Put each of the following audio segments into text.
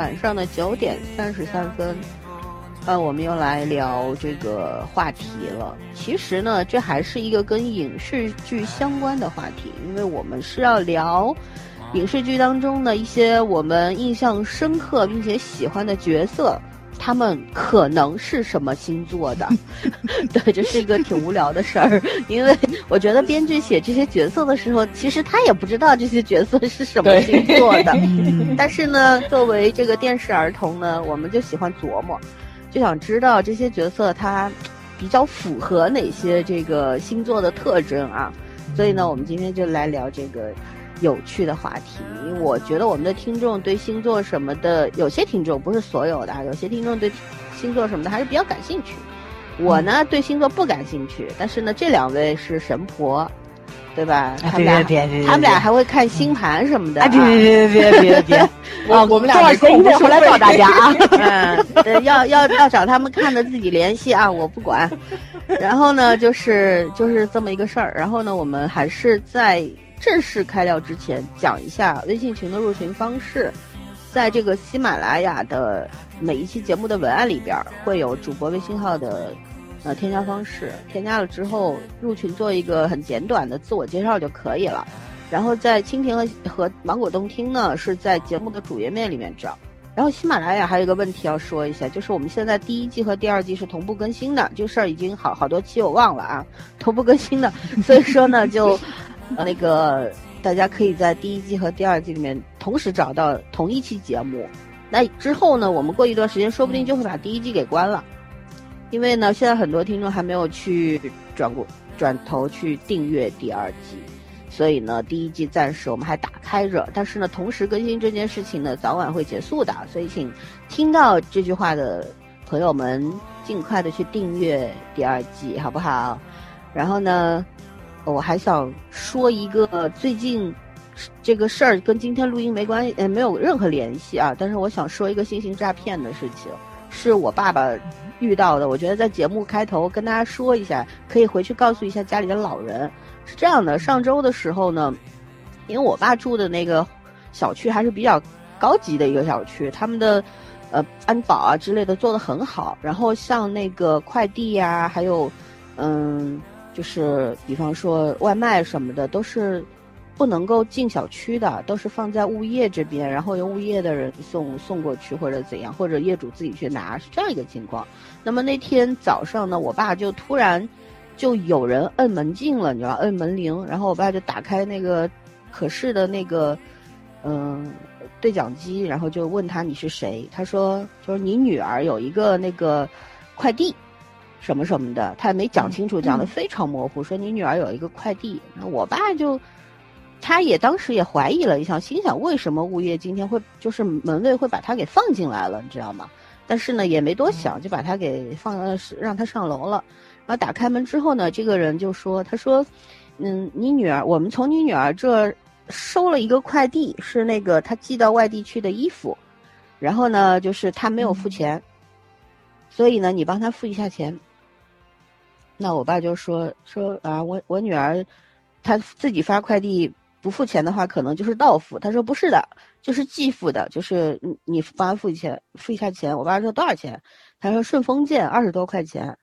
晚上的九点三十三分，呃，我们又来聊这个话题了。其实呢，这还是一个跟影视剧相关的话题，因为我们是要聊影视剧当中的一些我们印象深刻并且喜欢的角色。他们可能是什么星座的？对，这是一个挺无聊的事儿，因为我觉得编剧写这些角色的时候，其实他也不知道这些角色是什么星座的。但是呢，作为这个电视儿童呢，我们就喜欢琢磨，就想知道这些角色他比较符合哪些这个星座的特征啊。所以呢，我们今天就来聊这个。有趣的话题，我觉得我们的听众对星座什么的，有些听众不是所有的，有些听众对星座什么的还是比较感兴趣。我呢对星座不感兴趣，但是呢这两位是神婆，对吧？他们俩他们俩还会看星盘什么的。别别别别别别！我我们俩谁得回来找大家啊？嗯，要要要找他们看的自己联系啊，我不管。然后呢，就是就是这么一个事儿。然后呢，我们还是在。正式开聊之前，讲一下微信群的入群方式。在这个喜马拉雅的每一期节目的文案里边，会有主播微信号的呃添加方式。添加了之后，入群做一个很简短的自我介绍就可以了。然后在蜻蜓和和芒果动听呢，是在节目的主页面里面找。然后喜马拉雅还有一个问题要说一下，就是我们现在第一季和第二季是同步更新的，这事儿已经好好多期我忘了啊，同步更新的，所以说呢就。那个大家可以在第一季和第二季里面同时找到同一期节目。那之后呢，我们过一段时间说不定就会把第一季给关了，因为呢，现在很多听众还没有去转过转头去订阅第二季，所以呢，第一季暂时我们还打开着。但是呢，同时更新这件事情呢，早晚会结束的，所以请听到这句话的朋友们尽快的去订阅第二季，好不好？然后呢？我还想说一个最近这个事儿跟今天录音没关系，呃，没有任何联系啊。但是我想说一个新型诈骗的事情，是我爸爸遇到的。我觉得在节目开头跟大家说一下，可以回去告诉一下家里的老人。是这样的，上周的时候呢，因为我爸住的那个小区还是比较高级的一个小区，他们的呃安保啊之类的做得很好。然后像那个快递呀，还有嗯。就是比方说外卖什么的都是不能够进小区的，都是放在物业这边，然后由物业的人送送过去或者怎样，或者业主自己去拿，是这样一个情况。那么那天早上呢，我爸就突然就有人摁门禁了，你知道，摁门铃，然后我爸就打开那个可视的那个嗯对讲机，然后就问他你是谁？他说就是你女儿有一个那个快递。什么什么的，他也没讲清楚，讲的非常模糊。说你女儿有一个快递，那我爸就，他也当时也怀疑了一下，心想为什么物业今天会就是门卫会把他给放进来了，你知道吗？但是呢也没多想，就把他给放让他上楼了。然后打开门之后呢，这个人就说：“他说，嗯，你女儿，我们从你女儿这收了一个快递，是那个他寄到外地去的衣服，然后呢，就是他没有付钱，所以呢，你帮他付一下钱。”那我爸就说说啊，我我女儿，她自己发快递不付钱的话，可能就是到付。他说不是的，就是寄付的，就是你你帮付钱，付一下钱。我爸说多少钱？他说顺丰件二十多块钱。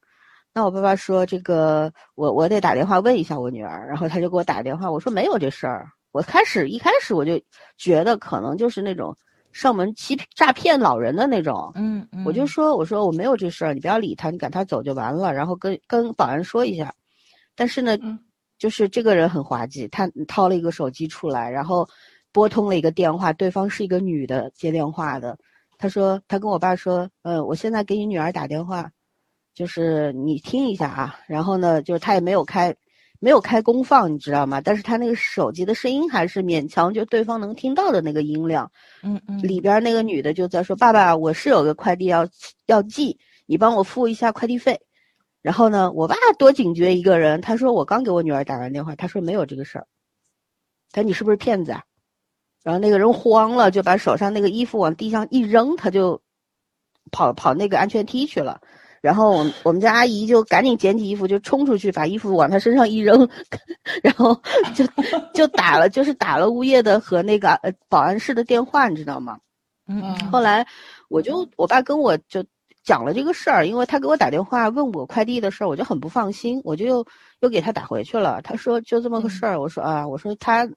那我爸爸说这个我我得打电话问一下我女儿，然后他就给我打电话，我说没有这事儿。我开始一开始我就觉得可能就是那种。上门欺诈骗老人的那种，嗯，嗯我就说，我说我没有这事儿，你不要理他，你赶他走就完了。然后跟跟保安说一下，但是呢，就是这个人很滑稽，他掏了一个手机出来，然后拨通了一个电话，对方是一个女的接电话的。他说，他跟我爸说，呃，我现在给你女儿打电话，就是你听一下啊。然后呢，就是他也没有开。没有开功放，你知道吗？但是他那个手机的声音还是勉强就对方能听到的那个音量。嗯嗯。里边那个女的就在说：“爸爸，我是有个快递要要寄，你帮我付一下快递费。”然后呢，我爸多警觉一个人，他说：“我刚给我女儿打完电话，他说没有这个事儿。”他你是不是骗子啊？然后那个人慌了，就把手上那个衣服往地上一扔，他就跑跑那个安全梯去了。然后我我们家阿姨就赶紧捡起衣服就冲出去，把衣服往他身上一扔，然后就就打了，就是打了物业的和那个呃保安室的电话，你知道吗？嗯后来我就我爸跟我就讲了这个事儿，因为他给我打电话问我快递的事儿，我就很不放心，我就又又给他打回去了。他说就这么个事儿，我说啊，我说他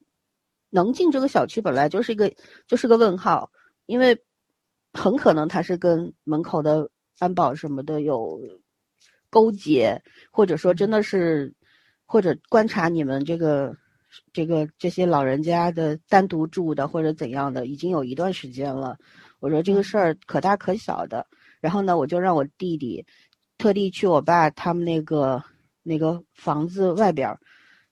能进这个小区本来就是一个就是个问号，因为很可能他是跟门口的安保什么的有勾结，或者说真的是或者观察你们这个。这个这些老人家的单独住的或者怎样的，已经有一段时间了。我说这个事儿可大可小的，然后呢，我就让我弟弟特地去我爸他们那个那个房子外边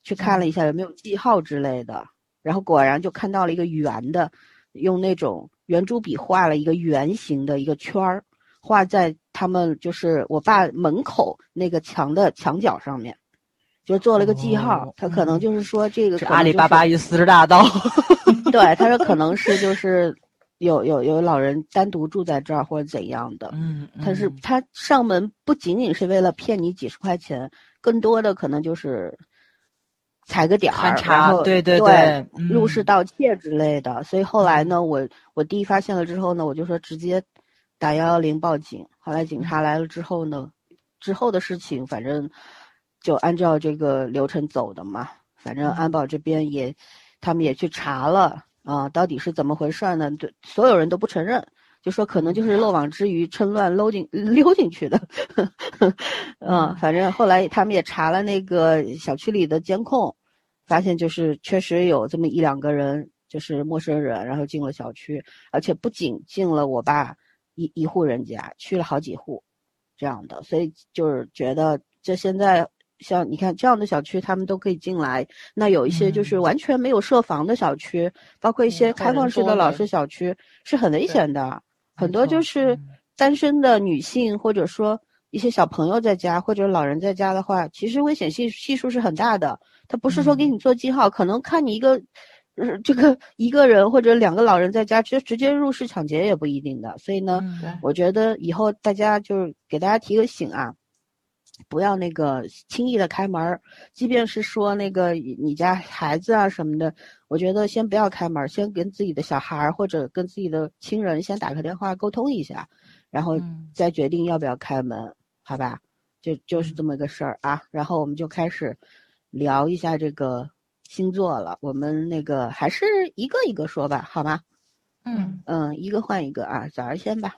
去看了一下有没有记号之类的，然后果然就看到了一个圆的，用那种圆珠笔画了一个圆形的一个圈儿，画在他们就是我爸门口那个墙的墙角上面。就做了个记号，哦他可能就是说这个、是阿里巴巴与四十大盗。对，他说可能是就是有有有老人单独住在这儿或者怎样的。嗯，他是他上门不仅仅是为了骗你几十块钱，更多的可能就是踩个点儿，然后对对对嗯入室盗窃之类的。所以后来呢，我我弟发现了之后呢，我就说直接打幺幺零报警。后来警察来了之后呢，之后的事情反正。就按照这个流程走的嘛，反正安保这边也，他们也去查了啊，到底是怎么回事呢？对，所有人都不承认，就说可能就是漏网之鱼，趁乱搂进 溜进去的。嗯，反正后来他们也查了那个小区里的监控，发现就是确实有这么一两个人，就是陌生人，然后进了小区，而且不仅进了我爸一一户人家，去了好几户，这样的，所以就是觉得这现在。像你看这样的小区，他们都可以进来。那有一些就是完全没有设防的小区，包括一些开放式的老式小区，是很危险的。很多就是单身的女性，或者说一些小朋友在家，或者老人在家的话，其实危险系系数是很大的。他不是说给你做记号，可能看你一个，呃，这个一个人或者两个老人在家，就直接入室抢劫也不一定的。所以呢，我觉得以后大家就是给大家提个醒啊。不要那个轻易的开门，即便是说那个你家孩子啊什么的，我觉得先不要开门，先跟自己的小孩或者跟自己的亲人先打个电话沟通一下，然后再决定要不要开门，好吧？就就是这么个事儿啊。然后我们就开始聊一下这个星座了，我们那个还是一个一个说吧，好吧？嗯嗯，一个换一个啊，早儿先吧。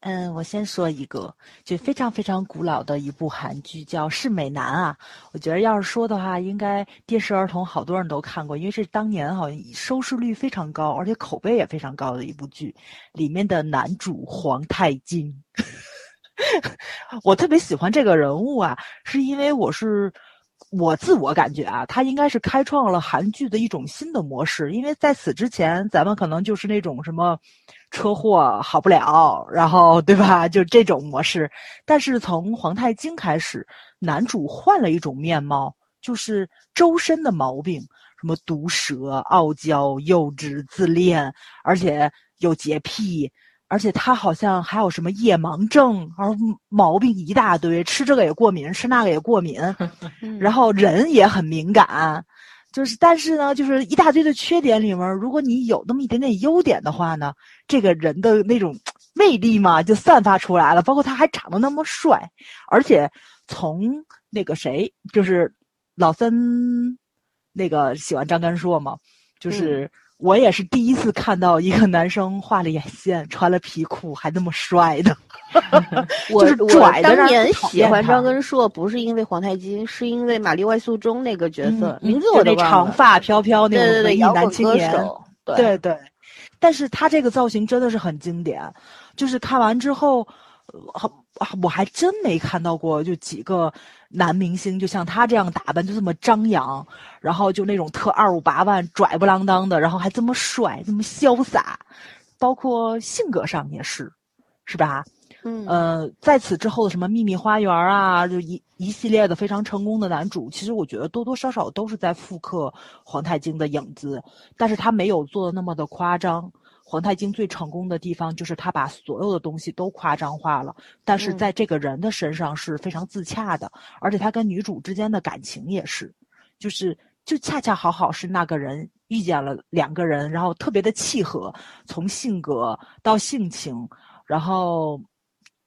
嗯，我先说一个，就非常非常古老的一部韩剧，叫《是美男》啊。我觉得要是说的话，应该电视儿童好多人都看过，因为是当年好像收视率非常高，而且口碑也非常高的一部剧。里面的男主皇太京，我特别喜欢这个人物啊，是因为我是。我自我感觉啊，他应该是开创了韩剧的一种新的模式，因为在此之前，咱们可能就是那种什么车祸好不了，然后对吧，就这种模式。但是从皇太京开始，男主换了一种面貌，就是周身的毛病，什么毒舌、傲娇、幼稚、自恋，而且有洁癖。而且他好像还有什么夜盲症，而毛病一大堆，吃这个也过敏，吃那个也过敏，然后人也很敏感，就是但是呢，就是一大堆的缺点里面，如果你有那么一点点优点的话呢，这个人的那种 魅力嘛就散发出来了。包括他还长得那么帅，而且从那个谁，就是老三，那个喜欢张根硕嘛，就是。我也是第一次看到一个男生画了眼线、穿了皮裤还那么帅的。我我当年喜欢张根硕，不是因为皇太极，是因为玛丽外宿中那个角色，名字我都忘了。长发飘飘那种文艺男青年，对对。但是他这个造型真的是很经典，就是看完之后，我还真没看到过，就几个男明星就像他这样打扮，就这么张扬，然后就那种特二五八万、拽不啷当的，然后还这么帅、这么潇洒，包括性格上也是，是吧？嗯，呃，在此之后的什么秘密花园啊，就一一系列的非常成功的男主，其实我觉得多多少少都是在复刻皇太京的影子，但是他没有做的那么的夸张。皇太京最成功的地方就是他把所有的东西都夸张化了，但是嗯在这个人的身上是非常自洽的，而且他跟女主之间的感情也是，就是就恰恰好好是那个人遇见了两个人，然后特别的契合，从性格到性情，然后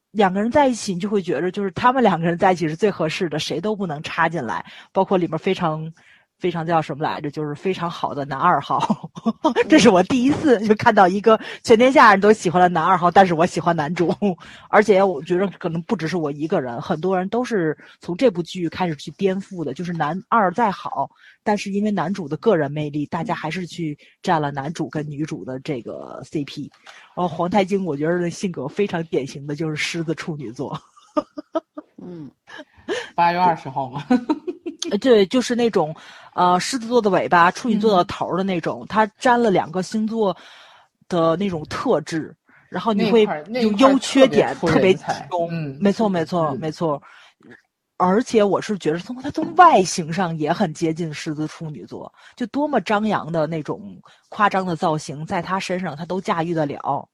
两个人在一起，你就会觉得就是他们两个人在一起是最合适的，谁都不能插进来，包括里面非常。非常叫什么来着？就是非常好的男二号，这是我第一次就看到一个全天下人都喜欢的男二号，但是我喜欢男主，而且我觉得可能不只是我一个人，很多人都是从这部剧开始去颠覆的。就是男二再好，但是因为男主的个人魅力，大家还是去占了男主跟女主的这个 CP。然后皇太京，我觉得性格非常典型的就是狮子处女座。嗯，八月二十号嘛，呃，对，就是那种，呃，狮子座的尾巴，处女座的头儿的那种，它沾了两个星座的那种特质，然后你会有优缺点特别出特别集中。嗯没错，没错，嗯没错。而且我是觉得从它从外形上也很接近狮子处女座，就多么张扬的那种夸张的造型，在他身上他都驾驭得了，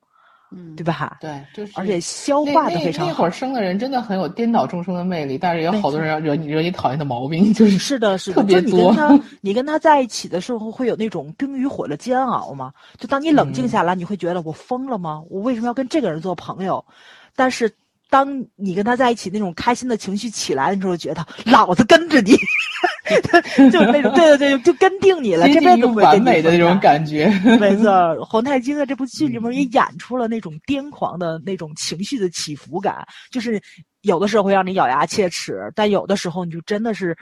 嗯，对吧？对，就是而且消化的非常好那那会儿。生的人真的很有颠倒众生的魅力，但是也有好多人要惹你惹你讨厌的毛病，就是是的，是的，特别就你跟多。他，你跟他在一起的时候，会有那种冰与火的煎熬吗？就当你冷静嗯下来，你会觉得我疯了吗？我为什么要跟这个人做朋友？但是当你跟他在一起，那种开心的情绪起来的时候，觉得老子跟着你，就是那种对对对，就跟定你了，这辈子完美的那种感觉。没错，皇太极在这部剧里面也嗯演出了那种癫狂的那种情绪的起伏感，就是有的时候会让你咬牙切齿，但有的时候你就真的是，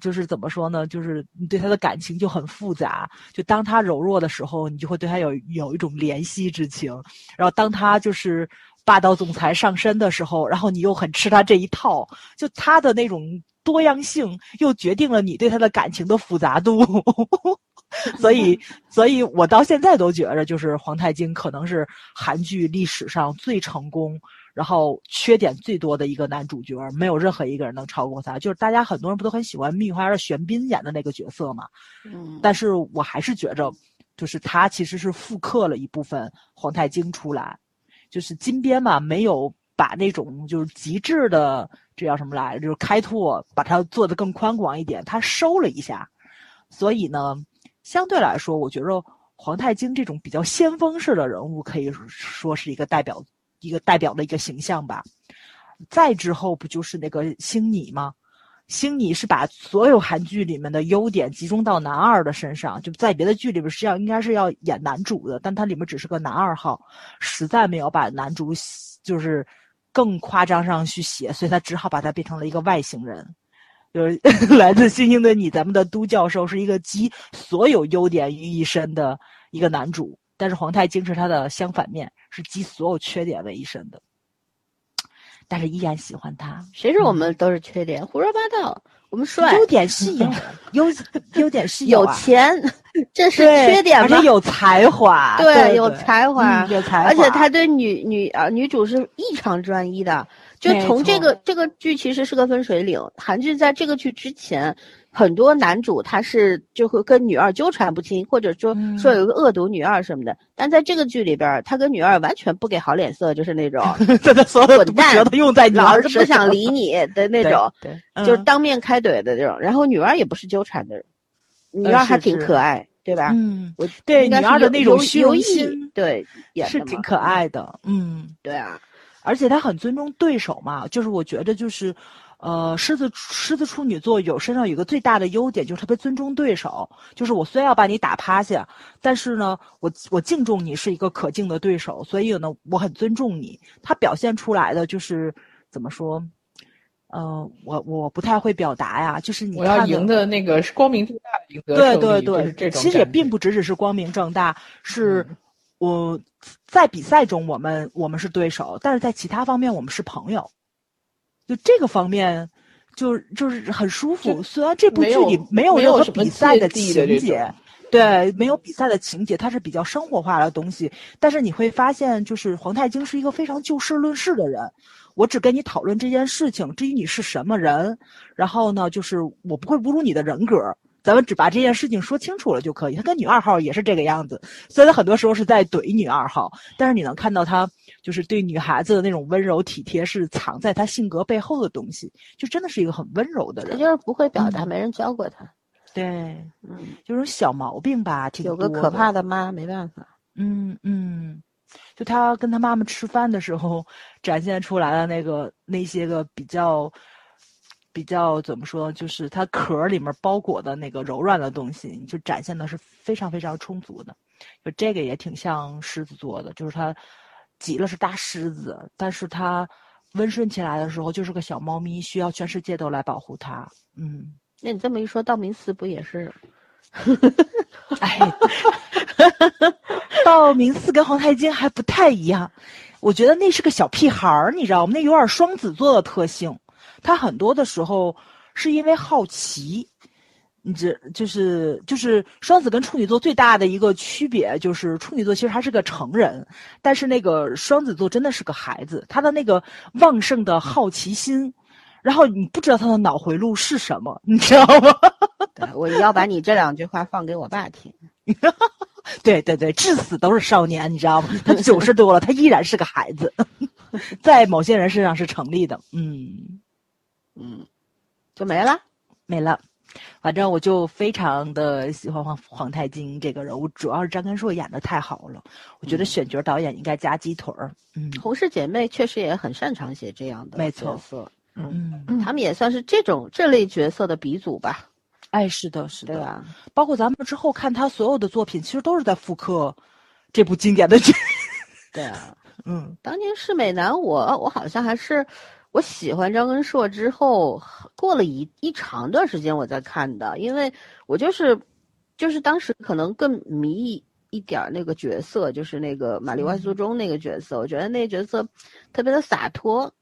就是怎么说呢？就是你对他的感情就很复杂。就当他柔弱的时候，你就会对他有有一种怜惜之情；然后当他就是霸道总裁上身的时候，然后你又很吃他这一套。就他的那种多样性，又决定了你对他的感情的复杂度。所以，所以我到现在都觉着，就是皇太京可能是韩剧历史上最成功，然后缺点最多的一个男主角，没有任何一个人能超过他。就是大家很多人不都很喜欢《蜜花儿》玄彬演的那个角色嘛？嗯，但是我还是觉着，就是他其实是复刻了一部分皇太京出来，就是金边嘛，没有把那种就是极致的这叫什么来着，就是开拓，把它做的更宽广一点，他收了一下，所以呢，相对来说，我觉着皇太经这种比较先锋式的人物，可以说是一个代表，一个代表的一个形象吧。再之后不就是那个星你吗？星你是把所有韩剧里面的优点集中到男二的身上，就在别的剧里边实际上应该是要演男主的，但他里面只是个男二号，实在没有把男主就是更夸张上去写，所以他只好把他变成了一个外星人。就是 来自星星的你，咱们的都教授是一个集所有优点于一身的一个男主，但是皇太京是他的相反面，是集所有缺点为一身的。但是依然喜欢他，谁说我们都是缺点？胡说八道。我们帅，优点是 有，优优点是有啊钱，这是缺点吗而且？有才华，对，有对才华嗯，有才华，而且他对女女啊女主是异常专一的，就从这个这个剧其实是个分水岭。韩剧在这个剧之前，很多男主他是就会跟女二纠缠不清，或者说嗯说有一个恶毒女二什么的。但在这个剧里边，他跟女二完全不给好脸色，就是那种 真的所有的滚蛋毒舌头用在你老儿身是不想上理你 的那对种，对，就是嗯当面开怼的这种。然后女二也不是纠缠的人，女呃二还挺是是可爱，对吧？嗯，我对女二的那种虚荣心对，也是挺可爱的，嗯。对啊，而且他很尊重对手嘛，就是我觉得就是，呃，狮子狮子处女座有身上有一个最大的优点，就是特别尊重对手。就是我虽然要把你打趴下，但是呢，我我敬重你是一个可敬的对手，所以呢，我很尊重你。他表现出来的就是怎么说？呃，我我不太会表达呀，就是你我要看赢的那个是光明正大的赢得对对对，就是这种其实也并不只只是光明正大，是嗯我在比赛中我们我们是对手，但是在其他方面我们是朋友，就这个方面就就是很舒服。虽然这部剧里没有任何比赛的情节，对，没有比赛的情节，它是比较生活化的东西。但是你会发现，就是皇太京是一个非常就事论事的人。我只跟你讨论这件事情，至于你是什么人，然后呢，就是我不会侮辱你的人格，咱们只把这件事情说清楚了就可以。他跟女二号也是这个样子，虽然很多时候是在怼女二号，但是你能看到他就是对女孩子的那种温柔体贴，是藏在他性格背后的东西，就真的是一个很温柔的人。他就是不会表达，嗯没人教过他。对，嗯，有种小毛病吧，挺有个可怕。的妈，没办法。嗯嗯，就他跟他妈妈吃饭的时候 展现出来的那个那些个比较比较怎么说，就是它壳儿里面包裹的那个柔软的东西，就展现的是非常非常充足的。就这个也挺像狮子座的，就是它急了是大狮子，但是它温顺起来的时候就是个小猫咪，需要全世界都来保护它。嗯，那你这么一说，道明寺不也是？哎，道明寺跟皇太极还不太一样，我觉得那是个小屁孩儿，你知道吗？那有点双子座的特性，他很多的时候是因为好奇。你这就是就是双子跟处女座最大的一个区别，就是处女座其实他是个成人，但是那个双子座真的是个孩子，他的那个旺盛的好奇心，然后你不知道他的脑回路是什么，你知道吗？对，我要把你这两句话放给我爸听。对对对，至死都是少年，你知道吗？他九十多了，他依然是个孩子，在某些人身上是成立的。嗯，嗯，就没了。没了。反正我就非常的喜欢黄黄太金这个人物，主要是张根硕演的太好了。我觉得选角导演应该加鸡腿儿。嗯红氏姐妹确实也很擅长写这样的没错角色，嗯，他们也算是这种这类角色的鼻祖吧，哎，是的，是的，对吧？包括咱们之后看他所有的作品，其实都是在复刻这部经典的剧。对啊，嗯当年是美男，我我好像还是我喜欢张根硕之后，过了一一长段时间我才看的，因为我就是就是当时可能更迷一一点那个角色，就是那个玛丽外宿中那个角色，我觉得那个角色特别的洒脱，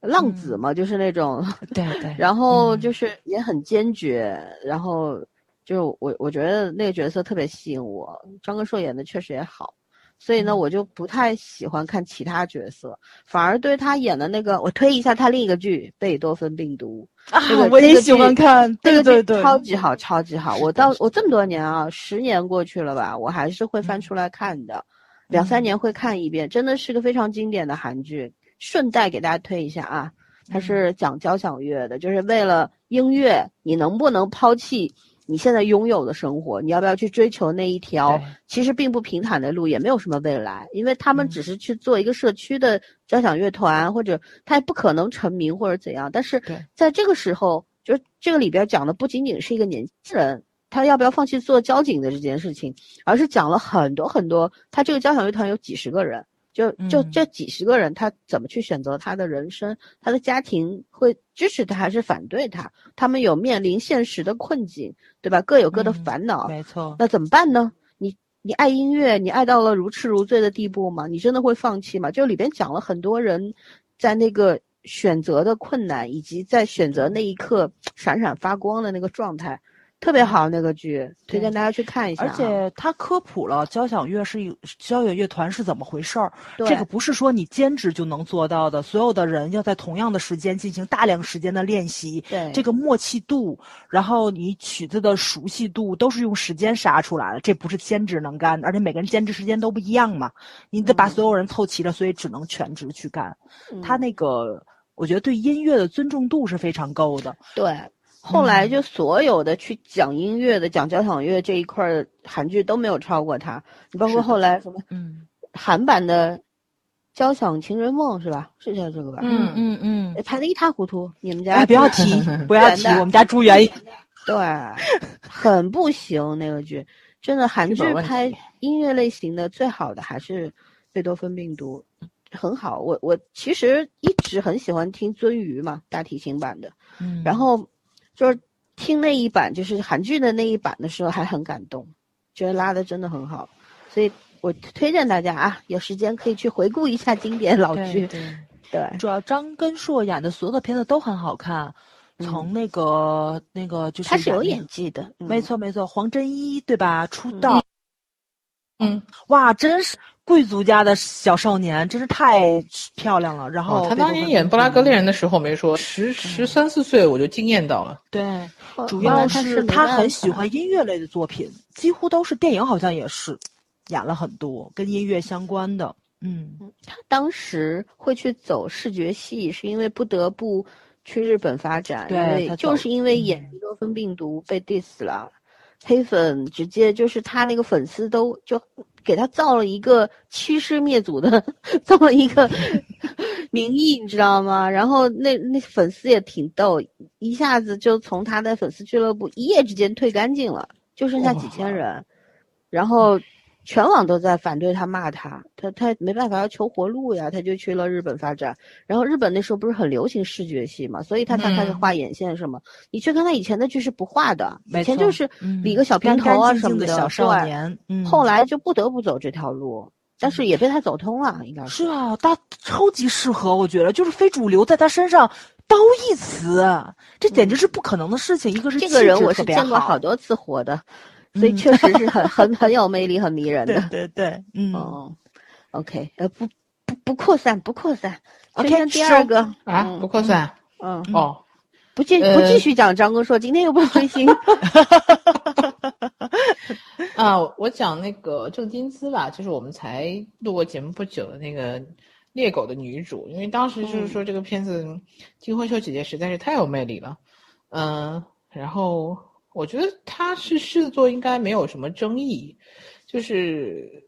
浪子嘛，就是那种，对对，然后嗯就是也很坚决，然后就是我我觉得那个角色特别吸引我，张根硕演的确实也好。所以呢，嗯我就不太喜欢看其他角色，反而对他演的那个，我推一下他另一个剧《贝多芬病毒》，啊这个，我也喜欢看，这个剧对对对，超级好，超级好。我到我这么多年啊，十年过去了吧，我还是会翻嗯出来看的，两三嗯年会看一遍，真的是个非常经典的韩剧。顺带给大家推一下啊，它嗯是讲交响乐的，就是为了音乐，你能不能抛弃你现在拥有的生活？你要不要去追求那一条其实并不平坦的路，也没有什么未来？因为他们嗯只是去做一个社区的交响乐团，或者他也不可能成名或者怎样。但是在这个时候，就这个里边讲的不仅仅是一个年轻人。他要不要放弃做交警的这件事情，而是讲了很多很多。他这个交响乐团有几十个人，就就嗯这几十个人，他怎么去选择他的人生？他的家庭会支持他还是反对他？他们有面临现实的困境，对吧？各有各的嗯烦恼。没错，那怎么办呢？你你爱音乐，你爱到了如痴如醉的地步吗？你真的会放弃吗？就里边讲了很多人在那个选择的困难，以及在选择那一刻闪闪发光的那个状态，特别好。那个剧推荐大家去看一下啊。而且他科普了交响乐是一交响乐团是怎么回事儿，对这个不是说你兼职就能做到的，所有的人要在同样的时间进行大量时间的练习，对这个默契度，然后你曲子的熟悉度都是用时间杀出来的，这不是兼职能干的，而且每个人兼职时间都不一样嘛，你得把嗯所有人凑齐了，所以只能全职去干。他嗯那个，我觉得对音乐的尊重度是非常够的。对，后来嗯就所有的去讲音乐的、讲交响乐这一块儿韩剧都没有超过他。你包括后来什么嗯韩版的《交响情人梦》是吧？是叫这个吧？嗯嗯嗯哎，拍的一塌糊涂。你们家哎，不要提，不要提，我们家朱元 对，很不行那个剧，真的韩剧拍音乐类型的最好的还是贝多芬病毒，很好。我我其实一直很喜欢听鳟鱼嘛，大提琴版的，嗯然后就是听那一版，就是韩剧的那一版的时候还很感动，觉得拉的真的很好，所以我推荐大家啊，有时间可以去回顾一下经典老剧。对对。对，主要张根硕演的所有的片子都很好看，从那个、那个就是他是有演演技的，嗯没错没错，黄真一对吧？出道，嗯，哇，真是贵族家的小少年，真是太漂亮了。然后哦，他当年演《布拉格恋人》的时候没说，十十三四岁我就惊艳到了。对，主要是他很喜欢音乐类的作品，几乎都是电影，好像也是演了很多跟音乐相关的。嗯，他当时会去走视觉系，是因为不得不去日本发展，对因为就是因为嗯演多芬病毒被 diss 了，黑粉直接就是他那个粉丝都就给他造了一个驱师灭祖的这么一个 名义，你知道吗？然后那那粉丝也挺逗，一下子就从他的粉丝俱乐部一夜之间退干净了，就剩下几千人，然后全网都在反对他骂他，他他没办法要求活路呀，他就去了日本发展。然后日本那时候不是很流行视觉系嘛，所以他才开始嗯画眼线什么。你去看他以前的剧是不画的，以前就是嗯理个小平头啊什么的。小少，年。嗯，后来就不得不走这条路，但是也被他走通了，应该是啊，他超级适合，我觉得就是非主流在他身上褒义词，这简直是不可能的事情。一个是这个人我是见过好多次活的，所以嗯确实是很很很有魅力、很迷人的。对对对，嗯哦，OK，呃，不不不扩散，不扩散。OK，第二个啊，嗯不扩散嗯，哦。不继不呃继续讲张哥说，今天又不是追星。啊，我讲那个郑金姿吧，就是我们才录过节目不久的那个猎狗的女主，因为当时就是说这个片子金惠秀姐姐实在是太有魅力了，嗯、然后我觉得他是狮子座应该没有什么争议，就是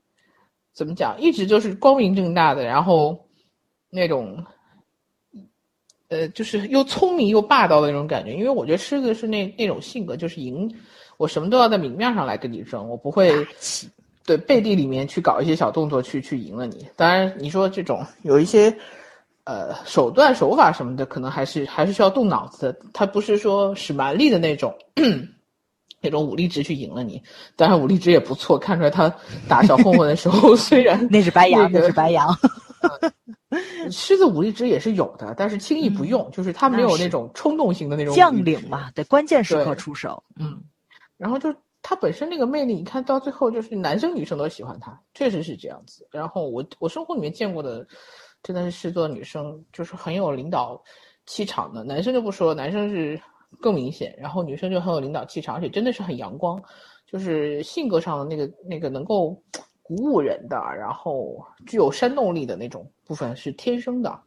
怎么讲，一直就是光明正大的，然后那种。呃，就是又聪明又霸道的那种感觉，因为我觉得狮子是那那种性格，就是赢，我什么都要在明面上来跟你争，我不会对背地里面去搞一些小动作去去赢了你。当然，你说这种有一些呃手段手法什么的，可能还是还是需要动脑子的，他不是说使蛮力的那种。那种武力值去赢了你，当然武力值也不错，看出来他打小混混的时候，虽然那是白羊，那是白羊。狮子武力值也是有的，但是轻易不用，就是他没有那种冲动型的那种将领嘛，得关键时刻出手。嗯，然后就他本身那个魅力，你看到最后就是男生女生都喜欢他，确实是这样子。然后我我生活里面见过的，真的是狮子座女生，就是很有领导气场的。男生就不说了，男生是更明显，然后女生就很有领导气场，而且真的是很阳光，就是性格上的那个那个能够鼓舞人的，然后具有煽动力的那种部分是天生的。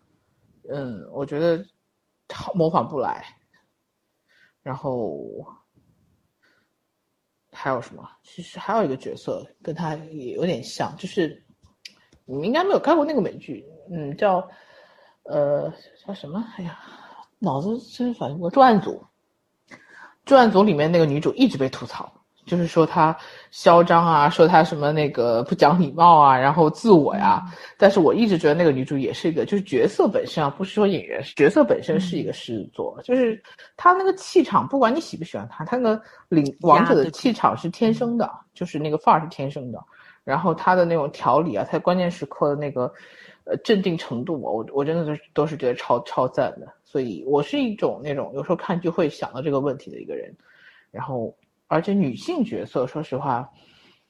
嗯，我觉得模仿不来。然后还有什么？其实还有一个角色跟他也有点像，就是你们应该没有看过那个美剧，嗯，叫呃叫什么？哎呀，脑子真是反应不过。重案组，重案组里面那个女主一直被吐槽，就是说她嚣张啊，说她什么那个不讲礼貌啊，然后自我呀。但是我一直觉得那个女主也是一个，就是角色本身啊，不是说演员，角色本身是一个狮子座，就是她那个气场，不管你喜不喜欢她，她那个领王者的气场是天生的，就是那个范儿是天生的。然后她的那种条理啊，她关键时刻的那个呃镇定程度，我我真的是都是觉得超超赞的。所以我是一种那种有时候看剧会想到这个问题的一个人。然后而且女性角色，说实话。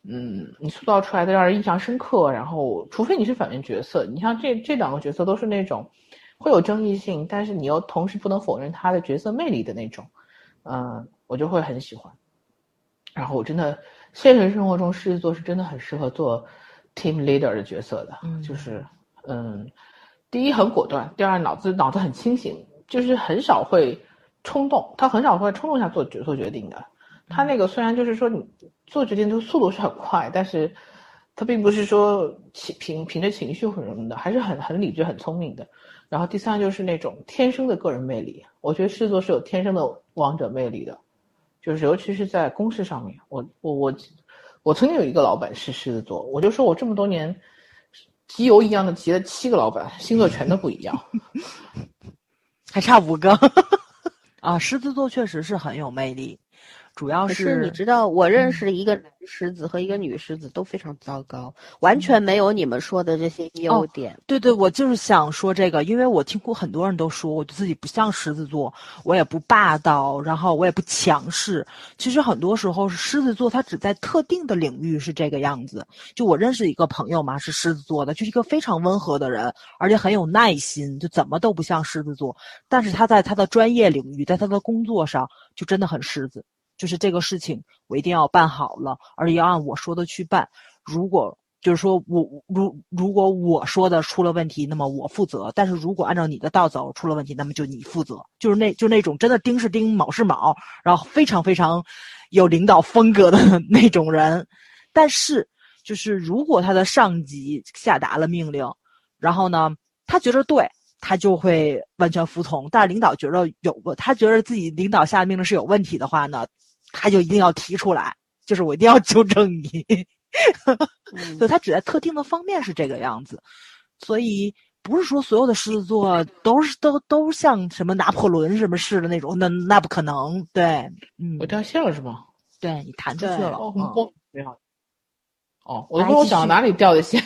嗯，你塑造出来的让人印象深刻，然后除非你是反面角色，你像这这两个角色都是那种会有争议性，但是你又同时不能否认他的角色魅力的那种，嗯，我就会很喜欢。然后我真的现实生活中狮子座是真的很适合做 team leader 的角色的，嗯就是嗯，第一很果断，第二脑子脑子很清醒，就是很少会冲动，他很少会在冲动下做决做决定的。他那个虽然就是说你做决定的速度是很快，但是他并不是说情凭凭着情绪或者什么的，还是很很理智、很聪明的。然后第三就是那种天生的个人魅力，我觉得狮子座是有天生的王者魅力的，就是尤其是在公事上面。我我我我曾经有一个老板是狮子座，我就说我这么多年集邮一样的集了七个老板，星座全都不一样。还差五个。啊，狮子座确实是很有魅力。主要可是你知道，我认嗯识一个男狮子和一个女狮子都非常糟糕，完全没有你们说的这些优点。对对，我就是想说这个，因为我听过很多人都说，我自己不像狮子座，我也不霸道，然后我也不强势。其实很多时候是狮子座，他只在特定的领域是这个样子。就我认识一个朋友嘛，是狮子座的，就是一个非常温和的人，而且很有耐心，就怎么都不像狮子座。但是他在他的专业领域，在他的工作上，就真的很狮子。就是这个事情，我一定要办好了，而且要按我说的去办。如果就是说我如如果我说的出了问题，那么我负责；但是如果按照你的道走出了问题，那么就你负责。就是那就那种真的丁是丁，卯是卯，然后非常非常有领导风格的 那种人。但是就是如果他的上级下达了命令，然后呢，他觉得对。他就会完全服从，但是领导觉得有个，他觉得自己领导下的命令是有问题的话呢，他就一定要提出来，就是我一定要纠正你。嗯 所以他只在特定的方面是这个样子，所以不是说所有的狮子座都是都都像什么拿破仑什么似的那种，那那不可能。对，嗯我，掉线了是吗？对你弹出去了，哦，嗯我没有。哦，我都不知道我来继续想到哪里掉的线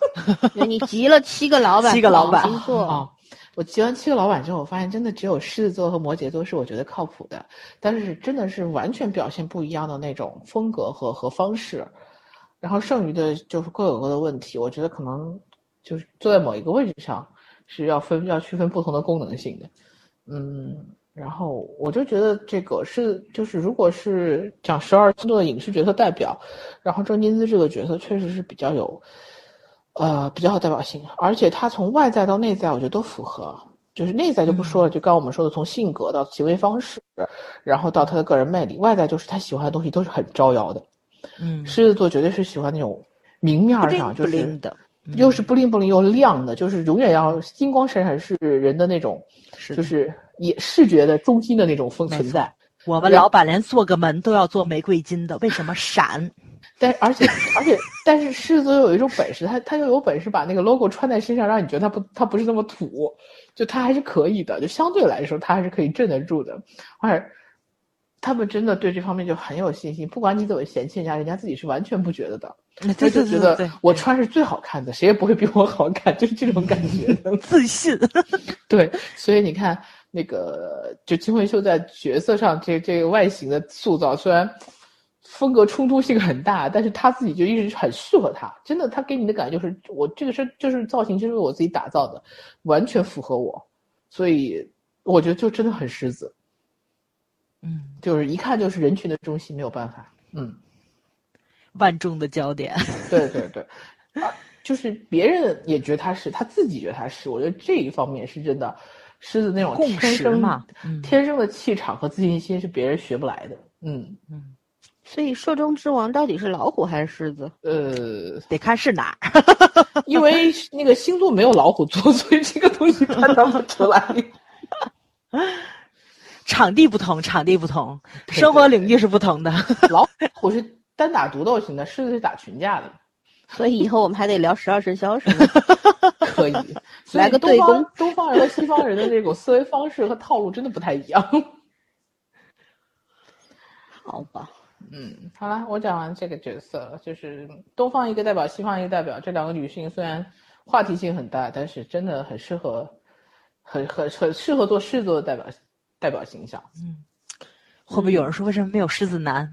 你集了七个老板，七个老板星座，啊。我集完七个老板之后，我发现真的只有狮子座和摩羯座是我觉得靠谱的，但是真的是完全表现不一样的那种风格和和方式，然后剩余的就是各有各的问题。我觉得可能就是坐在某一个位置上是要分要区分不同的功能性的，嗯，然后我就觉得这个是就是如果是讲十二星座的影视角色代表，然后郑金姿这个角色确实是比较有。呃，比较有代表性，而且他从外在到内在，我觉得都符合。就是内在就不说了，就刚刚我们说的，从性格到行为方式，然后到他的个人魅力，外在就是他喜欢的东西都是很招摇的。嗯，狮子座绝对是喜欢那种明面儿上就是灵的，嗯又是不灵不灵又亮的，就是永远要金光闪闪是人的那种，是就是也视觉的中心的那种风存在。我们老板连做个门都要做玫瑰金的，为什么闪？但而且而且，但是狮子座有一种本事，他他又有本事把那个 logo 穿在身上，让你觉得他不他不是那么土，就他还是可以的，就相对来说他还是可以镇得住的。而且他们真的对这方面就很有信心，不管你怎么嫌弃人家，人家自己是完全不觉得的，对他就觉得我穿是最好看的，谁也不会比我好看，就是这种感觉的。自信。对，所以你看那个，就金惠秀在角色上这这个外形的塑造，虽然风格冲突性很大，但是他自己就一直很适合他。真的，他给你的感觉就是，我这个是就是造型就是我自己打造的，完全符合我，所以我觉得就真的很狮子，嗯，就是一看就是人群的中心，没有办法。嗯，万众的焦点。对对对，啊，就是别人也觉得他是，他自己觉得他是，我觉得这一方面是真的，狮子那种共天生识嘛嗯天生的气场和自信心是别人学不来的。嗯嗯，所以兽中之王到底是老虎还是狮子？呃，得看是哪儿。因为那个星座没有老虎座，所以这个东西判断不出来。场地不同，场地不同，生活领域是不同的。老虎是单打独斗型的，狮子是打群架的，所以以后我们还得聊十二生肖是吗？可以来个东方对攻东方人和西方人的这种思维方式和套路真的不太一样。好吧，嗯，好了，我讲完这个角色了，就是东方一个代表，西方一个代表。这两个女性虽然话题性很大，但是真的很适合，很很很适合做狮子座的代表代表形象。嗯会不会有人说为什么没有狮子男？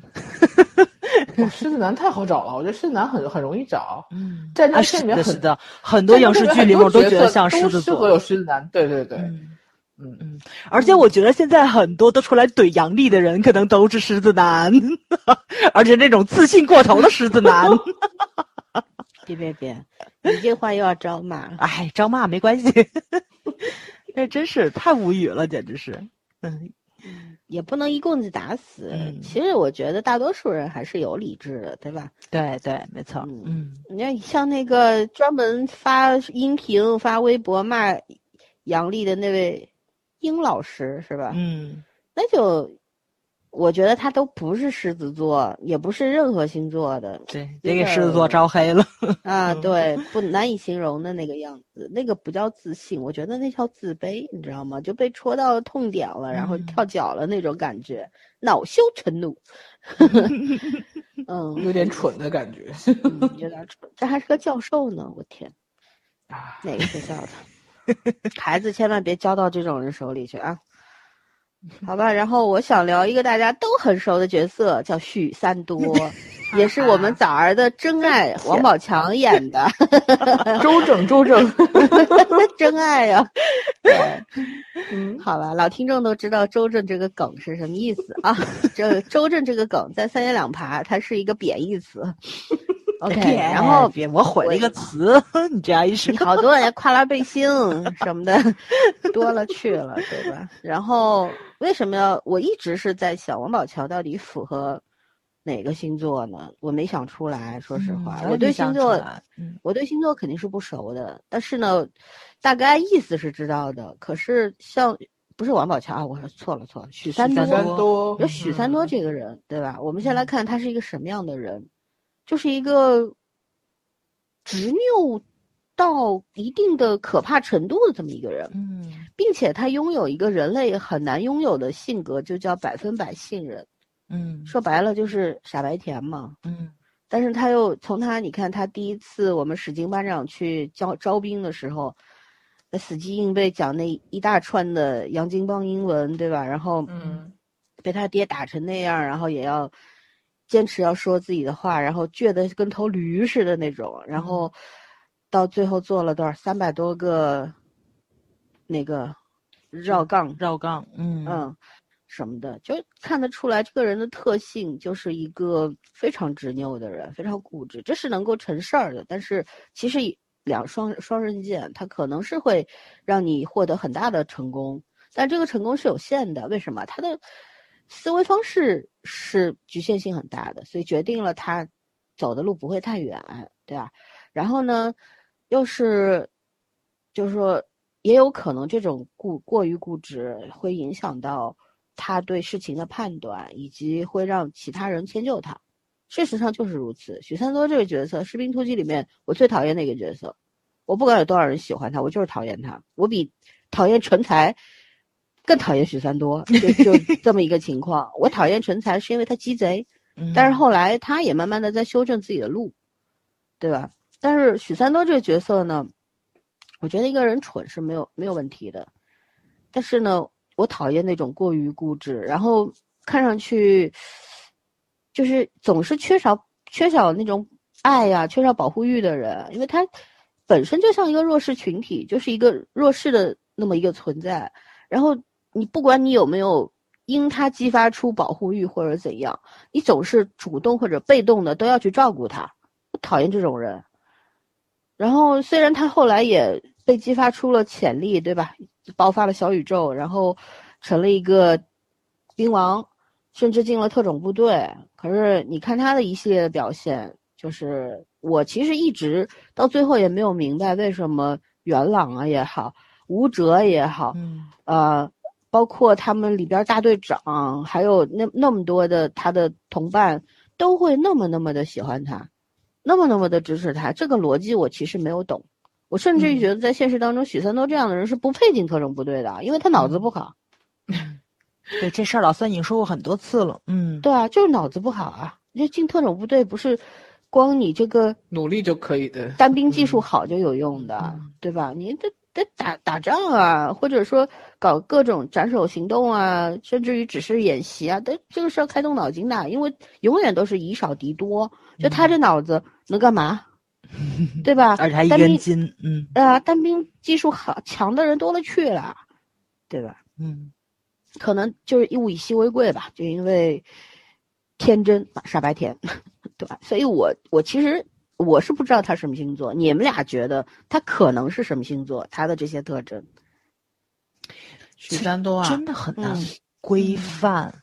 哇狮子男太好找了，我觉得狮子男很很容易找。嗯，战争啊，是的，片里面很很多影视剧里面我都觉得像狮子座。都适合有狮子男。对对对，嗯嗯嗯，而且我觉得现在很多都出来怼杨笠的人，可能都是狮子男，而且那种自信过头的狮子男。别别别，你这话又要招骂了。哎，招骂没关系，那真是太无语了，简直是。嗯，也不能一棍子打死。嗯其实我觉得大多数人还是有理智的，对吧？对对，没错。嗯嗯你看，像那个专门发音频、发微博骂杨笠的那位殷老师，是吧？嗯，那就我觉得他都不是狮子座，也不是任何星座的对，得给狮子座招黑了。啊，对，不难以形容的那个样子，那个不叫自信，我觉得那叫自卑，你知道吗？就被戳到痛点了，然后嗯跳脚了那种感觉，恼羞成怒。嗯，有点蠢的感觉。嗯有点蠢，这还是个教授呢，我天，啊，哪个学校的？孩子千万别交到这种人手里去啊！好吧，然后我想聊一个大家都很熟的角色，叫许三多，也是我们崽儿的真爱，王宝强演的 周正，周正，真爱呀、对，嗯，好吧，老听众都知道周正这个梗是什么意思啊？这周正这个梗在三言两爬，它是一个贬义词。OK，然后别，我毁了一个词，你这样一说，好多人跨栏背心什么的多了去了，对吧？然后为什么要？我一直是在想王宝强到底符合哪个星座呢？我没想出来，说实话，嗯我对星座，嗯，我对星座肯定是不熟的，但是呢，大概意思是知道的。可是像不是王宝强啊，我说错了错了，许三多三，三多有许三多这个人，对吧？我们先来看他是一个什么样的人，就是一个执拗到一定的可怕程度的这么一个人，嗯并且他拥有一个人类很难拥有的性格，就叫百分百信任。嗯说白了就是傻白甜嘛。嗯但是他又从他，你看他第一次我们史金班长去招招兵的时候，那死记硬背讲那一大串的洋泾浜英文，对吧？然后嗯被他爹打成那样，然后也要坚持要说自己的话，然后倔得跟头驴似的那种，然后到最后做了多少三百多个那个绕杠，绕杠，嗯嗯，什么的，就看得出来这个人的特性就是一个非常执拗的人，非常固执，这是能够成事儿的。但是其实两双双刃剑，它可能是会让你获得很大的成功，但这个成功是有限的。为什么？他的思维方式是局限性很大的，所以决定了他走的路不会太远，对吧？然后呢，又是就是说，也有可能这种固过于固执会影响到他对事情的判断，以及会让其他人迁就他。事实上就是如此。许三多这个角色，《士兵突击》里面我最讨厌那个角色，我不管有多少人喜欢他，我就是讨厌他。我比讨厌成才更讨厌许三多，就就 这么一个情况。我讨厌成才是因为他鸡贼，嗯但是后来他也慢慢的在修正自己的路，对吧？但是许三多这个角色呢，我觉得一个人蠢是没有没有问题的，但是呢，我讨厌那种过于固执，然后看上去就是总是缺少缺少那种爱呀、缺少保护欲的人，因为他本身就像一个弱势群体，就是一个弱势的那么一个存在。然后你不管你有没有因他激发出保护欲或者怎样，你总是主动或者被动的都要去照顾他，我讨厌这种人。然后虽然他后来也被激发出了潜力，对吧？爆发了小宇宙，然后成了一个兵王，甚至进了特种部队。可是你看他的一系列的表现，就是我其实一直到最后也没有明白为什么元朗啊也好，吴哲也好，嗯呃，包括他们里边大队长，还有那那么多的他的同伴，都会那么那么的喜欢他，那么那么的支持他。这个逻辑我其实没有懂，我甚至于嗯觉得在现实当中，许三多这样的人是不配进特种部队的，因为他脑子不好。对这事儿，老三已经说过很多次了。嗯，对啊，就是脑子不好啊。就进特种部队不是光你这个努力就可以的。单兵技术好就有用的，嗯对吧？你得得打打仗啊，或者说搞各种斩首行动啊，甚至于只是演习啊，但这个是要开动脑筋的，因为永远都是以少敌多。就他这脑子能干嘛？对吧？而且还一根筋。嗯啊，单兵技术好强的人多了去了，对吧？嗯可能就是物以稀为贵吧，就因为天真嘛，傻白甜，对吧？所以我我其实我是不知道他什么星座，你们俩觉得他可能是什么星座？他的这些特征，许三多啊，真的很难嗯规范，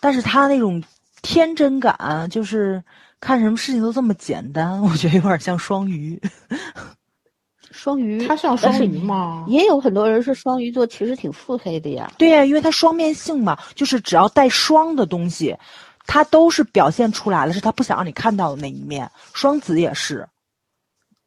但是他那种天真感，就是看什么事情都这么简单，我觉得有点像双鱼。双鱼，他像双鱼吗？也有很多人是双鱼座其实挺腹黑的呀。对呀，因为他双面性嘛，就是只要带双的东西，它都是表现出来了，是他不想让你看到的那一面。双子也是，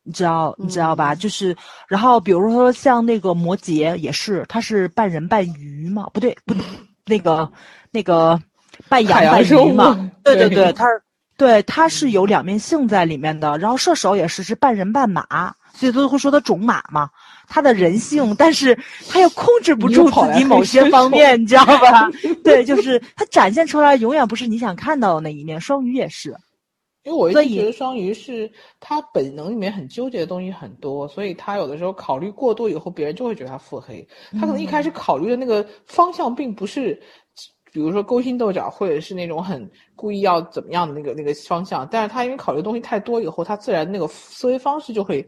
你知道你知道吧？嗯就是，然后比如说像那个摩羯也是，他是半人半鱼嘛，不对不对，那个那个半羊半鱼嘛，对对对对，他是对他是有两面性在里面的。然后射手也是是半人半马，所以都会说他种马嘛。他的人性，但是他又控制不住自己某些方面，你知道吧？对，就是他展现出来永远不是你想看到的那一面。双鱼也是，因为我一直觉得双鱼是他本能里面很纠结的东西很多，所以他有的时候考虑过多以后，别人就会觉得他腹黑。他可能一开始考虑的那个方向并不是，比如说勾心斗角，或者是那种很故意要怎么样的那个那个方向，但是他因为考虑的东西太多以后，他自然那个思维方式就会，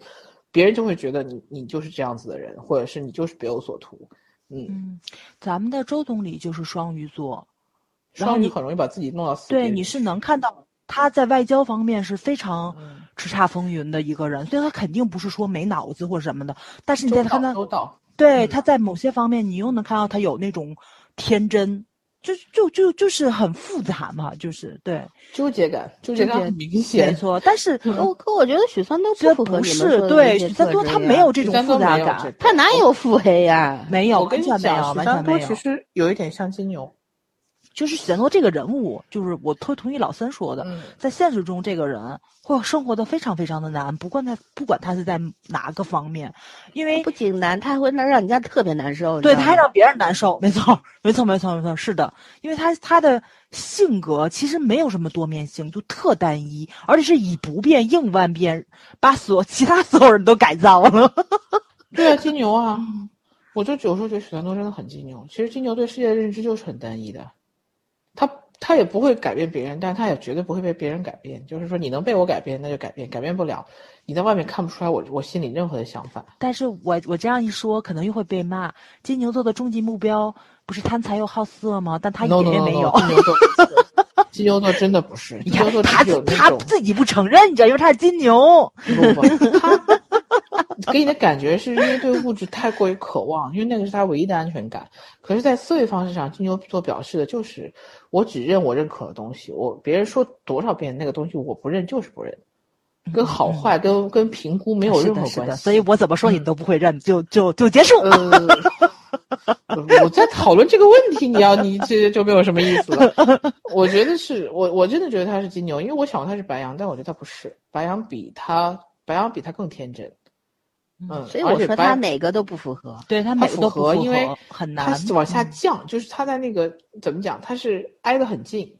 别人就会觉得你你就是这样子的人，或者是你就是别有所图。嗯，嗯，咱们的周总理就是双鱼座，然后双鱼你很容易把自己弄到死对，你是能看到他在外交方面是非常嗯叱咤风云的一个人，所以他肯定不是说没脑子或者什么的，但是你在看他，到周到。嗯对他在某些方面，你又能看到他有那种天真，就就就就是很复杂嘛，就是对，纠结感，纠结感结很明显没。错。但是可我可我觉得许三多这不符合不你们说的是对许三多，他没有这种复杂感他哪有腹黑呀？没有，我跟你讲，许三多。其实有一点像金牛。就是许三多这个人物，就是我特同意老三说的，嗯，在现实中，这个人会生活的非常非常的难，不管他不管他是在哪个方面，因为不仅难，他还会让人家特别难受。对他还让别人难受，没错，没错，没错，没错，是的，因为他他的性格其实没有什么多面性，就特单一，而且是以不变应万变，把所其他所有人都改造了。对啊，金牛啊，嗯我就有时候觉得许三多真的很金牛。其实金牛对世界的认知就是很单一的，他他也不会改变别人，但他也绝对不会被别人改变。就是说，你能被我改变，那就改变；改变不了，你在外面看不出来我我心里任何的想法。但是我我这样一说，可能又会被骂。金牛座的终极目标不是贪财又好色吗？但他一点也没有。no，金牛座，金牛座真的不是，金牛座他只有自己不承认，你知道，因为他是金牛。不不不，他给你的感觉是因为对物质太过于渴望，因为那个是他唯一的安全感。可是，在思维方式上，金牛座表示的就是我只认我认可的东西，我别人说多少遍那个东西我不认就是不认，跟好坏跟跟评估没有任何关系。所以我怎么说你嗯都不会认，就就就结束。呃，我在讨论这个问题，你要你这就没有什么意思了。我觉得是我我真的觉得他是金牛，因为我想他是白羊，但我觉得他不是，白羊比他白羊比他更天真。嗯，所以我说他哪个都不符合。对他每个都不符合因为合很他难往下嗯降，就是他在那个怎么讲，他是挨得很近。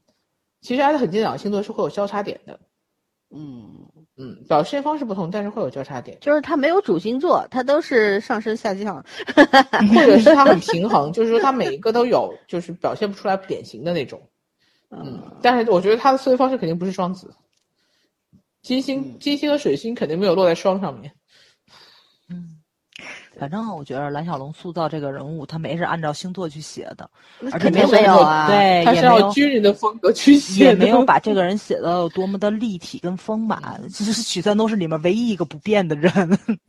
其实挨得很近两个星座是会有交叉点的，嗯，嗯，表现方式不同，但是会有交叉点，就是他没有主星座，他都是上升下降。或者是他很 平衡，就是说他每一个都有，就是表现不出来典型的那种。嗯，但是我觉得他的思维方式肯定不是双子，金星、金星和水星肯定没有落在双上面。嗯，反正我觉得蓝小龙塑造这个人物，他没是按照星座去写的，而且肯定没有没有啊。，对，他是要军人的风格去写的，也没有把这个人写的有多么的立体跟丰满。其实许三多是里面唯一一个不变的人。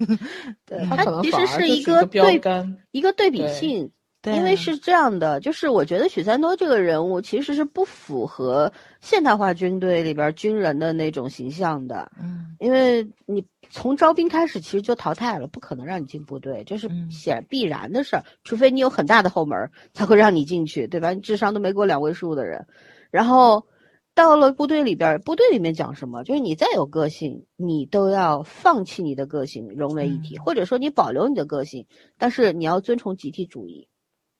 对他可能其反而就是一一个标对杆。一个对比性。对因为是这样的，就是我觉得许三多这个人物其实是不符合现代化军队里边军人的那种形象的，嗯因为你从招兵开始其实就淘汰了，不可能让你进部队，这是嗯显必然的事儿，除非你有很大的后门儿才会让你进去，对吧？你智商都没过两位数的人，然后到了部队里边儿，部队里面讲什么？就是你再有个性，你都要放弃你的个性，融为一体，嗯或者说你保留你的个性，但是你要遵从集体主义，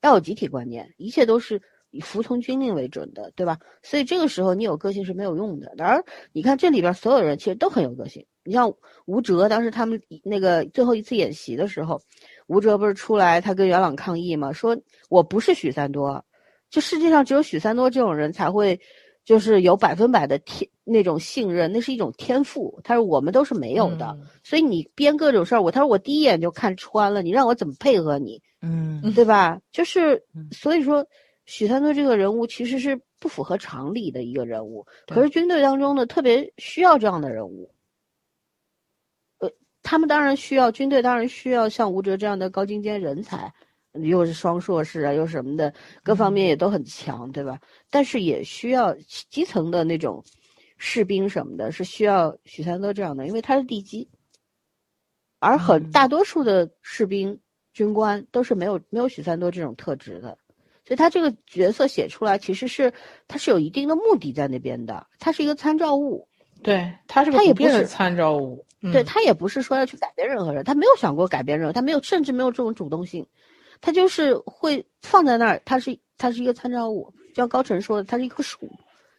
要有集体观念，一切都是以服从军令为准的，对吧？所以这个时候你有个性是没有用的。然而，你看这里边所有人其实都很有个性。你像吴哲，当时他们那个最后一次演习的时候，吴哲不是出来他跟元朗抗议吗？说我不是许三多，就世界上只有许三多这种人才会。就是有百分百的天那种信任，那是一种天赋。他说我们都是没有的，嗯所以你编各种事儿，我他说我第一眼就看穿了，你让我怎么配合你？嗯对吧？就是嗯所以说，许三多这个人物其实是不符合常理的一个人物，可是军队当中呢，特别需要这样的人物。呃，他们当然需要军队，当然需要像吴哲这样的高精尖人才，又是双硕士啊，又什么的，各方面也都很强，对吧？但是也需要基层的那种士兵什么的，是需要许三多这样的，因为他是地基。而很大多数的士兵、军官都是没有没有许三多这种特质的，所以他这个角色写出来，其实是他是有一定的目的在那边的，他是一个参照物。对，他是个他也不是参照物。嗯对他也不是说要去改变任何人，他没有想过改变任何，他没有，甚至没有这种主动性，他就是会放在那儿，他是他是一个参照物，就像高晨说的，它是一棵树，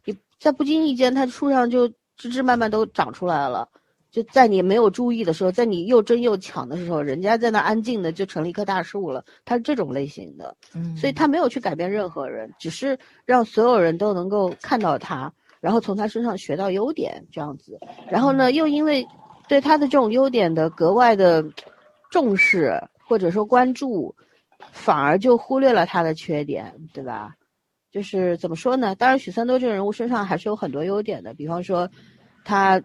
你在不经意间，它树上就枝枝蔓蔓都长出来了，就在你没有注意的时候，在你又争又抢的时候，人家在那安静的就成了一棵大树了，他是这种类型的，嗯，所以他没有去改变任何人，只是让所有人都能够看到他，然后从他身上学到优点这样子。然后呢，又因为对他的这种优点的格外的重视或者说关注，反而就忽略了他的缺点，对吧？就是怎么说呢？当然，许三多这个人物身上还是有很多优点的，比方说，他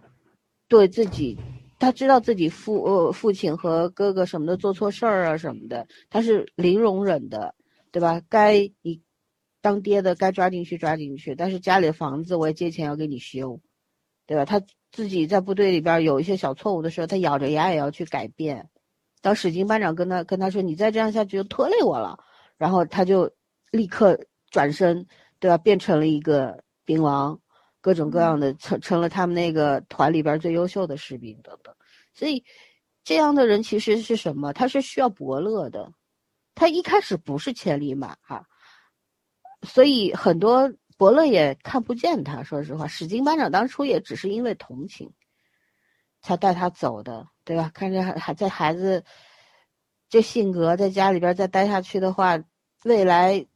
对自己，他知道自己父呃父亲和哥哥什么的做错事儿啊什么的，他是零容忍的，对吧？该你当爹的该抓进去抓进去，但是家里的房子我也借钱要给你修，对吧？他自己在部队里边有一些小错误的时候，他咬着牙也要去改变。当史金班长跟他跟他说：“你再这样下去就拖累我了。”然后他就立刻转身，对吧？变成了一个兵王，各种各样的成成了他们那个团里边最优秀的士兵等等。所以这样的人其实是什么？他是需要伯乐的。他一开始不是千里马哈、所以很多伯乐也看不见他。说实话，史金班长当初也只是因为同情，才带他走的，对吧？看着还还在孩子这性格，在家里边再待下去的话，未来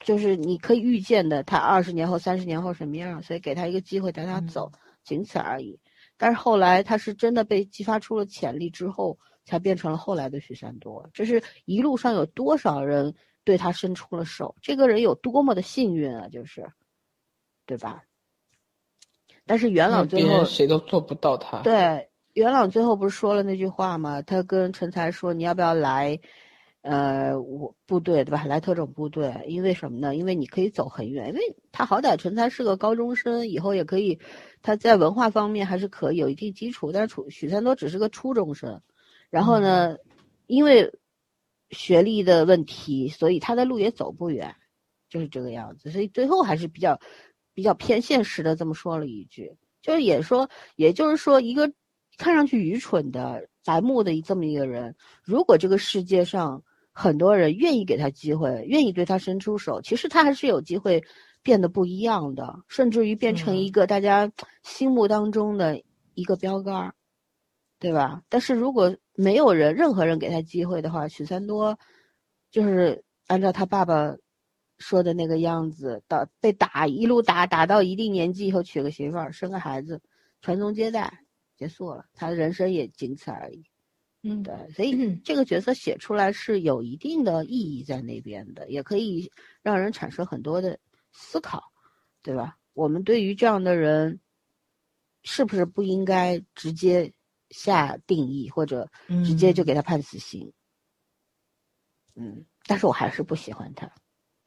就是你可以预见的，他二十年后、三十年后什么样，所以给他一个机会带他走，仅此而已。但是后来他是真的被激发出了潜力之后，才变成了后来的许三多。这是一路上有多少人对他伸出了手，这个人有多么的幸运啊，就是，对吧？但是元朗最后谁都做不到他。对，元朗最后不是说了那句话吗？他跟陈才说：“你要不要来？呃，我部队对吧？来特种部队，因为什么呢？因为你可以走很远，因为他好歹陈才是个高中生，以后也可以，他在文化方面还是可以有一定基础。但是楚许三多只是个初中生，然后呢，因为学历的问题，所以他的路也走不远，就是这个样子。所以最后还是比较比较偏现实的这么说了一句，就是也说，也就是说，一个看上去愚蠢的白目的这么一个人，如果这个世界上很多人愿意给他机会，愿意对他伸出手，其实他还是有机会变得不一样的，甚至于变成一个大家心目当中的一个标杆儿，对吧？但是如果没有人，任何人给他机会的话，许三多就是按照他爸爸说的那个样子，到被打一路打打到一定年纪以后，娶个媳妇儿，生个孩子，传宗接代，结束了，他的人生也仅此而已。嗯，对，所以这个角色写出来是有一定的意义在那边的，也可以让人产生很多的思考，对吧？我们对于这样的人，是不是不应该直接下定义，或者直接就给他判死刑？嗯，但是我还是不喜欢他。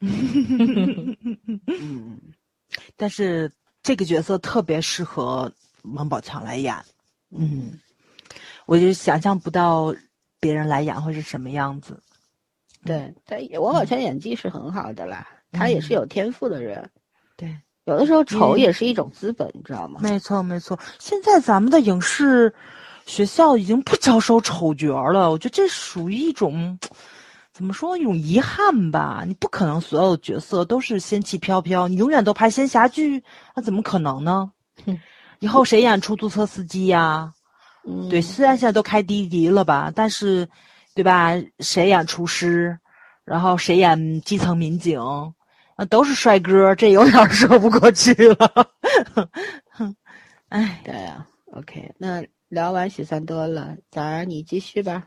嗯，但是这个角色特别适合王宝强来演，嗯，我就想象不到别人来演会是什么样子。对，他王宝强演技是很好的啦，他也是有天赋的人。对，有的时候丑嗯也是一种资本，你知道吗？没错，没错。现在咱们的影视学校已经不教授丑角了，我觉得这属于一种怎么说一种遗憾吧。你不可能所有角色都是仙气飘飘，你永远都拍仙侠剧，那怎么可能呢？以后谁演出租车司机呀、嗯，对，虽然现在都开滴滴了吧，但是，对吧？谁演厨师，然后谁演基层民警，啊，都是帅哥，这有点说不过去了。哎，对呀、OK，那聊完许三多了，早上你继续吧。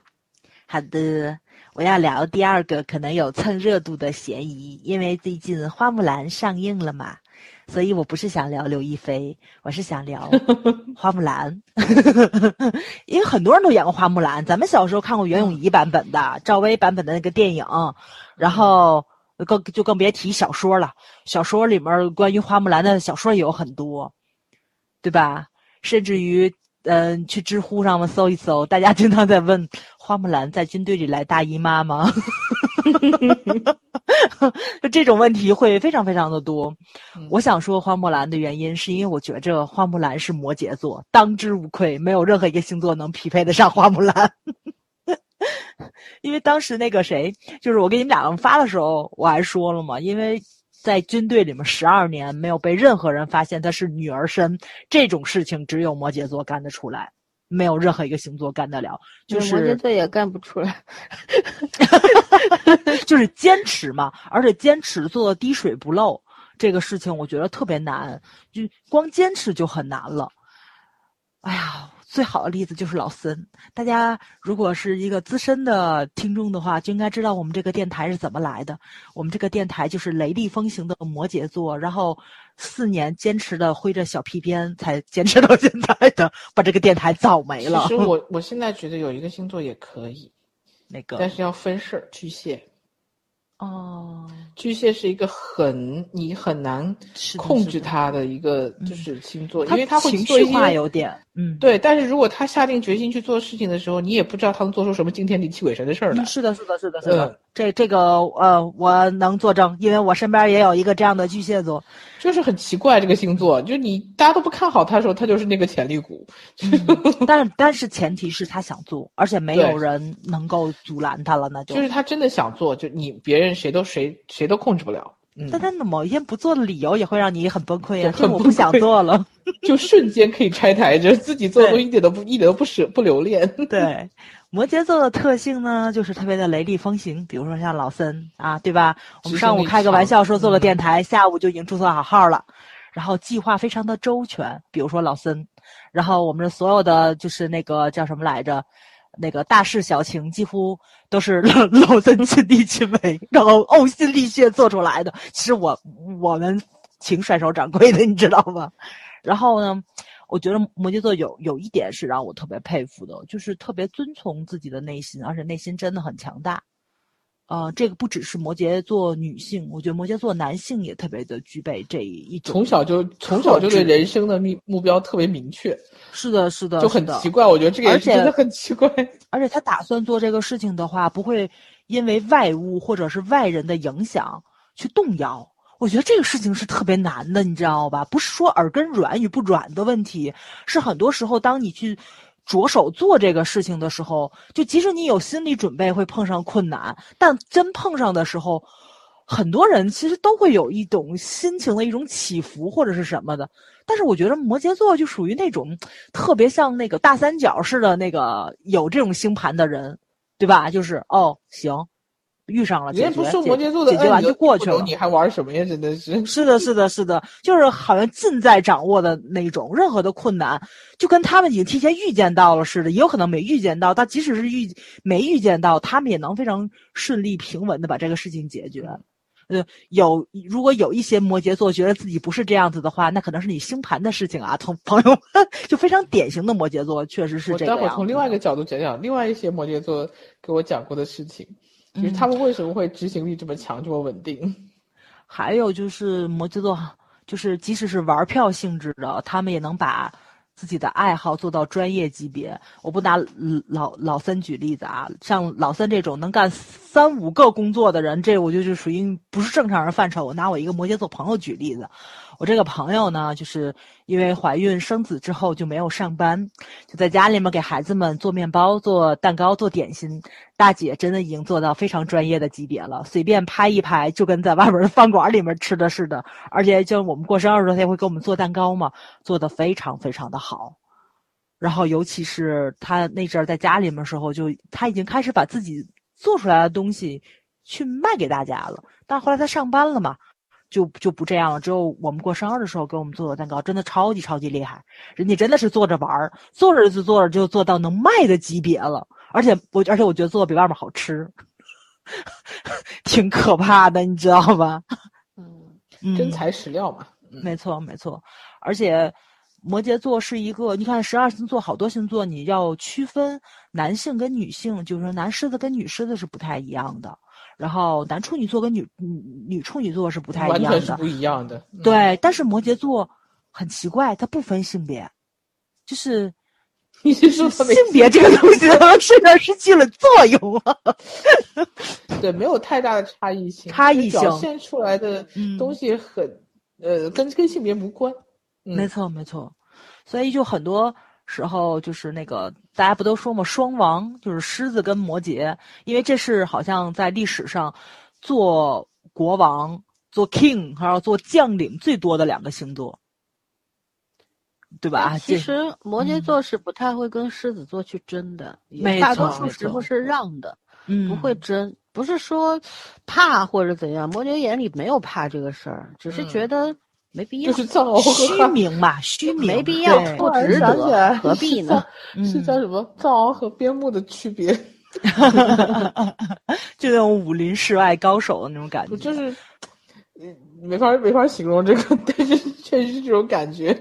好的，我要聊第二个可能有蹭热度的嫌疑，因为最近花木兰上映了嘛，所以我不是想聊刘亦菲，我是想聊 花木兰，因为很多人都演过花木兰。咱们小时候看过袁咏仪版本的、赵薇版本的那个电影，然后更就更别提小说了。小说里面关于花木兰的小说也有很多，对吧？甚至于，嗯、去知乎上面搜一搜，大家经常在问花木兰在军队里来大姨妈吗？就 这种问题会非常非常的多。嗯我想说花木兰的原因，是因为我觉着花木兰是摩羯座，当之无愧，没有任何一个星座能匹配得上花木兰。因为当时那个谁，就是我给你们俩发的时候，我还说了嘛，因为在军队里面十二年没有被任何人发现她是女儿身，这种事情只有摩羯座干得出来，没有任何一个星座干得了。就摩羯是座也干不出来。就是坚持嘛，而且坚持做到滴水不漏，这个事情我觉得特别难，就光坚持就很难了。哎呀，最好的例子就是老森。大家如果是一个资深的听众的话，就应该知道我们这个电台是怎么来的。我们这个电台就是雷厉风行的摩羯座，然后四年坚持的挥着小皮鞭，才坚持到现在的，把这个电台造没了其。实我我现在觉得有一个星座也可以，那个但是要分事儿。巨蟹，哦，巨蟹是一个很你很难控制他的它的一个就是星座，因为他情绪化有点，嗯，对。但是如果他下定决心去做事情的时候，你也不知道他能做出什么惊天地泣鬼神的事儿来嗯，。是的，是的，是的，是的。嗯这这个呃，我能作证，因为我身边也有一个这样的巨蟹座。就是很奇怪这个星座，就你大家都不看好他的时候，他就是那个潜力股。但是但是前提是他想做，而且没有人能够阻拦他了，那就。就是他真的想做，就你别人谁都谁谁都控制不了。嗯，但他某一天不做的理由也会让你很崩溃啊！我不想做了。就瞬间可以拆台，就自己做的东西一点都不一点都不舍不留恋。对，摩羯座的特性呢，就是特别的雷厉风行。比如说像老森啊，对吧？我们上午开个玩笑说做个电台，下午就已经注册好号了，然后计划非常的周全。比如说老森，然后我们的所有的就是那个叫什么来着？那个大事小情几乎都是 老老森亲力亲为，然后呕心沥血做出来的。其实我我们挺甩手掌柜的，你知道吗？然后呢，我觉得摩羯座有有一点是让我特别佩服的，就是特别遵从自己的内心，而且内心真的很强大。呃，这个不只是摩羯座女性，我觉得摩羯座男性也特别的具备这一种。从小就从小就对人生的目目标特别明确，是的，是的，就很奇怪。我觉得这个也而且是真的很奇怪。而且他打算做这个事情的话，不会因为外物或者是外人的影响去动摇。我觉得这个事情是特别难的，你知道吧？不是说耳根软与不软的问题，是很多时候当你去着手做这个事情的时候，就即使你有心理准备会碰上困难，但真碰上的时候，很多人其实都会有一种心情的一种起伏或者是什么的。但是我觉得摩羯座就属于那种特别像那个大三角似的那个有这种星盘的人，对吧？就是哦，行，遇上了，人家不说摩羯座的解决完就过去了。你还玩什么呀？真的是。是的，是的，是的，就是好像尽在掌握的那种，任何的困难就跟他们已经提前预见到了似的，也有可能没预见到，但即使是预没预见到，他们也能非常顺利平稳的把这个事情解决。呃，有如果有一些摩羯座觉得自己不是这样子的话，那可能是你星盘的事情啊，同朋友们就非常典型的摩羯座，确实是这样我待会从另外一个角度讲讲另外一些摩羯座给我讲过的事情，就是嗯他们为什么会执行力这么强，这么稳定。还有就是摩羯座，就是即使是玩票性质的，他们也能把自己的爱好做到专业级别。我不拿嗯老老三举例子啊，像老三这种能干三五个工作的人，这我就是属于不是正常人范畴。我拿我一个摩羯座朋友举例子，我这个朋友呢，就是因为怀孕生子之后就没有上班，就在家里面给孩子们做面包、做蛋糕、做点心。大姐真的已经做到非常专业的级别了，随便拍一拍就跟在外边的饭馆里面吃的似的。而且就我们过生日的时候，她也会给我们做蛋糕嘛，做的非常非常的好。然后尤其是她那阵儿在家里面时候，就她已经开始把自己做出来的东西去卖给大家了。但后来她上班了嘛，就就不这样了。只有我们过生日的时候给我们做的蛋糕，真的超级超级厉害。人家真的是做着玩儿，做着就做着就做到能卖的级别了。而且我而且我觉得做的比外面好吃，挺可怕的，你知道吧？嗯，嗯，真材实料嘛。嗯没错，没错，而且摩羯座是一个，你看十二星座好多星座，你要区分男性跟女性，就是说男狮子跟女狮子是不太一样的，然后男处女座跟女女女处女座是不太一样的，完全是不一样的。嗯，对。但是摩羯座很奇怪，它不分性别，就是 你是说他性别这个东西在他身上失去了作用啊。对，没有太大的差异性，差异性表现出来的嗯东西很，呃，跟跟性别无关。嗯没错，没错，所以就很多时候就是那个大家不都说吗，双王就是狮子跟摩羯，因为这是好像在历史上做国王、做 king 还有做将领最多的两个星座，对吧？其实摩羯座是不太会跟狮子座去争的，大多数时候是让的，嗯不会争。不是说怕或者怎样，摩羯眼里没有怕这个事儿，只是觉得没必要，就是藏獒和虚名嘛，虚 名没必要，对不值想起来得，何必呢？是叫什么藏獒和边牧的区别？就那种武林世外高手的那种感觉，我就是，嗯，没法没法形容这个，但是确实是这种感觉。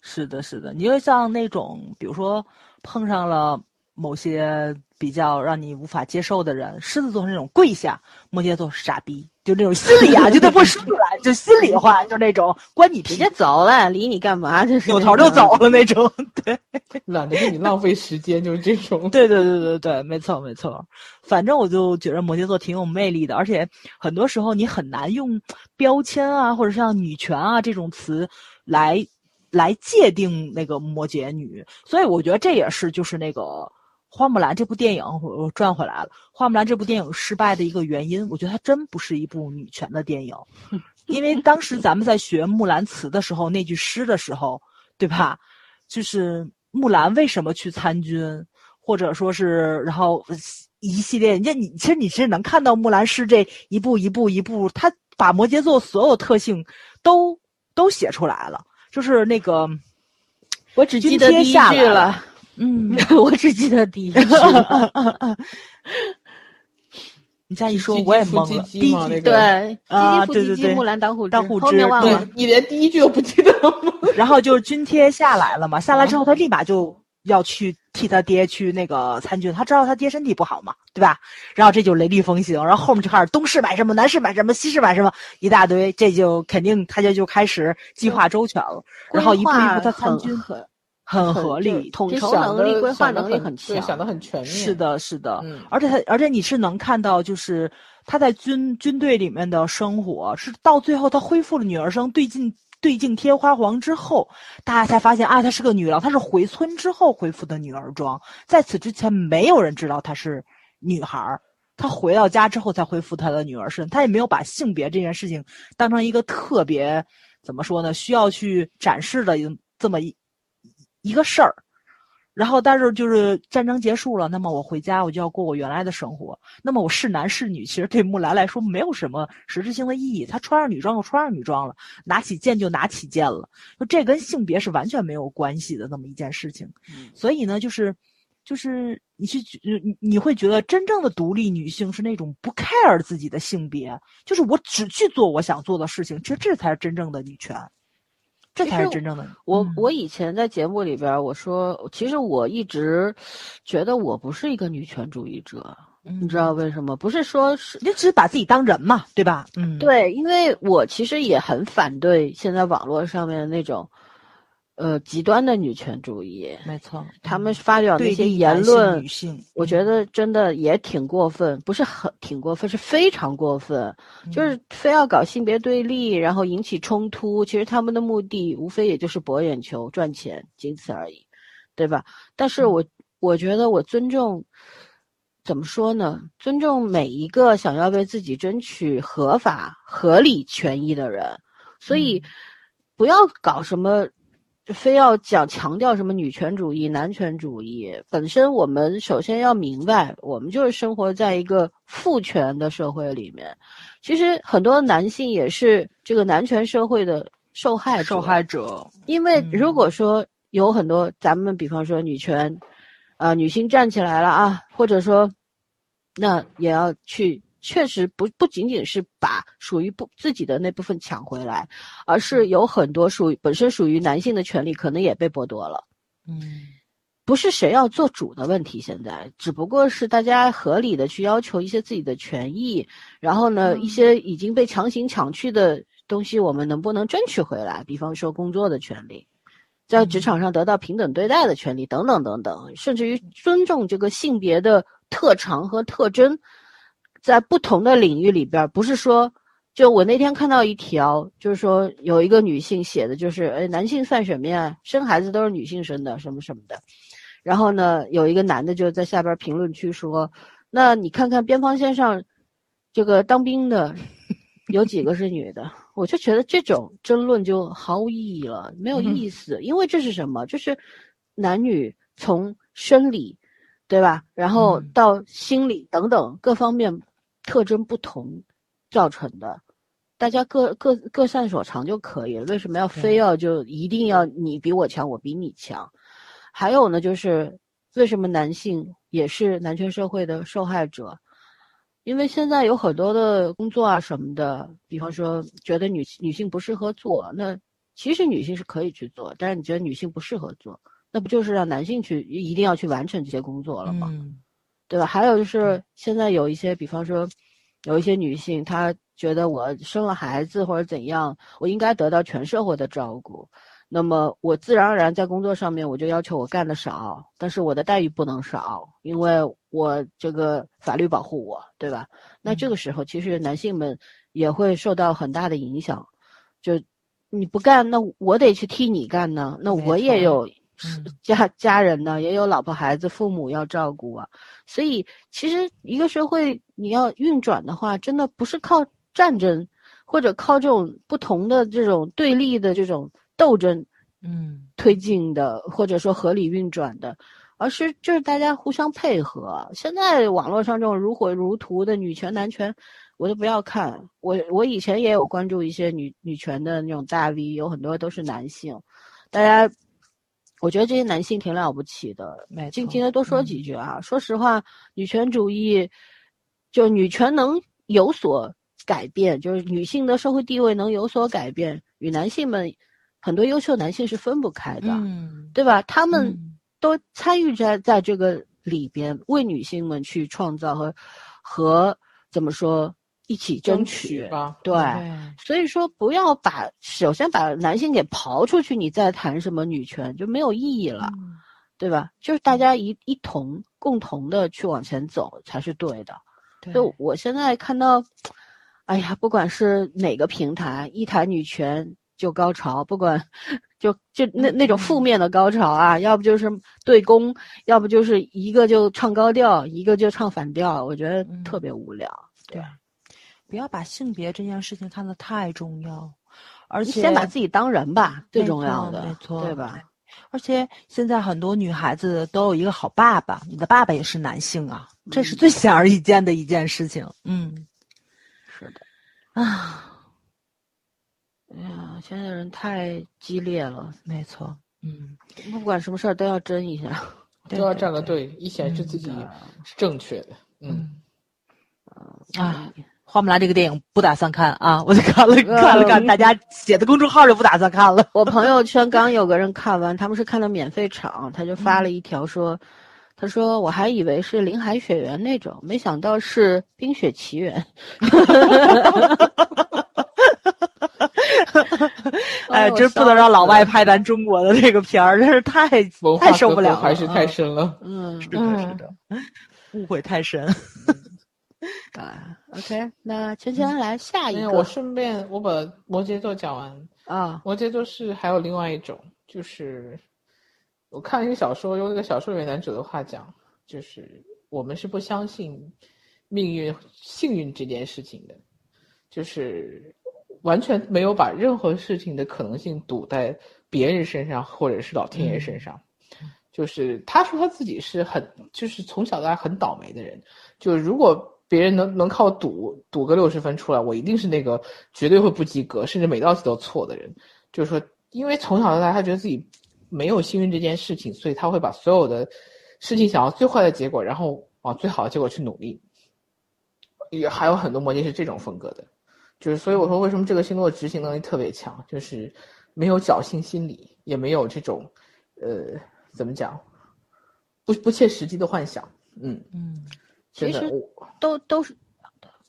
是的，是的，你就像那种，比如说碰上了某些比较让你无法接受的人，狮子座是那种跪下，摩羯座是傻逼，就那种心里啊，就他不说出来，就心里话，就那种关你屁直接走了，理你干嘛？就是扭头就走了那种。对，懒得跟你浪费时间，就是这种。对对对对对，没错没错。反正我就觉得摩羯座挺有魅力的，而且很多时候你很难用标签啊，或者像女权啊这种词来来界定那个摩羯女，所以我觉得这也是就是那个。花木兰这部电影，我我转回来了。花木兰这部电影失败的一个原因，我觉得它真不是一部女权的电影，因为当时咱们在学《木兰辞》的时候，那句诗的时候，对吧？就是木兰为什么去参军，或者说是，然后一系列，人家你其实你是能看到木兰诗这一步一步一步，他把摩羯座所有特性都都写出来了，就是那个我只记军得第一句了，嗯，我只记得第一句。你这样一说我也懵了。第一句对，唧唧复唧唧，啊对对对木兰当户，当户织对。你连第一句都不记得吗？然后就是军贴下来了嘛，下来之后他立马就要去替他爹去那个参军，他知道他爹身体不好嘛，对吧？然后这就雷厉风行，然后后面就开始东市买什么，南市买什么，西市买什么，一大堆，这就肯定他就就开始计划周全了，然后一步一步他参军很很合理，统筹能力、规划能力很对，强。想得很全面。是，的，是的，嗯而且他，而且你是能看到，就是他在军军队里面的生活，是到最后他恢复了女儿身，对镜对镜贴花黄之后，大家才发现啊，她是个女郎，她是回村之后恢复的女儿装，在此之前没有人知道她是女孩儿。她回到家之后才恢复她的女儿身，她也没有把性别这件事情当成一个特别怎么说呢，需要去展示的一这么一一个事儿。然后，但是就是战争结束了，那么我回家我就要过我原来的生活。那么我是男是女，其实对木兰来说没有什么实质性的意义。她穿上女装就穿上女装了，拿起剑就拿起剑了，就这跟性别是完全没有关系的那么一件事情。所以呢，就是就是你去你你会觉得真正的独立女性是那种不 care 自己的性别，就是我只去做我想做的事情。其实这才是真正的女权，这才是真正的。我嗯我以前在节目里边儿我说，其实我一直觉得我不是一个女权主义者，你知道为什么？不是说是你只是把自己当人嘛，对吧？嗯，对，因为我其实也很反对现在网络上面的那种，呃，极端的女权主义。没错，他们发表那些言论女，性，我觉得真的也挺过分，不是很挺过分，是非常过分。就是非要搞性别对立，然后引起冲突。其实他们的目的无非也就是博眼球、赚钱，仅此而已，对吧？但是我我觉得我尊重，怎么说呢？尊重每一个想要为自己争取合法、合理权益的人，所以不要搞什么。非要讲强调什么女权主义、男权主义，本身我们首先要明白，我们就是生活在一个父权的社会里面。其实很多男性也是这个男权社会的受害者。受害者，因为嗯如果说有很多咱们，比方说女权，呃，女性站起来了啊，或者说，那也要去确实不不仅仅是把属于不自己的那部分抢回来，而是有很多属于本身属于男性的权利可能也被剥夺了。嗯不是谁要做主的问题，现在只不过是大家合理的去要求一些自己的权益，然后呢，一些已经被强行抢去的东西，我们能不能争取回来？比方说工作的权利，在职场上得到平等对待的权利，等等等等，甚至于尊重这个性别的特长和特征，在不同的领域里边，不是说。就我那天看到一条，就是说有一个女性写的，就是哎，男性算什么呀？生孩子都是女性生的，什么什么的。然后呢，有一个男的就在下边评论区说：“那你看看边防线上，这个当兵的有几个是女的？” 我就觉得这种争论就毫无意义了，没有意思。因为这是什么？就是男女从生理，对吧？然后到心理等等各方面特征不同造成的。大家各各各擅所长就可以了，为什么要非要就一定要你比我强，我比你强？还有呢，就是为什么男性也是男权社会的受害者？因为现在有很多的工作啊什么的，比方说觉得女女性不适合做，那其实女性是可以去做，但是你觉得女性不适合做，那不就是让男性去一定要去完成这些工作了吗？嗯对吧？还有就是现在有一些，比方说有一些女性，她觉得我生了孩子或者怎样，我应该得到全社会的照顾。那么我自然而然在工作上面，我就要求我干的少，但是我的待遇不能少，因为我这个法律保护我，对吧？那这个时候，其实男性们也会受到很大的影响。就你不干，那我得去替你干呢。那我也有家家人呢，也有老婆孩子、父母要照顾啊。所以，其实一个社会你要运转的话，真的不是靠战争，或者靠这种不同的这种对立的这种斗争，嗯，推进的，或者说合理运转的，而是就是大家互相配合。现在网络上这种如火如荼的女权男权，我都不要看。我我以前也有关注一些女女权的那种大 V，有很多都是男性，大家。我觉得这些男性挺了不起的，今今天多说几句啊。说实话，女权主义，就女权能有所改变，就是女性的社会地位能有所改变，与男性们很多优秀男性是分不开的，嗯，对吧？他们都参与在在这个里边，为女性们去创造和和怎么说？一起争取吧，对，所以说不要把首先把男性给刨出去，你再谈什么女权就没有意义了，对吧？就是大家一一同共同的去往前走才是对的。就我现在看到，哎呀，不管是哪个平台，一谈女权就高潮，不管 就就那那种负面的高潮啊，要不就是对攻，要不就是一个就唱高调，一个就唱反调，我觉得特别无聊，对。不要把性别这件事情看得太重要，而且先把自己当人吧，最重要的，没错，对吧？而且现在很多女孩子都有一个好爸爸，你的爸爸也是男性啊，这是最显而易见的一件事情。嗯，是的，啊，哎呀，现在人太激烈了，没错，嗯，不管什么事儿都要争一下，都要站个队，以显示自己是正确的。嗯，啊。花木兰这个电影不打算看啊，我就看了看了看大家写的公众号就不打算看了。我朋友圈刚有个人看完，他们是看的免费场，他就发了一条说：“他说我还以为是《林海雪原》那种，没想到是《冰雪奇缘》。”哎，真不能让老外拍咱中国的这个片儿，真是太 太受不了了，还是太深了。嗯，是的，是的，误会太深。啊，OK，那芊芊来下一个。我顺便我把摩羯座讲完啊。摩羯座是还有另外一种，就是我看一个小说，用那个小说里面男主的话讲，就是我们是不相信命运、幸运这件事情的，就是完全没有把任何事情的可能性赌在别人身上或者是老天爷身上。就是他说他自己是很，就是从小到大很倒霉的人，就如果。别人能能靠赌赌个六十分出来，我一定是那个绝对会不及格，甚至每道题都错的人。就是说，因为从小到大，他觉得自己没有幸运这件事情，所以他会把所有的事情想要最坏的结果，然后往最好的结果去努力。也还有很多魔戒是这种风格的，就是所以我说为什么这个星座执行能力特别强，就是没有侥幸心理，也没有这种呃怎么讲不不切实际的幻想，嗯嗯其实都都是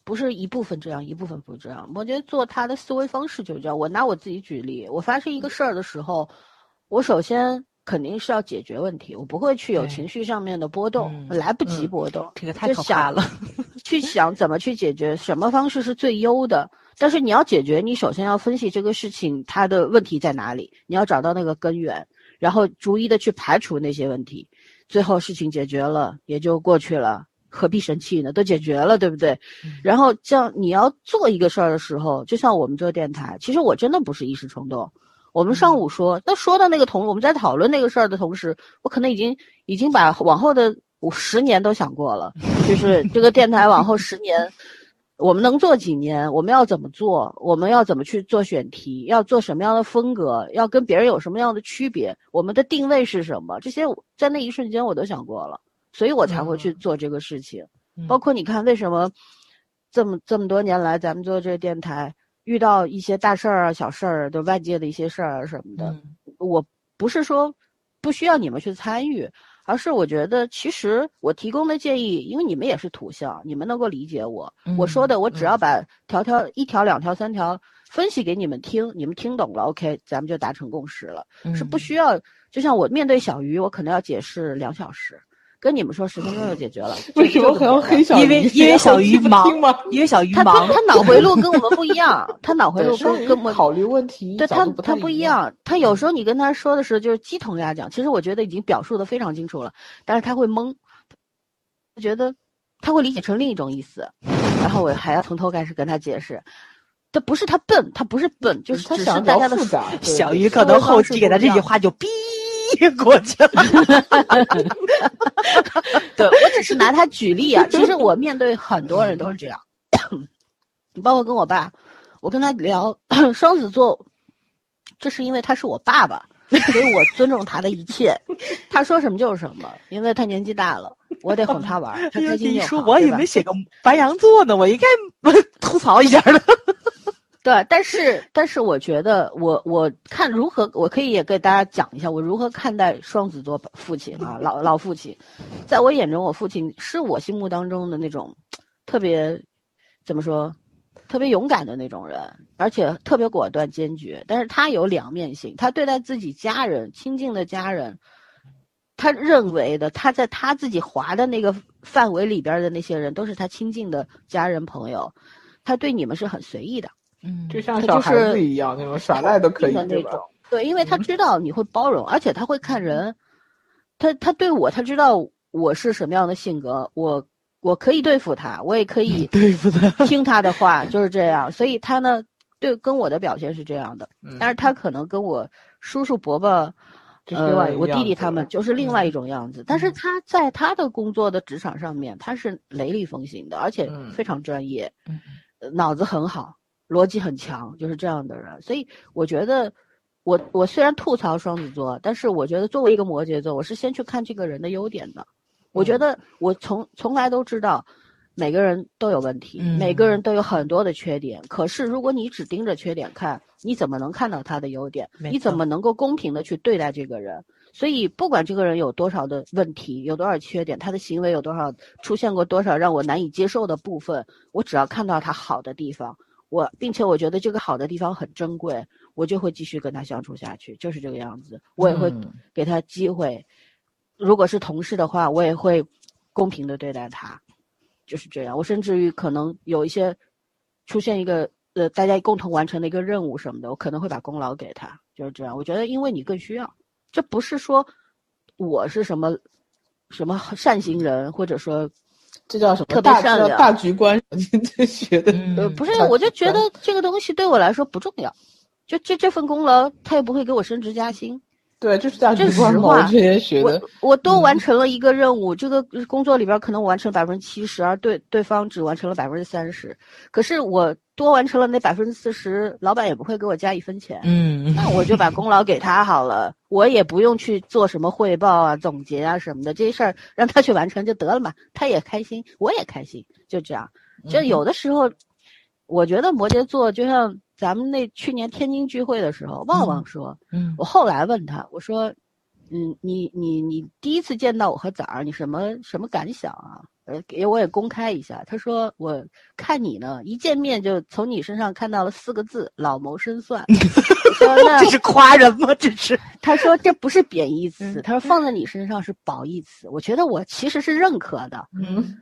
不是一部分这样，一部分不这样。我觉得做他的思维方式就是这样。我拿我自己举例，我发生一个事儿的时候，我首先肯定是要解决问题，我不会去有情绪上面的波动，嗯来不及嗯波动。这个太就想可怕了。去想怎么去解决，什么方式是最优的。但是你要解决，你首先要分析这个事情它的问题在哪里，你要找到那个根源，然后逐一的去排除那些问题，最后事情解决了也就过去了，何必生气呢？都解决了，对不对？嗯然后这样你要做一个事儿的时候，就像我们做电台，其实我真的不是一时冲动。我们上午说，那说到那个同，我们在讨论那个事儿的同时，我可能已经已经把往后的五十年都想过了，就是这个电台往后十年，我们能做几年，我们要怎么做，我们要怎么去做选题，要做什么样的风格，要跟别人有什么样的区别，我们的定位是什么，这些在那一瞬间我都想过了，所以我才会去做这个事情。嗯包括你看，为什么这么这么多年来，咱们做这个电台，遇到一些大事儿啊、小事儿，都外界的一些事儿啊什么的，嗯我不是说不需要你们去参与，而是我觉得其实我提供的建议，因为你们也是土象，你们能够理解我，我说的我只要把条条一条、两条、三条分析给你们听，你们听懂了，OK，咱们就达成共识了，是不嗯需要。就像我面对小鱼，我可能要解释两小时。跟你们说十分钟就解决了，为什么还要黑小鱼？因为因为小鱼不忙听吗？因为小鱼他忙他，他脑回路跟我们不一样，他脑回路跟跟我考虑问题对他他不一样。他有时候你跟他说的时候就是鸡同鸭讲，其实我觉得已经表述的非常清楚了，但是他会懵，他觉得他会理解成另一种意思，然后我还要从头开始跟他解释，这不是他笨，他不是笨，就是只是他想大家的小鱼可能后期给他这句话就逼过去了。对我只是拿他举例啊，其实我面对很多人都是这样，你包括跟我爸，我跟他聊双子座，这是因为他是我爸爸，所以我尊重他的一切，他说什么就是什么，因为他年纪大了，我得哄他玩儿，他开心你就好。说我以为写个白羊座呢，我应该吐槽一下的。对，但是但是我觉得我我看如何，我可以也给大家讲一下我如何看待双子座父亲啊，老老父亲，在我眼中，我父亲是我心目当中的那种特别怎么说，特别勇敢的那种人，而且特别果断坚决。但是他有两面性，他对待自己家人、亲近的家人，他认为的他在他自己划的那个范围里边的那些人，都是他亲近的家人朋友，他对你们是很随意的。嗯就像小孩子一样，那种耍赖都可以，的那对吧？种。对，因为他知道你会包容，而且他会看人。他他对我，他知道我是什么样的性格，我我可以对付他，我也可 以对付他。听他的话，就是这样。所以他呢，对跟我的表现是这样的，嗯但是他可能跟我叔叔伯伯。这是另外我弟弟他们就是另外嗯一种样子，但是他在他的工作的职场上面，他是雷厉风行的，而且嗯非常专业，脑子很好，逻辑很强，就是这样的人。所以我觉得我，我虽然吐槽双子座，但是我觉得作为一个摩羯座，我是先去看这个人的优点的。我觉得我从从来都知道，每个人都有问题，嗯每个人都有很多的缺点。可是如果你只盯着缺点看，你怎么能看到他的优点？你怎么能够公平的去对待这个人？所以，不管这个人有多少的问题，有多少缺点，他的行为有多少出现过多少让我难以接受的部分，我只要看到他好的地方，我并且我觉得这个好的地方很珍贵，我就会继续跟他相处下去，就是这个样子。我也会嗯给他机会，如果是同事的话，我也会公平的对待他，就是这样。我甚至于可能有一些出现一个呃大家共同完成的一个任务什么的，我可能会把功劳给他，就是这样。我觉得因为你更需要，这不是说我是什么什么善心人，或者说这叫什么？特别善良大局观，这学的。不是，我就觉得这个东西对我来说不重要，就这这份功劳他也不会给我升职加薪。对，就是大这局观嘛。是实话我之前学的我，我多嗯完成了一个任务，这个工作里边可能我完成百分之七十，而对对方只完成了百分之三十。可是我多完成了那百分之四十，老板也不会给我加一分钱。嗯那我就把功劳给他好了，我也不用去做什么汇报啊、总结啊什么的，这些事儿让他去完成就得了嘛，他也开心，我也开心，就这样。就有的时候，我觉得摩羯座就像咱们那去年天津聚会的时候，旺旺说，嗯我后来问他，我说，嗯，你你你第一次见到我和崽儿，你什么什么感想啊？呃，给我也公开一下。他说，我看你呢，一见面就从你身上看到了四个字：老谋深算。说那这是夸人吗？这是他说这不是贬义词，嗯他说放在你身上是褒义词。我觉得我其实是认可的，嗯，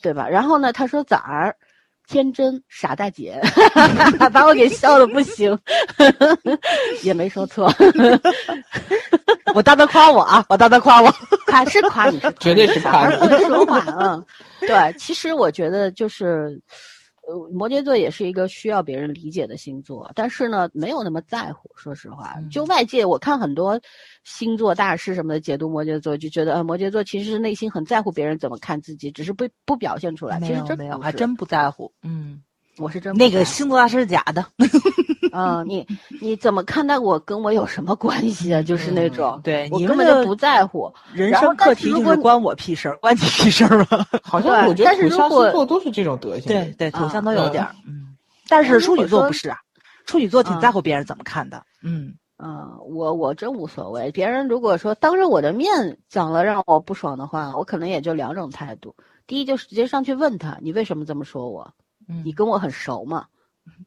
对吧？然后呢，他说崽儿天真傻大姐，把我给笑的不行，也没说错，我当他夸我啊，我当他夸我。夸是夸你是绝对是夸你说话嗯。对，其实我觉得就是。呃，摩羯座也是一个需要别人理解的星座，但是呢，没有那么在乎。说实话，嗯就外界我看很多星座大师什么的解读摩羯座，就觉得呃，摩羯座其实是内心很在乎别人怎么看自己，只是不不表现出来。没其实有没有，真不是还真不在乎。嗯，我是真不那个星座大师是假的，嗯，你你怎么看待我，跟我有什么关系啊？就是那种，对我你根本就不在乎。人生课题就是关我屁事儿，关你屁事儿吗？好像我觉得土象星座都是这种德行。对，对，土啊象都有嗯点儿。嗯，但是处女座不是啊，处女座挺啊在乎别人怎么看的。嗯嗯，我我真无所谓。别人如果说当着我的面讲了让我不爽的话，我可能也就两种态度。第一就是直接上去问他，你为什么这么说我？嗯，你跟我很熟嘛？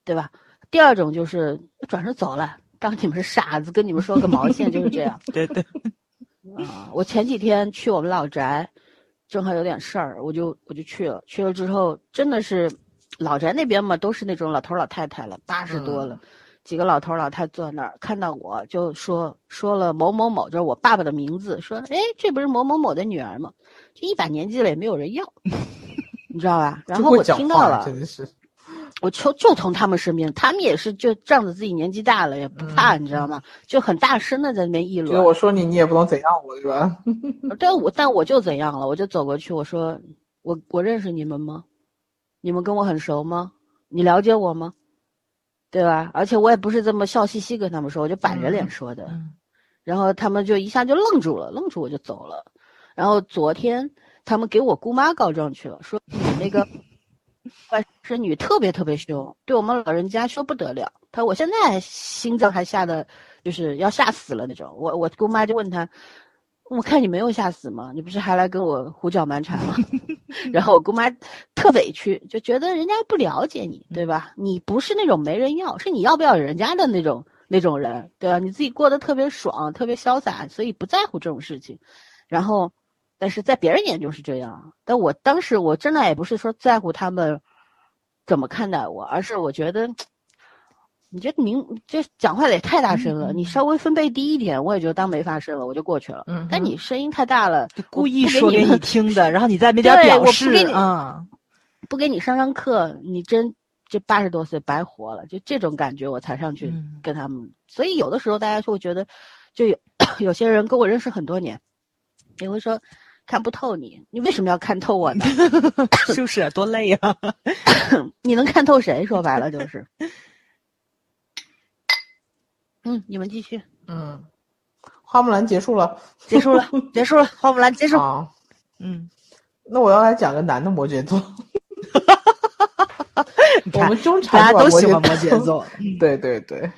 对吧？第二种就是转身走了，当你们是傻子，跟你们说个毛线，就是这样。对对，啊，我前几天去我们老宅，正好有点事儿，我就我就去了。去了之后，真的是老宅那边嘛，都是那种老头老太太了，八十多了，几个老头老太坐那儿，看到我就说说了某某某，就是我爸爸的名字，说哎，这不是某某某的女儿吗？这一把年纪了也没有人要，你知道吧？然后我听到了，真的是。我就就从他们身边，他们也是就仗着自己年纪大了也不怕，你知道吗？就很大声的在那边议论。我说你，你也不能怎样我，是吧？但我但我就怎样了？我就走过去，我说我我认识你们吗？你们跟我很熟吗？你了解我吗？对吧？而且我也不是这么笑嘻嘻跟他们说，我就板着脸说的。嗯然后他们就一下就愣住了，愣住我就走了。然后昨天他们给我姑妈告状去了，说你那个 外甥女特别特别凶，对我们老人家凶不得了。他说我现在心脏还吓得就是要吓死了那种。我我姑妈就问他，我看你没有吓死吗？你不是还来跟我胡搅蛮缠吗？然后我姑妈特委屈，就觉得人家不了解你，对吧？你不是那种没人要，是你要不要人家的那种那种人，对吧？你自己过得特别爽，特别潇洒，所以不在乎这种事情。然后，但是在别人眼中是这样，但我当时我真的也不是说在乎他们怎么看待我，而是我觉得。你这明这讲话的也太大声了，你稍微分贝低一点，我也就当没发生了，我就过去了。嗯但你声音太大了，就故意说给你听的，然后你在那边 对我不表示给你啊。不给你上上课，你真这八十多岁白活了，就这种感觉我才上去嗯跟他们。所以有的时候大家就会觉得，就有 有些人跟我认识很多年，也会说看不透你，你为什么要看透我呢？就 是多累啊！你能看透谁？说白了就是。嗯，你们继续。嗯，花木兰结束了结束了，结束了，花木兰结束。啊。嗯，那我要来讲个男的摩羯座。我们中大产家都喜欢摩摩羯。座。对对对，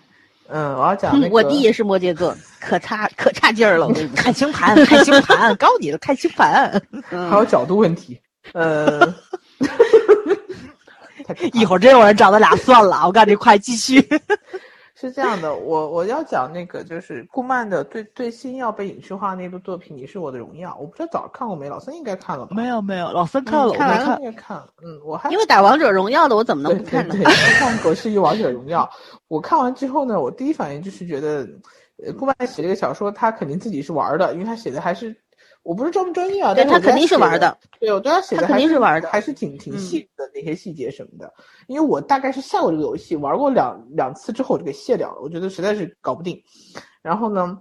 嗯，我要讲那个。我弟也是摩羯座，可差可差劲儿了。看星盘，看星盘，告诉你的，看星盘。嗯还有角度问题。呃，一会儿真有人找他俩算了，我告诉你，快继续。是这样的，我我要讲那个就是顾漫的最最新要被影视化那部作品《你是我的荣耀》，我不知道早上看过没，老孙应该看了吧？没有没有，老三看了，我看完了没看。应该看了。嗯，我还因为打王者荣耀的，我怎么能不看呢对？对，看《狗是一王者荣耀》，我看完之后呢，我第一反应就是觉得，呃，顾漫写这个小说，他肯定自己是玩的，因为他写的还是，我不是专不专业啊，但他肯定是玩的。对，我对他写的还定是玩的还是挺挺嗯细致的那些细节什么的。因为我大概是下过这个游戏，玩过两两次之后我就给卸掉了，我觉得实在是搞不定。然后呢，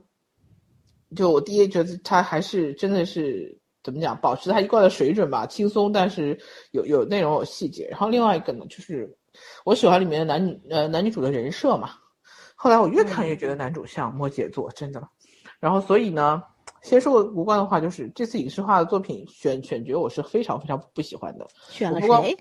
就我第一觉得他还是真的是怎么讲，保持他一贯的水准吧，轻松，但是有有内容有细节。然后另外一个呢，就是我喜欢里面的男女呃男女主的人设嘛。后来我越看越觉得男主像摩羯座，真的。然后所以呢，先说个无关的话，就是这次影视化的作品选选角我是非常非常不喜欢的。选了谁？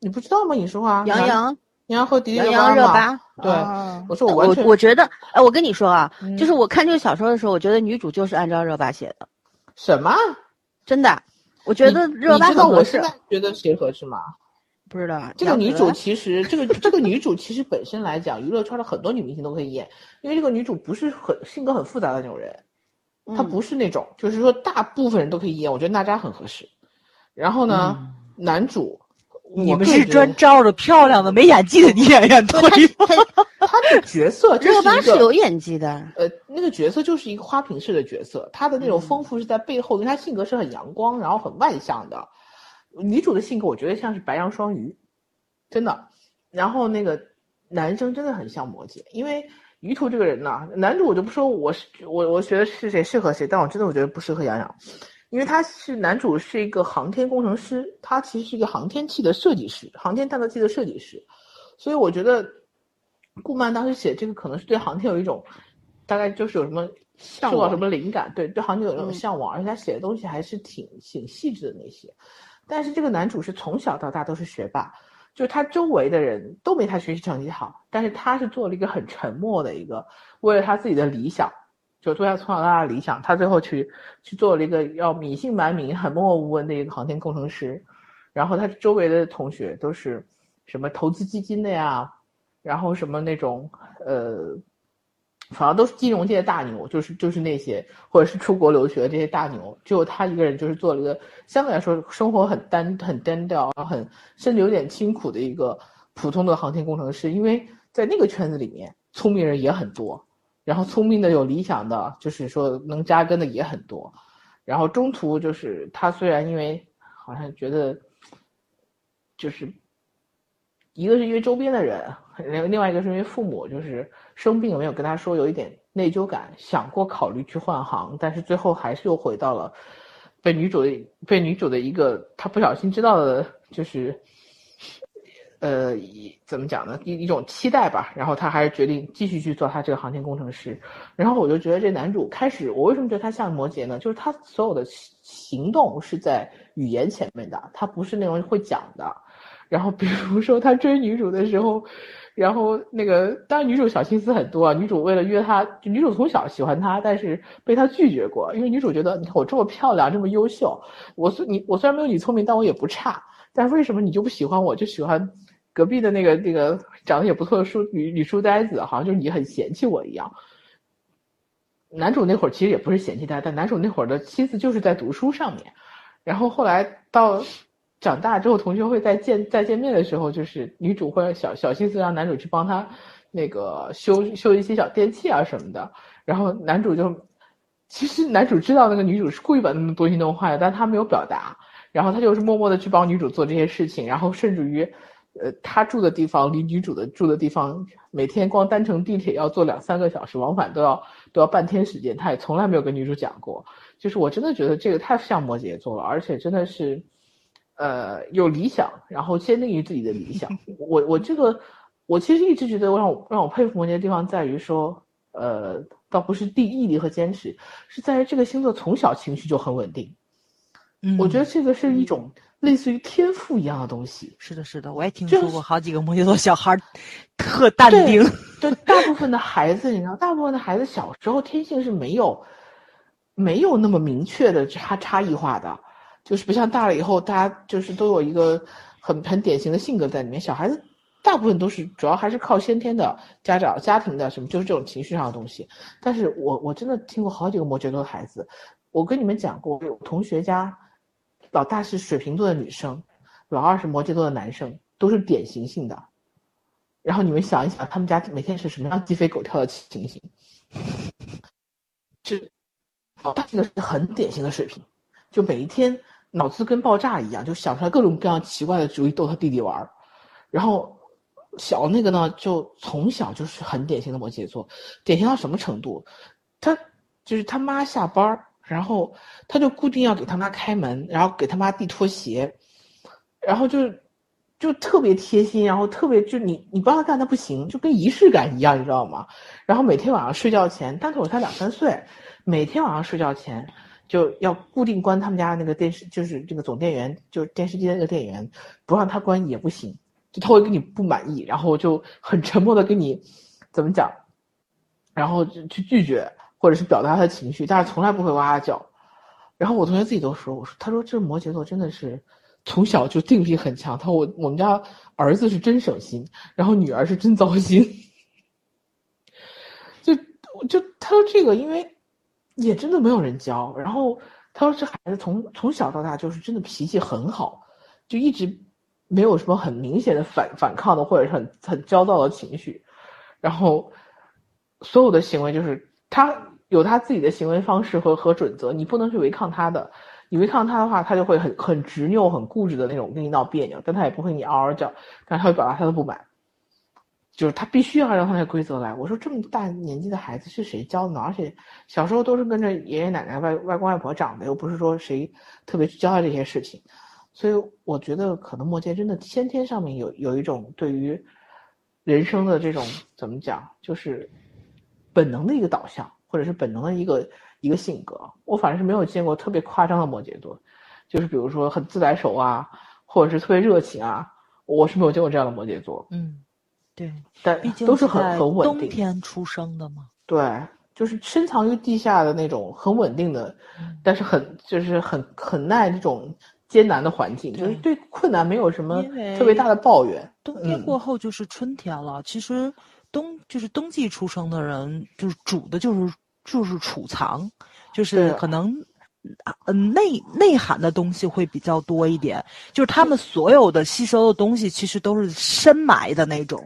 你不知道吗？影视化，杨洋，杨洋和迪丽杨热嘛洋热巴，对啊我说我完全我我觉得，哎，我跟你说啊，嗯就是我看这个小说的时候，我觉得女主就是按照热巴写的，什么？真的，我觉得热巴你知道很合适我现。在觉得谁合适吗？不知道这个女主其实，这个这个女主其实本身来讲，娱乐圈的很多女明星都可以演，因为这个女主不是很性格很复杂的那种人，她嗯不是那种，就是说大部分人都可以演，我觉得娜扎很合适。然后呢，男主，你们是专招着漂亮的没演技的女演员推吗？他 的角色就热巴一个是有演技的，呃，那个角色就是一个花瓶式的角色，他的那种嗯丰富是在背后，跟她性格是很阳光，然后很外向的。女主的性格我觉得像是白羊双鱼，真的。然后那个男生真的很像摩羯，因为于途这个人呢，男主我就不说我是我我觉得是谁适合谁，但我真的我觉得不适合杨洋，因为他是男主是一个航天工程师，他其实是一个航天器的设计师，航天探测器的设计师，所以我觉得顾漫当时写这个可能是对航天有一种，大概就是有什么向往受到什么灵感，对对航天有那种嗯。向往，而且他写的东西还是挺挺细致的那些。但是这个男主是从小到大都是学霸，就是他周围的人都没他学习成绩好，但是他是做了一个很沉默的一个，为了他自己的理想，就做他从小到大的理想，他最后去去做了一个要隐姓埋名、很默默无闻的一个航天工程师。然后他周围的同学都是什么投资基金的呀，然后什么那种呃，反正都是金融界的大牛，就是就是那些或者是出国留学的这些大牛，只有他一个人就是做了一个相对来说生活很单很单调，很甚至有点清苦的一个普通的航天工程师，因为在那个圈子里面，聪明人也很多，然后聪明的有理想的，就是说能扎根的也很多，然后中途就是他虽然因为好像觉得就是一个是因为周边的人，另另外一个是因为父母就是生病没有跟他说，有一点内疚感，想过考虑去换行，但是最后还是又回到了被女主的被女主的一个他不小心知道的，就是呃怎么讲呢一一种期待吧，然后他还是决定继续去做他这个航天工程师。然后我就觉得这男主开始，我为什么觉得他像摩羯呢？就是他所有的行动是在语言前面的，他不是那种会讲的。然后比如说他追女主的时候，然后那个当然女主小心思很多啊。女主为了约他，就女主从小喜欢他，但是被他拒绝过，因为女主觉得你看我这么漂亮，这么优秀，我虽你我虽然没有你聪明，但我也不差。但是为什么你就不喜欢我，就喜欢隔壁的那个那个长得也不错的书女女书呆子，好像就是你很嫌弃我一样。男主那会儿其实也不是嫌弃他，但男主那会儿的心思就是在读书上面。然后后来到长大之后，同学会再见再见面的时候，就是女主会小小心思让男主去帮她那个修修一些小电器啊什么的。然后男主就，其实男主知道那个女主是故意把那么多心弄坏的，但他没有表达。然后他就是默默的去帮女主做这些事情，然后甚至于，呃，他住的地方离女主的住的地方，每天光单程地铁要坐两三个小时，往返都要都要半天时间，他也从来没有跟女主讲过。就是我真的觉得这个太像摩羯座了，而且真的是，呃，有理想，然后坚定于自己的理想。我我这个，我其实一直觉得让我让我佩服摩羯的地方在于说，呃，倒不是第毅力和坚持，是在于这个星座从小情绪就很稳定。嗯我觉得这个是一种类似于天赋一样的东西。是的，是的，我也听说过好几个摩羯座小孩特淡定。对，大部分的孩子，你知道，大部分的孩子小时候天性是没有没有那么明确的差差异化的，就是不像大了以后，大家就是都有一个很很典型的性格在里面。小孩子大部分都是主要还是靠先天的家长、家庭的什么，就是这种情绪上的东西。但是我我真的听过好几个摩羯座的孩子，我跟你们讲过，有同学家老大是水瓶座的女生，老二是摩羯座的男生，都是典型性的。然后你们想一想，他们家每天是什么样鸡飞狗跳的情形？是，老大这个是很典型的水平，就每一天脑子跟爆炸一样，就想出来各种各样奇怪的主意逗他弟弟玩儿。然后小那个呢，就从小就是很典型的摩羯座，典型到什么程度？他就是他妈下班儿，然后他就固定要给他妈开门，然后给他妈递拖鞋，然后就就特别贴心，然后特别就你你不让他干他不行，就跟仪式感一样，你知道吗？然后每天晚上睡觉前，当时我才两三岁，每天晚上睡觉前就要固定关他们家那个电视，就是这个总电源，就是电视机的那个电源，不让他关也不行，就他会跟你不满意，然后就很沉默的跟你怎么讲，然后就去拒绝或者是表达他的情绪，但是从来不会哇哇叫。然后我同学自己都说，我说他说这摩羯座真的是从小就定力很强，他说我我们家儿子是真省心，然后女儿是真糟心。就就他说这个，因为也真的没有人教。然后他说这孩子从从小到大就是真的脾气很好，就一直没有什么很明显的反反抗的或者是很很焦躁的情绪。然后所有的行为就是他有他自己的行为方式和和准则，你不能去违抗他的。你违抗他的话，他就会很很执拗、很固执的那种跟你闹别扭，但他也不会你嗷嗷叫，但他会表达他的不满。就是他必须要按照他那规则来。我说这么大年纪的孩子是谁教的呢？而且小时候都是跟着爷爷奶奶、外外公外婆长的，又不是说谁特别去教他这些事情。所以我觉得可能摩羯真的先天上面有有一种对于人生的这种怎么讲，就是本能的一个导向，或者是本能的一个一个性格。我反正是没有见过特别夸张的摩羯座，就是比如说很自来熟啊，或者是特别热情啊，我是没有见过这样的摩羯座。嗯。对，但毕竟都是很很稳定冬。天出生的嘛。对，就是深藏于地下的那种很稳定的，但是很就是很很耐这种艰难的环境，就是对困难没有什么特别大的抱怨。冬天过后就是春天了，其实冬就是冬季出生的人，就是主的就是就是储藏，就是可能。嗯，内内涵的东西会比较多一点，就是他们所有的吸收的东西，其实都是深埋的那种，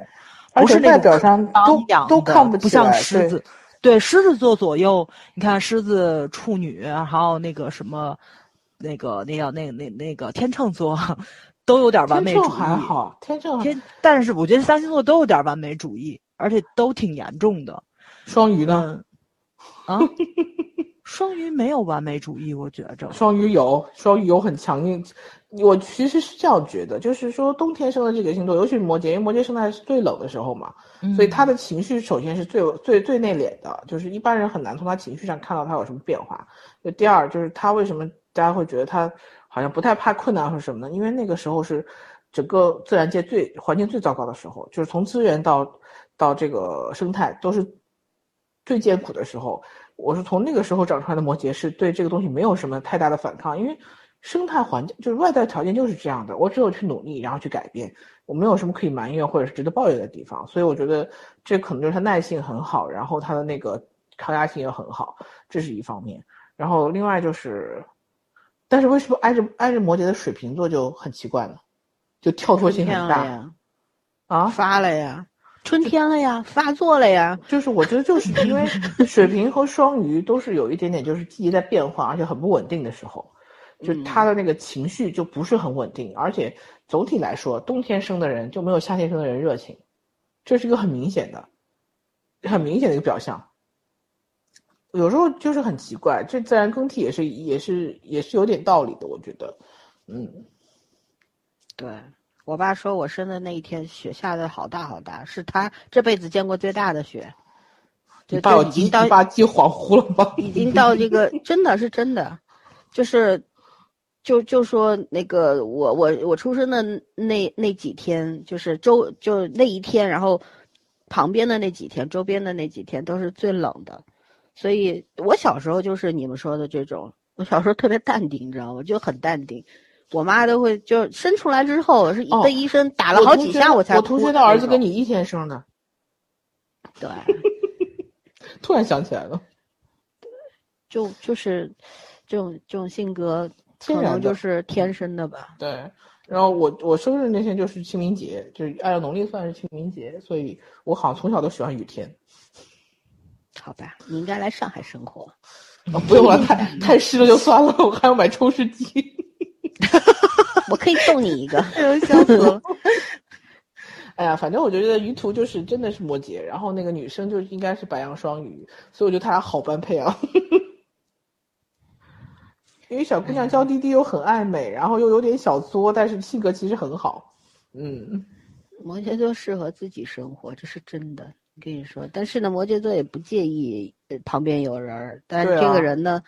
不是那表上都都看不像狮子。对，狮子座左右，你看狮子、处女，还有那个什么，那个那叫那那那个天秤座，都有点完美主义。还好，天秤天，但是我觉得三星座都有点完美主义，而且都挺严重的。双鱼呢？啊？双鱼没有完美主义，我觉着。双鱼有，双鱼有很强硬。我其实是这样觉得，就是说冬天生的这个星座，尤其是摩羯，因为摩羯生的是最冷的时候嘛，所以他的情绪首先是最最最内敛的，就是一般人很难从他情绪上看到他有什么变化。就第二，就是他为什么大家会觉得他好像不太怕困难或什么呢？因为那个时候是整个自然界最环境最糟糕的时候，就是从资源到到这个生态都是最艰苦的时候。我是从那个时候长出来的摩羯，是对这个东西没有什么太大的反抗，因为生态环境就是外在条件就是这样的，我只有去努力，然后去改变，我没有什么可以埋怨或者是值得抱怨的地方，所以我觉得这可能就是他耐性很好，然后他的那个抗压性也很好，这是一方面。然后另外就是，但是为什么挨着挨着摩羯的水瓶座就很奇怪呢？就跳脱性很大啊，发了呀。春天了呀，发作了呀，就是我觉得就是因为水瓶和双鱼都是有一点点就是季节在变化，而且很不稳定的时候，就他的那个情绪就不是很稳定，而且总体来说，冬天生的人就没有夏天生的人热情，这是一个很明显的、很明显的一个表象。有时候就是很奇怪，这自然更替也是也是也是有点道理的，我觉得，嗯，对。我爸说我生的那一天雪下的好大好大，是他这辈子见过最大的雪。就把我记把记恍惚了吧？已经到这个真的是真的，就是，就就说那个我我我出生的那那几天，就是周就那一天，然后旁边的那几天，周边的那几天都是最冷的，所以我小时候就是你们说的这种，我小时候特别淡定，你知道吗？就很淡定。我妈都会就生出来之后是被医生打了好几下我才。我同学的儿子跟你一天生的。对。突然想起来了。就就是这种这种性格，可能就是天生的吧。对。然后我我生日那天就是清明节，就是按照农历算是清明节，所以我好像从小都喜欢雨天。好吧，你应该来上海生活。啊，不用了，太太湿了就算了，我还要买抽湿机。我可以送你一个，笑死了。哎呀，反正我觉得于途就是真的是摩羯，然后那个女生就应该是白羊双鱼，所以我觉得他俩好般配啊。因为小姑娘娇滴滴又很爱美，然后又有点小作，但是性格其实很好。嗯，摩羯座适合自己生活，这是真的。跟你说，但是呢，摩羯座也不介意旁边有人，但这个人呢。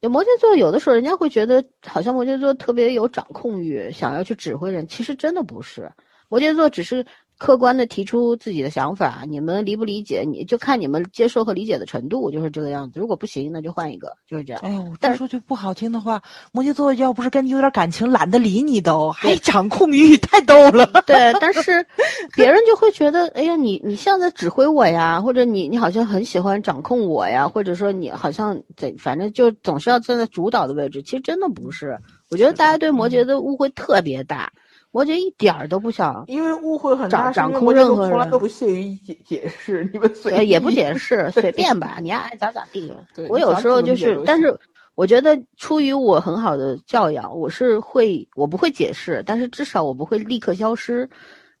就摩羯座有的时候人家会觉得好像摩羯座特别有掌控欲，想要去指挥人，其实真的不是。摩羯座只是客观的提出自己的想法，你们理不理解，你就看你们接受和理解的程度，就是这个样子。如果不行，那就换一个，就是这样。哎呦，但但说句不好听的话，摩羯座要不是跟你有点感情，懒得理你都，还掌控欲，太逗了。对，但是别人就会觉得，哎呀，你你像在指挥我呀，或者你你好像很喜欢掌控我呀，或者说你好像怎，反正就总是要站在主导的位置。其实真的不是，我觉得大家对摩羯的误会特别大，摩羯一点儿都不想，因为误会很大，掌掌控任何人从来都不屑于解解释，你们随也不解释，随便吧，你爱咋咋地。我有时候就是但是我觉得出于我很好的教养，我是会，我不会解释，但是至少我不会立刻消失。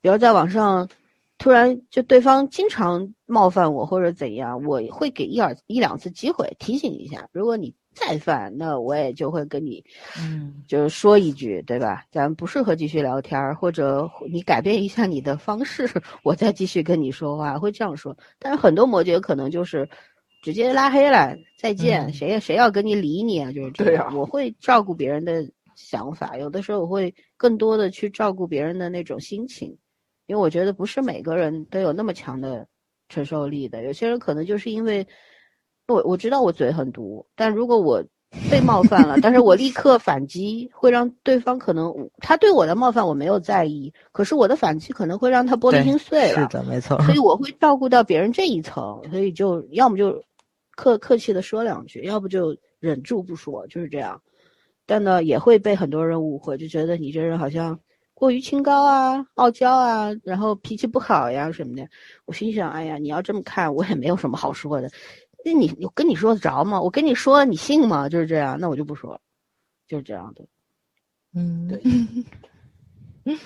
比如在网上，突然就对方经常冒犯我或者怎样，我会给一二一两次机会提醒一下。如果你再犯，那我也就会跟你嗯，就是说一句，对吧？咱不适合继续聊天儿，或者你改变一下你的方式，我再继续跟你说话，会这样说。但是很多摩羯可能就是直接拉黑了，再见，嗯谁也谁要跟你理你啊？就是这样。我会照顾别人的想法，有的时候我会更多的去照顾别人的那种心情，因为我觉得不是每个人都有那么强的承受力的，有些人可能就是因为我我知道我嘴很毒，但如果我被冒犯了，但是我立刻反击，会让对方可能他对我的冒犯我没有在意，可是我的反击可能会让他玻璃心碎了，是的，没错。所以我会照顾到别人这一层，所以就要么就客客气的说两句，要不就忍住不说，就是这样。但呢，也会被很多人误会，就觉得你这人好像过于清高啊、傲娇啊，然后脾气不好呀什么的。我心想，哎呀，你要这么看，我也没有什么好说的。那你我跟你说得着吗？我跟你说，你信吗？就是这样，那我就不说了，就是这样的。嗯，对嗯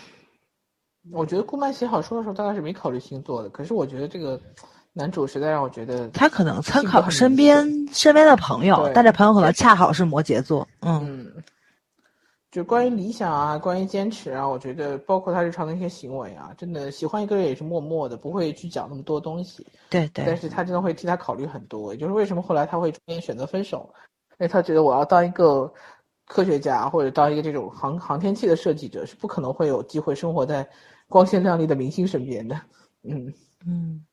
我觉得顾曼写好书的时候，大概是没考虑星座的。可是我觉得这个男主实在让我觉得，他可能参考身边身边的朋友，但这朋友可能恰好是摩羯座。嗯嗯，就关于理想啊，关于坚持啊，我觉得包括他日常的一些行为啊，真的喜欢一个人也是默默的，不会去讲那么多东西。对对但，是他真的会替他考虑很多，也就是为什么后来他会中间选择分手，因为他觉得我要当一个科学家或者当一个这种航航天器的设计者，是不可能会有机会生活在光鲜亮丽的明星身边的。嗯，嗯，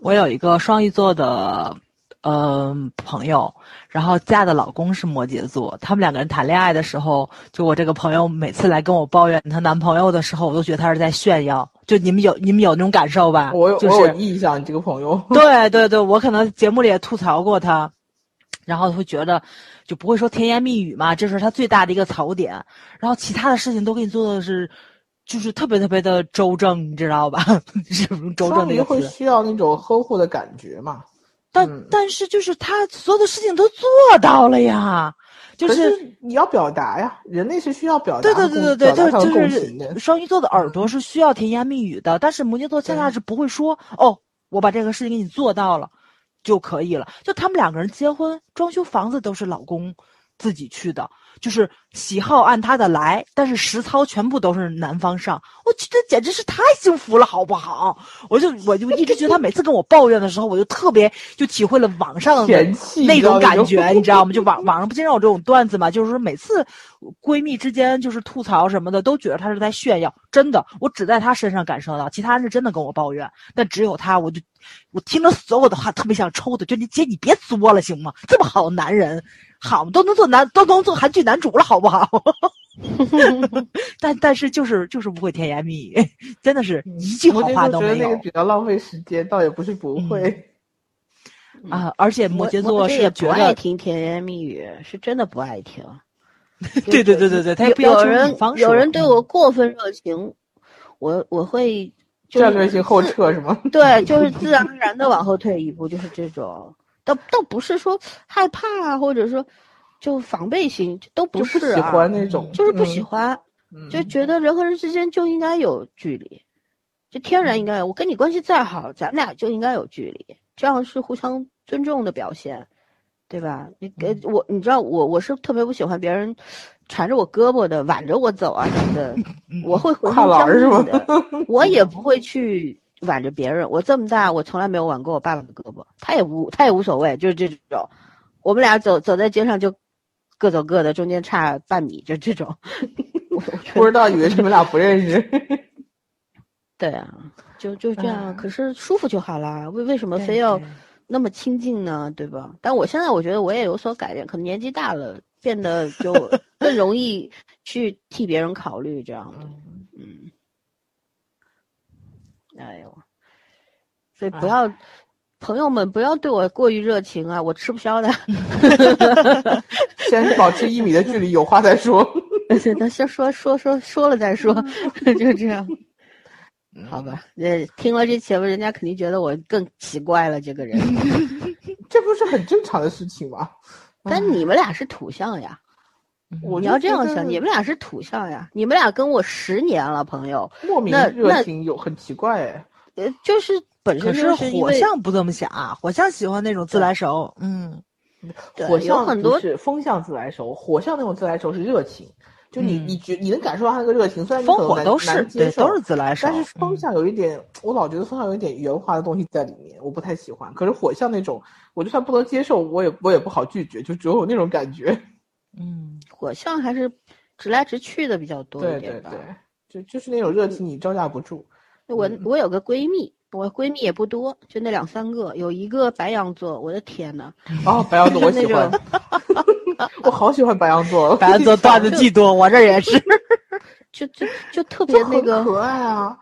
我有一个双鱼座的呃朋友，然后嫁的老公是摩羯座，他们两个人谈恋爱的时候，就我这个朋友每次来跟我抱怨她男朋友的时候，我都觉得他是在炫耀。就你们有你们有那种感受吧？我有、就是我有印象，你这个朋友。对对对，我可能节目里也吐槽过他，然后会觉得就不会说甜言蜜语嘛，这是他最大的一个槽点。然后其他的事情都给你做的是，就是特别特别的周正，你知道吧？是不是周正双鱼会那个词？需要那种呵护的感觉嘛？但、嗯但是就是他所有的事情都做到了呀，就是是你要表达呀，人类是需要表达对和对对对对，就是就是。双鱼座的耳朵是需要甜言蜜语的，但是摩羯座恰恰是不会说哦，我把这个事情给你做到了就可以了。就他们两个人结婚装修房子都是老公自己去的，就是喜好按他的来，但是实操全部都是男方上。我去，这简直是太幸福了，好不好？我就我就一直觉得他每次跟我抱怨的时候，我就特别就体会了网上的那种感觉，你知道吗？就网网上不经常有这种段子嘛，就是说每次闺蜜之间就是吐槽什么的，都觉得她是在炫耀。真的，我只在她身上感受到，其他人是真的跟我抱怨，但只有她，我就我听了所有的话，特别想抽她，就你姐你别作了行吗？这么好的男人，好都能做男都能做韩剧男主了，好不好？但但是就是就是不会甜言蜜语，真的是一句好话都没有我觉得那个比较浪费时间，倒也不是不会。啊！而且摩羯座是觉不爱，听甜言蜜语，是真的不爱听。对对对对对，他也有不要求有人有人对我嗯过分热情，我我会就战略性后撤是吗？对，就是自然而然的往后退一步，就是这种。倒倒不是说害怕啊，或者说就防备心，都不是啊，喜欢那种，就是不喜嗯欢，嗯就觉得人和人之间就应该有距离，就天然应该有。我跟你关系再好，咱们俩就应该有距离，这样是互相尊重的表现，对吧？你给嗯我，你知道我我是特别不喜欢别人缠着我胳膊的，挽着我走啊什么的，我会浑跨身僵栏儿是吗硬的，我也不会去挽着别人。我这么大，我从来没有挽过我爸爸的胳膊，他也无他也无所谓，就是这种。我们俩走走在街上就各走各的，中间差半米，就这种。不知道以为你们俩不认识。对啊，就就这样，嗯可是舒服就好啦。为为什么非要那么亲近呢？对吧？但我现在我觉得我也有所改变，可能年纪大了，变得就 更容易去替别人考虑这样的。嗯，哎呦，所以不哎要，朋友们不要对我过于热情啊，我吃不消的。先保持一米的距离，有话再说。对，那先说说说说了再说，就这样。好吧，呃，听了这节目，人家肯定觉得我更奇怪了，这个人。这不是很正常的事情吗？但你们俩是土象呀，你我就觉得要这样想，你们俩是土象呀，你们俩跟我十年了，朋友，莫名那热情有很奇怪哎。呃，就是本身就是火象不这么想啊，火象喜欢那种自来熟，嗯，火象很多是风象自来熟，火象那种自来熟是热情，就你嗯。你觉你能感受到他那个热情，虽然风火都是对，都是自来熟，但是风嗯。象有一点，我老觉得风象有一点圆滑的东西在里面，我不太喜欢。可是火象那种，我就算不能接受，我也我也不好拒绝，就只有那种感觉。嗯，火象还是直来直去的比较多对一点吧。对对，就就是那种热情，你招架不住。我嗯我有个闺蜜，我闺蜜也不多，就那两三个，有一个白羊座，我的天呐，哦，白羊座我喜欢，我好喜欢白羊座。白羊座段子巨多，我这也是。就就就特别那个可爱啊，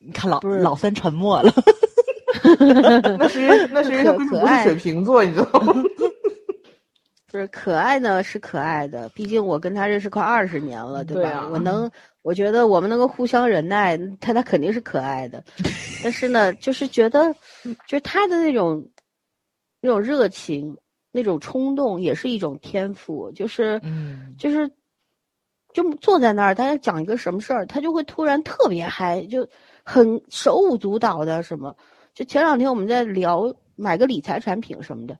你看老老三沉默了，那是因为那是因为他可闺蜜可爱不是水瓶座，你知道吗？不是可爱呢，是可爱的，毕竟我跟他认识快二十年了，对吧？对啊我能，我觉得我们能够互相忍耐，他他肯定是可爱的，但是呢，就是觉得，就是他的那种那种热情，那种冲动，也是一种天赋，就是，嗯就是，就坐在那儿，大家讲一个什么事儿，他就会突然特别嗨，就很手舞足蹈的什么。就前两天我们在聊买个理财产品什么的，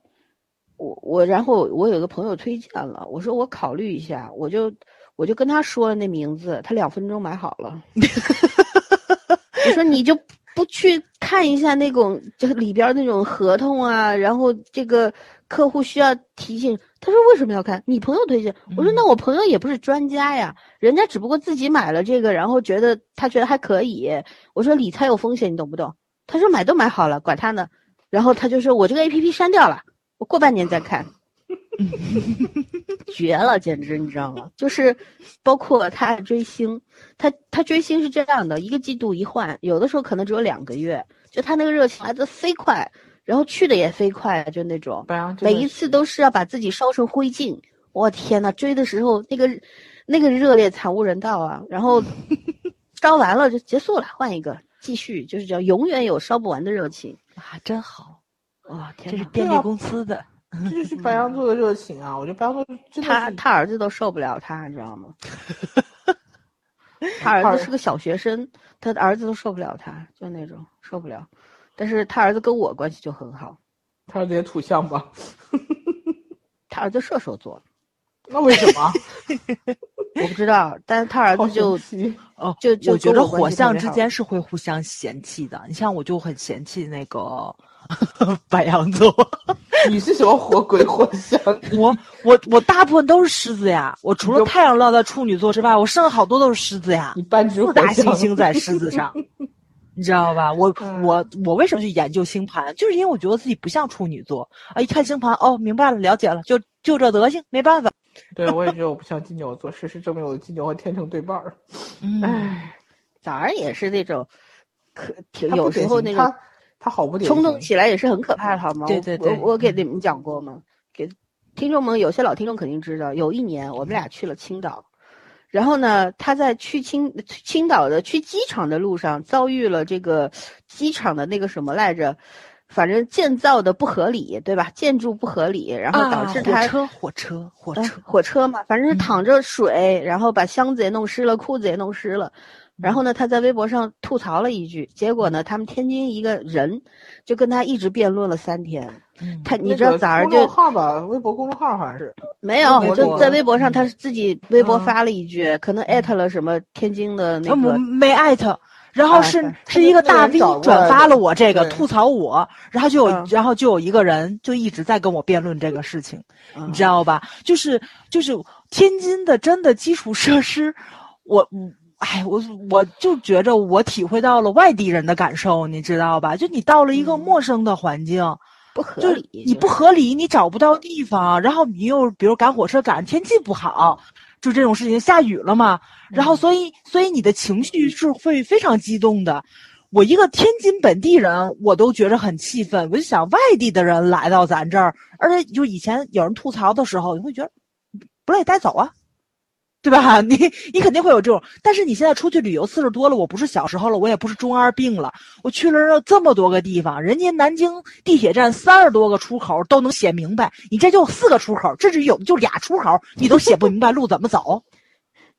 我我然后我有个朋友推荐了，我说我考虑一下，我就我就跟他说了那名字，他两分钟买好了。我说你就不去看一下那种就是里边那种合同啊，然后这个客户需要提醒，他说为什么要看？你朋友推荐，我说嗯那我朋友也不是专家呀，人家只不过自己买了这个，然后觉得他觉得还可以。我说理财有风险，你懂不懂？他说买都买好了，管他呢。然后他就说我这个 A P P 删掉了，我过半年再看。绝了，简直你知道吗？就是包括他追星，他他追星是这样的，一个季度一换，有的时候可能只有两个月，就他那个热情来的飞快，然后去的也飞快，就那种。每一次都是要把自己烧成灰烬。我天呐，追的时候那个那个热烈惨无人道啊！然后烧完了就结束了，换一个继续，就是叫永远有烧不完的热情。啊，真好，哇、天，这是电力公司的，这就是白羊座的热情啊！我觉得白羊座真的他是他儿子都受不了他，你知道吗？他儿子是个小学生，他的儿子都受不了他，就那种受不了。但是他儿子跟我关系就很好，他儿子也土象吧？他儿子射手座，那为什么？我不知道，但是他儿子就哦，就就我觉得火象之间是会互相嫌弃的。你像我就很嫌弃那个 白羊座，你是什么火鬼火象？我我我大部分都是狮子呀，我除了太阳落在处女座之外，我剩下好多都是狮子呀你，半只火四大行象星在狮子上。你知道吧？我嗯我我为什么去研究星盘？就是因为我觉得自己不像处女座啊！一看星盘，哦，明白了，了解了，就就这德行，没办法。对，我也觉得我不像金牛座，事实证明我的金牛和天秤对半儿。嗯，唉，早上也是那种，可挺有时候那种他他好不典冲动起来也是很可怕的，好吗？我对对对我我给你们讲过吗？给听众们，有些老听众肯定知道，有一年我们俩去了青岛，然后呢，他在去青青岛的去机场的路上遭遇了这个机场的那个什么来着，反正建造的不合理，对吧？建筑不合理，然后导致他、啊火车火车火呃车，火车嘛，反正是嗯淌着水，然后把箱子也弄湿了，裤子也弄湿了。然后呢，他在微博上吐槽了一句，结果呢，他们天津一个人就跟他一直辩论了三天。嗯他你知道早上就号吧，微博公众号好像是。没有，就在微博上，嗯他是自己微博嗯发了一句，可能艾特了什么天津的那个，没艾特，然后是、啊是一个大 V 转发了我这个吐槽我，然后就有、嗯然后就有一个人就一直在跟我辩论这个事情，嗯你知道吧？就是就是天津的真的基础设施，我我哎我我就觉着我体会到了外地人的感受，你知道吧？就你到了一个嗯陌生的环境。不合就是理，你不合理，你找不到地方，然后你又比如赶火车赶上天气不好，就这种事情，下雨了嘛，然后所以所以你的情绪是会非常激动的。我一个天津本地人，我都觉着很气愤。我就想，外地的人来到咱这儿，而且就以前有人吐槽的时候，你会觉得不乐意带走啊，对吧？你你肯定会有这种，但是你现在出去旅游次数多了，我不是小时候了，我也不是中二病了，我去了这么多个地方，人家南京地铁站三十多个出口都能写明白，你这就四个出口，甚至有的就俩出口，你都写不明白路怎么走，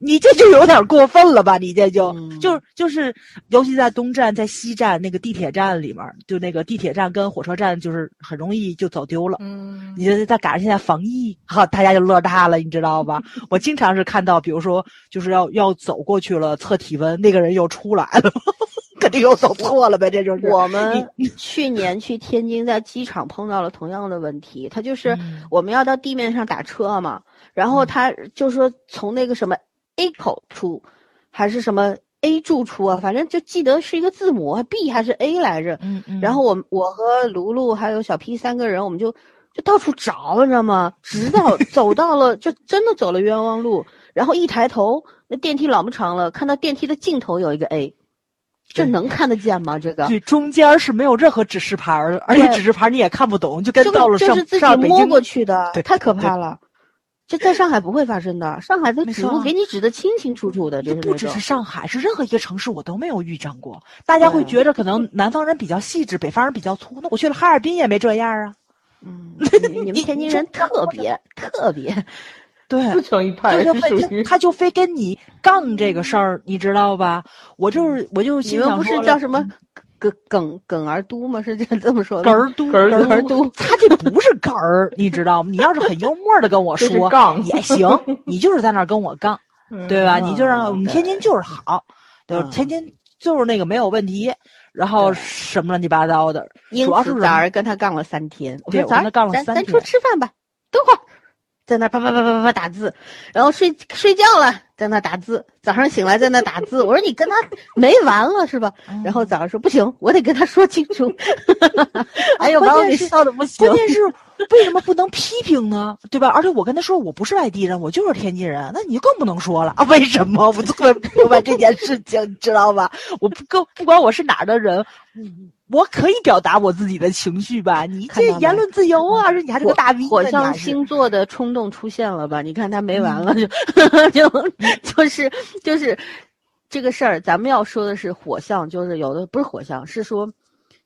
你这就有点过分了吧？你这就、嗯就就是，尤其在东站、在西站那个地铁站里面，就那个地铁站跟火车站，就是很容易就走丢了。嗯，你这再赶上现在防疫，哈，大家就乐大了，你知道吧？我经常是看到，比如说，就是要要走过去了测体温，那个人又出来了，肯定又走错了呗，这就是我们 去年去天津，在机场碰到了同样的问题。他就是嗯我们要到地面上打车嘛，然后他就说从那个什么 A 口出，还是什么 A 柱出啊，反正就记得是一个字母 B 还是 A 来着。嗯嗯，然后我我和卢卢还有小 P 三个人，我们就就到处找，你知道吗？直到 走到了，就真的走了冤枉路。然后一抬头，那电梯老不长了，看到电梯的尽头有一个 A，这能看得见吗？这个对，中间是没有任何指示牌的，而且指示牌你也看不懂，就跟这到了上个就是自己上北京摸过去的，太可怕了。这在上海不会发生的，上海的指路给你指的清清楚楚的，就是不只是。上海，是任何一个城市我都没有遇上过。大家会觉着可能南方人比较细致，北方人比较粗。那我去了哈尔滨也没这样啊。嗯，你你们天津人特别 特别，对，不成一派他就非跟你杠这个事儿，你知道吧？我就是我就你心们不是叫什么耿耿耿儿都吗？是这这么说的梗？儿都梗儿都，他这不是梗儿，你知道吗？你要是很幽默的跟我说杠也行，你就是在那儿跟我杠，对吧？嗯你就让我们天津就是好，对吧？嗯天津就是那个没有问题，然后什么乱七八糟的，主要是此早上跟他杠了三天。我对说早上我跟他杠了咱咱三天出吃饭吧，等会儿，在那啪啪啪啪啪啪打字，然后睡睡觉了，在那打字，早上醒来在那打字。我说你跟他没完了是吧？嗯然后早上说不行，我得跟他说清楚。哎呦，把我给笑的不行关。键是 为什么不能批评呢？对吧？而且我跟他说我不是外地人，我就是天津人，那你就更不能说了啊！为什么？我特别不明白这件事情，你知道吧？我不更不管我是哪儿的人，嗯我可以表达我自己的情绪吧？你这言论自由啊，而且你还是个大 V 火象星座的冲动出现了吧？你看他没完了，嗯就 就就是就是这个事儿，咱们要说的是火象，就是有的不是火象，是说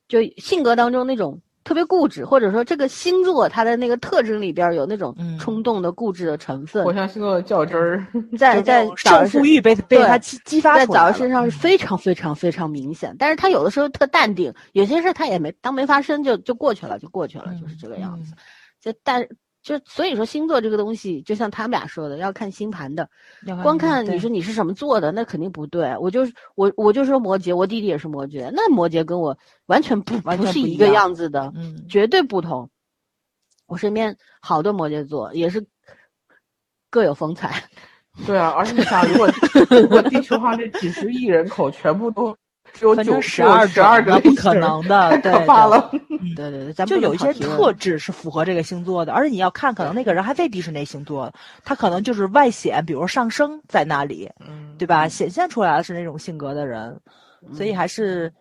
就性格当中那种特别固执，或者说这个星座它的那个特征里边有那种嗯冲动的固执的成分，火象星座的较真儿，在在胜上负欲被被他激激发在出来了。早上身上是非常非常非常明显，但是他有的时候特淡定，有些事儿他也没当没发生就就过去了，就过去了，就是这个样子。就但就所以说星座这个东西，就像他们俩说的，要看星盘的。嗯光看你说你是什么座的，那肯定不对。我就是我我就说摩羯，我弟弟也是摩羯，那摩羯跟我完全不完不是一个样样子的，嗯，绝对不同。我身边好多摩羯座也是各有风采，对啊，而且你想，如果 如果地球上这几十亿人口全部都只有九十二十二个不可能的，太对可怕了。对对对，咱们就有一些特质是符合这个星座的，而且你要看，可能那个人还未必是那星座，他可能就是外显，比如上升在那里，嗯，对吧？显现出来的是那种性格的人，所以还是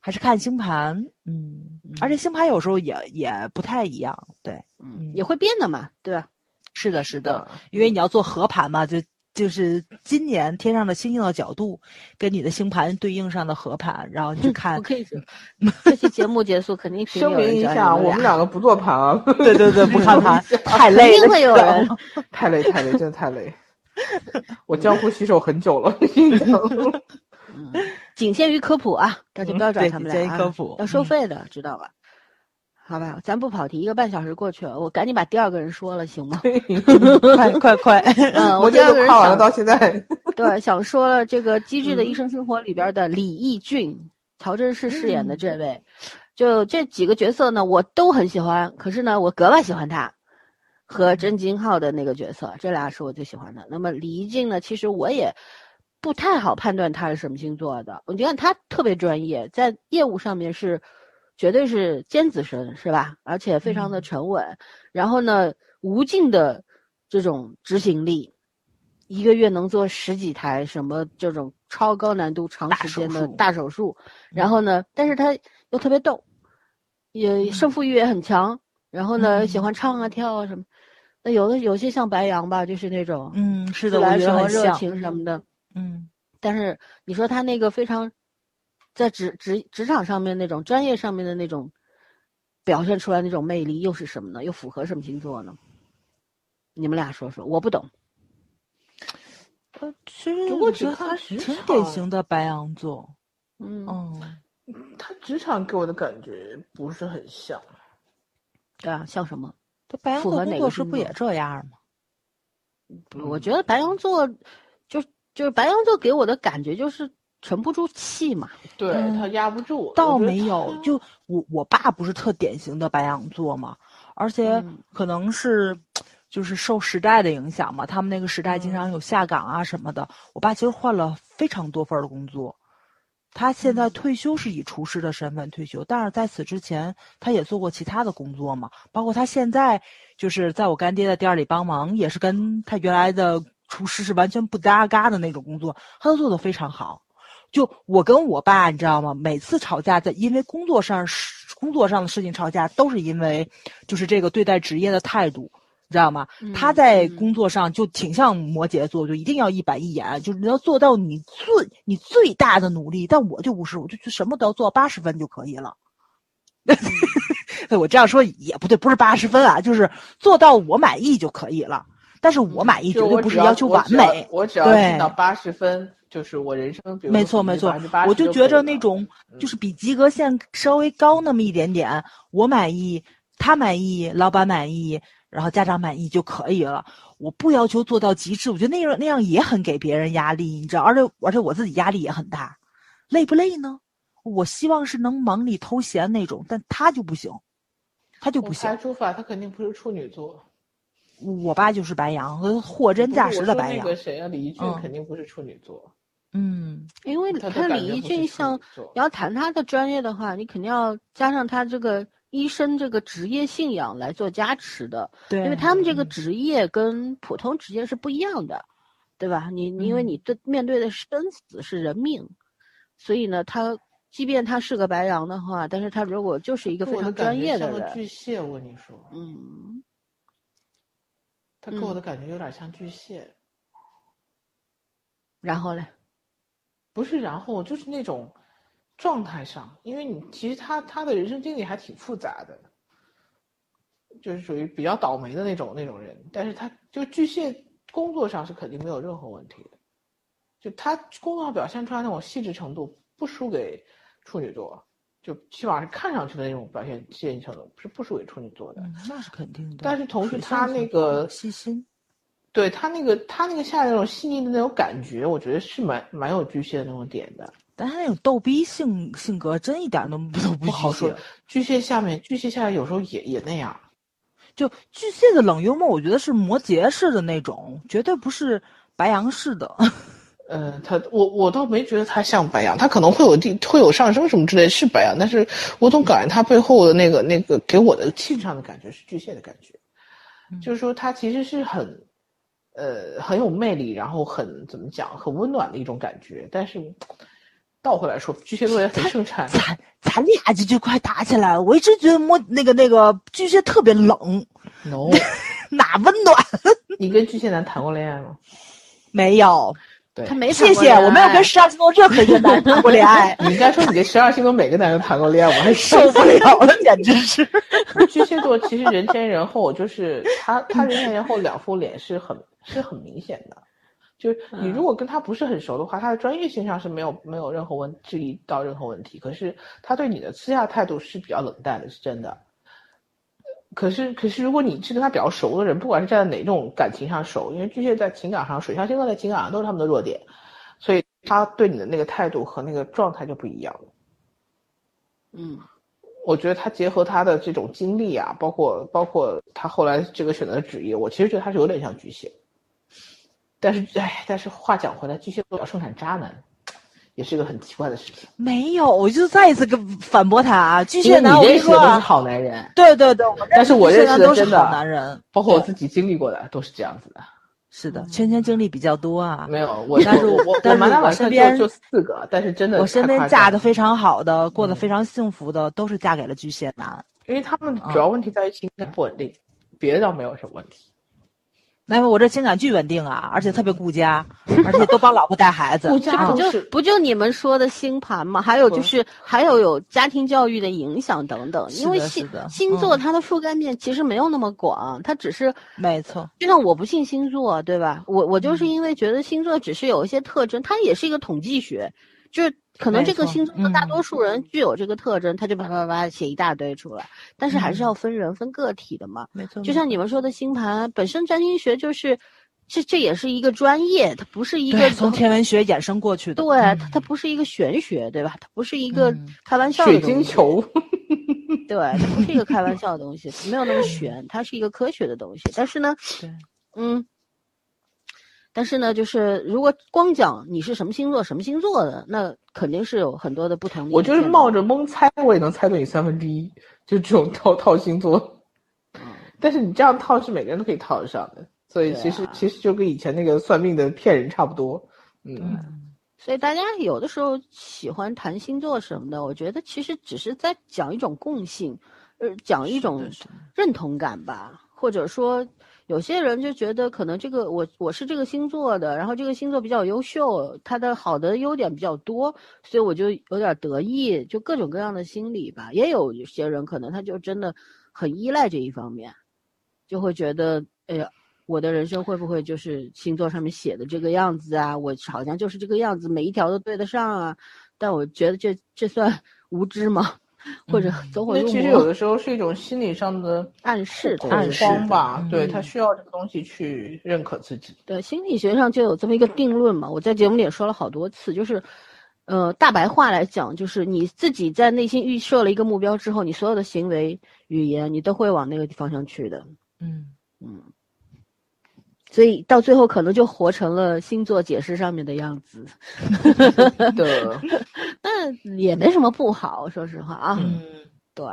还是看星盘，嗯，而且星盘有时候也也不太一样，对，嗯也会变的嘛，对吧？是的，是的，的，因为你要做合盘嘛，就就是今年天上的星星的角度跟你的星盘对应上的合盘，然后你去看我，可以，这期节目结束肯定声明一下，我们两个不做盘啊，对对对，不看盘 太累了，定会有人 太累太累，真的太累。我江湖洗手很久了，仅限于科普啊，大家不要找对他们俩啊，仅限于科普要收嗯费的，知道吧？好吧，咱不跑题，一个半小时过去了，我赶紧把第二个人说了，行吗？快快 快！嗯，我这第二个人想到现在，对想说了这个《机智的嗯医生生活》里边的李义俊，曹真是饰演的嗯这位，就这几个角色呢，我都很喜欢，可是呢，我格外喜欢他。和甄金浩的那个角色，这俩是我最喜欢的。那么李义俊呢，其实我也不太好判断他是什么星座的。我觉得他特别专业，在业务上面是绝对是尖子生，是吧？而且非常的嗯沉稳。然后呢，无尽的这种执行力，一个月能做十几台什么这种超高难度、长时间的大手术。然后呢，但是他又特别逗，也胜负欲也很强。然后呢，嗯喜欢唱啊、跳啊什么。那有的有些像白羊吧，就是那种嗯，是的，来熟、热觉得很像。情什么的。嗯但是你说他那个非常在职职职场上面那种专业上面的那种表现出来那种魅力，又是什么呢？又符合什么星座呢？你们俩说说，我不懂。呃，其实我觉得他挺典型的白羊座。嗯，嗯，他职场给我的感觉不是很像。对啊，像什么？他白羊座工作室不也这样吗？我觉得白羊座就就是白羊座给我的感觉就是沉不住气嘛。对嗯他压不住，倒没有他，就我我爸不是特典型的白羊座嘛，而且嗯可能是就是受时代的影响嘛，他们那个时代经常有下岗啊什么的。我爸其实换了非常多份儿的工作，他现在退休是以厨师的身份退休，但是在此之前他也做过其他的工作嘛，包括他现在就是在我干爹的店里帮忙，也是跟他原来的厨师是完全不搭嘎的那种工作，他都做得非常好。就我跟我爸，你知道吗？每次吵架，在因为工作上事工作上的事情吵架，都是因为就是这个对待职业的态度，你知道吗？他嗯在嗯工作上就挺像摩羯座，就一定要一板一眼，就是你要做到你最你最大的努力。但我就不是，我就就什么都要做八十分就可以了。我这样说也不对，不是八十分啊，就是做到我满意就可以了。但是我满意绝对不是要要求完美，我只要到八十分，就是我人生，比如没错没错，我就觉着那种就是比及格线稍微高那么一点点，我满意，他满意，老板满意，然后家长满意就可以了。我不要求做到极致，我觉得那样那样也很给别人压力，你知道，而且而且我自己压力也很大，累不累呢？我希望是能忙里偷闲那种，但他就不行，他就不行排。除法，他肯定不是处女座。我爸就是白羊，和货真价实的白羊谁啊，李一俊嗯肯定不是处女座。嗯，因为他李义感觉不是处俊像你要谈他的专业的话，你肯定要加上他这个医生这个职业信仰来做加持的，对，因为他们这个嗯职业跟普通职业是不一样的，对吧？你你因为嗯你对面对的生死是人命，所以呢，他即便他是个白羊的话，但是他如果就是一个非常专业的人，巨蟹，我跟你说，嗯，他给我嗯。的感觉有点像巨蟹。然后嘞，不是，然后就是那种状态上，因为你其实他他的人生经历还挺复杂的，就是属于比较倒霉的那种那种人，但是他就巨蟹工作上是肯定没有任何问题的，就他工作上表现出来那种细致程度不输给处女座，就起码是看上去的那种表现现象的是不输给处女座的。嗯，那是肯定的。但是同时他那个细心，对他那个他那个下来那种细腻的那种感觉，我觉得是蛮蛮有巨蟹的那种点的。但他那种逗逼性性格真一点都不都不不好说巨蟹。巨蟹下面，巨蟹下来有时候也也那样。就巨蟹的冷幽默，我觉得是摩羯式的那种，绝对不是白羊式的。呃，他我我倒没觉得他像白羊，他可能会有地会有上升什么之类是白羊，但是我总感觉他背后的那个那个给我的气质上的感觉是巨蟹的感觉，嗯就是说他其实是很，呃很有魅力，然后很怎么讲很温暖的一种感觉，但是倒回来说，巨蟹座也很盛产。咱咱俩这就快打起来了。我一直觉得摸那个那个巨蟹特别冷，no，哪温暖？你跟巨蟹男谈过恋爱吗？没有。对，他没谢谢，我没有跟十二星座任何一个男人谈过恋爱，你应该说你跟十二星座每个男人谈过恋爱，我还 受不了了，简直是。巨蟹座其实人前人后，就是他他人前人后两副脸是很是很明显的。就是你如果跟他不是很熟的话，他的专业性上是没有没有任何问质疑到任何问题，可是他对你的私下态度是比较冷淡的，是真的。可是可是如果你是跟他比较熟的人，不管是站在哪种感情上熟，因为巨蟹在情感上，水象星座在情感上都是他们的弱点，所以他对你的那个态度和那个状态就不一样了。嗯我觉得他结合他的这种经历啊，包括包括他后来这个选择的职业，我其实觉得他是有点像巨蟹。但是，哎，但是话讲回来，巨蟹座要生产渣男，也是一个很奇怪的事情。没有，我就再一次跟反驳他啊！巨蟹男，我跟认识的都是说啊，好男人，对对对，但是我认识的都是真的好男人，包括我自己经历过的都是这样子的。是的，圈圈经历比较多啊。没有，我但是我我但是我身边就就四个，但是真的我身边嫁的非常好的，过得嗯非常幸福的，都是嫁给了巨蟹男。因为他们嗯主要问题在于情感不稳定，别的倒没有什么问题。那么我这情感巨稳定啊，而且特别顾家，而且都帮老婆带孩子。顾家啊不就不就你们说的星盘吗？还有就是还有有家庭教育的影响等等。因为星星座嗯它的覆盖面其实没有那么广，它只是没错，就像我不信星座，对吧？我我就是嗯因为觉得星座只是有一些特征，它也是一个统计学，就是可能这个星座的大嗯多数人具有这个特征，他就叭叭叭写一大堆出来，但是还是嗯要分人分个体的嘛。没错。就像你们说的星盘本身占星学就是，这这也是一个专业，它不是一个从天文学衍生过去的。对，嗯它它不是一个玄学，对吧？它不是一个嗯开玩笑的水东西，晶球，对，它不是一个开玩 笑的东西，没有那么玄，它是一个科学的东西。但是呢，对，嗯，但是呢，就是如果光讲你是什么星座、什么星座的，那肯定是有很多的不同。我就是冒着蒙猜，我也能猜对你三分之一，就这种套套星座。嗯但是你这样套是每个人都可以套得上的，所以其实、啊其实就跟以前那个算命的骗人差不多。嗯，嗯，所以大家有的时候喜欢谈星座什么的，我觉得其实只是在讲一种共性，呃，讲一种认同感吧，或者说有些人就觉得可能这个我我是这个星座的，然后这个星座比较优秀，他的好的优点比较多，所以我就有点得意，就各种各样的心理吧。也有些人可能他就真的很依赖这一方面，就会觉得，哎呀。我的人生会不会就是星座上面写的这个样子啊？我好像就是这个样子，每一条都对得上啊。但我觉得这这算无知吗？或者嗯走火入魔其实有？的时候是一种心理上的暗示恐暗示慌吧，嗯对他需要这个东西去认可自己。对，心理学上就有这么一个定论嘛，我在节目里也说了好多次，就是，呃，大白话来讲，就是你自己在内心预设了一个目标之后，你所有的行为、语言，你都会往那个方向去的。嗯，嗯，所以到最后可能就活成了星座解释上面的样子，的，那也没什么不好，说实话啊。嗯，对，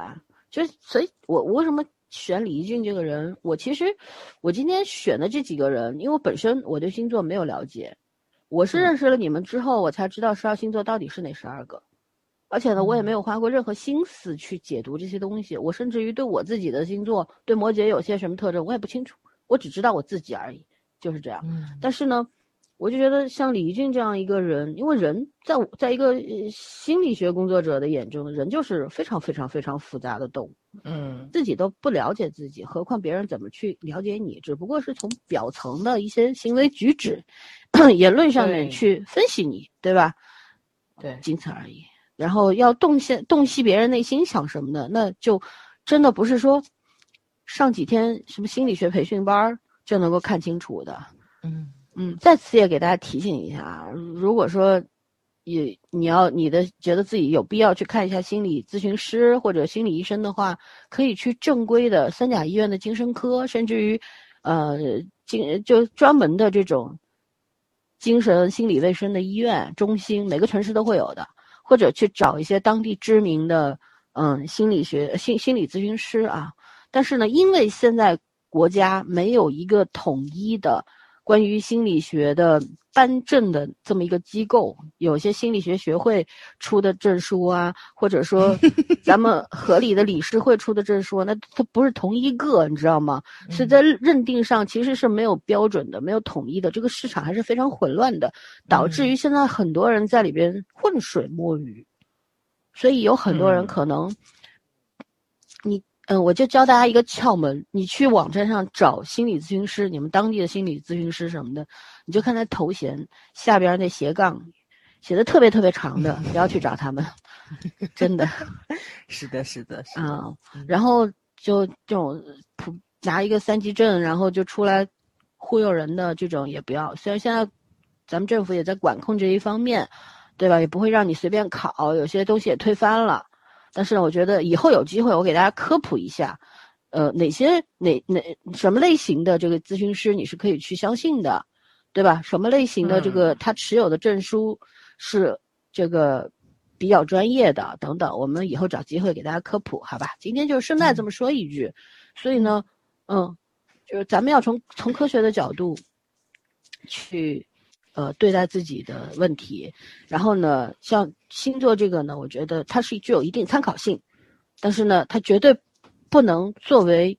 就是所以我，我为什么选李一俊这个人？我其实我今天选的这几个人，因为我本身我对星座没有了解，我是嗯认识了你们之后，我才知道十二星座到底是哪十二个。而且呢，我也没有花过任何心思去解读这些东西。我甚至于对我自己的星座，对摩羯有些什么特征，我也不清楚。我只知道我自己而已，就是这样。嗯，但是呢，我就觉得像李一俊这样一个人，因为人在我在一个呃心理学工作者的眼中，人就是非常非常非常复杂的动物，嗯自己都不了解自己，何况别人怎么去了解你？只不过是从表层的一些行为举止、言论上面去分析你，对吧？对，仅此而已。然后要洞悉洞悉别人内心想什么的，那就真的不是说上几天什么心理学培训班儿就能够看清楚的。嗯，嗯，在此也给大家提醒一下啊，如果说也你要你的觉得自己有必要去看一下心理咨询师或者心理医生的话，可以去正规的三甲医院的精神科，甚至于呃精就专门的这种精神心理卫生的医院中心，每个城市都会有的，或者去找一些当地知名的嗯心理学心心理咨询师啊。但是呢，因为现在国家没有一个统一的关于心理学的颁证的这么一个机构，有些心理学学会出的证书啊，或者说 咱们合理的理事会出的证书，那它不是同一个，你知道吗？是在认定上其实是没有标准的，没有统一的，这个市场还是非常混乱的，导致于现在很多人在里边浑水摸鱼，所以有很多人嗯。可能，你嗯，我就教大家一个窍门，你去网站上找心理咨询师，你们当地的心理咨询师什么的，你就看他头衔下边那斜杠，写的特别特别长的，不要去找他们，真的 是的，是的，是的。啊、嗯然后就这种普拿一个三级证，然后就出来忽悠人的这种也不要。虽然现在咱们政府也在管控这一方面，对吧？也不会让你随便考，有些东西也推翻了。但是呢，我觉得以后有机会，我给大家科普一下，呃，哪些哪哪什么类型的这个咨询师你是可以去相信的，对吧？什么类型的这个他持有的证书是这个比较专业的等等，我们以后找机会给大家科普，好吧？今天就顺带这么说一句，所以呢，嗯，就是咱们要从从科学的角度去。呃，对待自己的问题，然后呢，像星座这个呢，我觉得它是具有一定参考性，但是呢，它绝对不能作为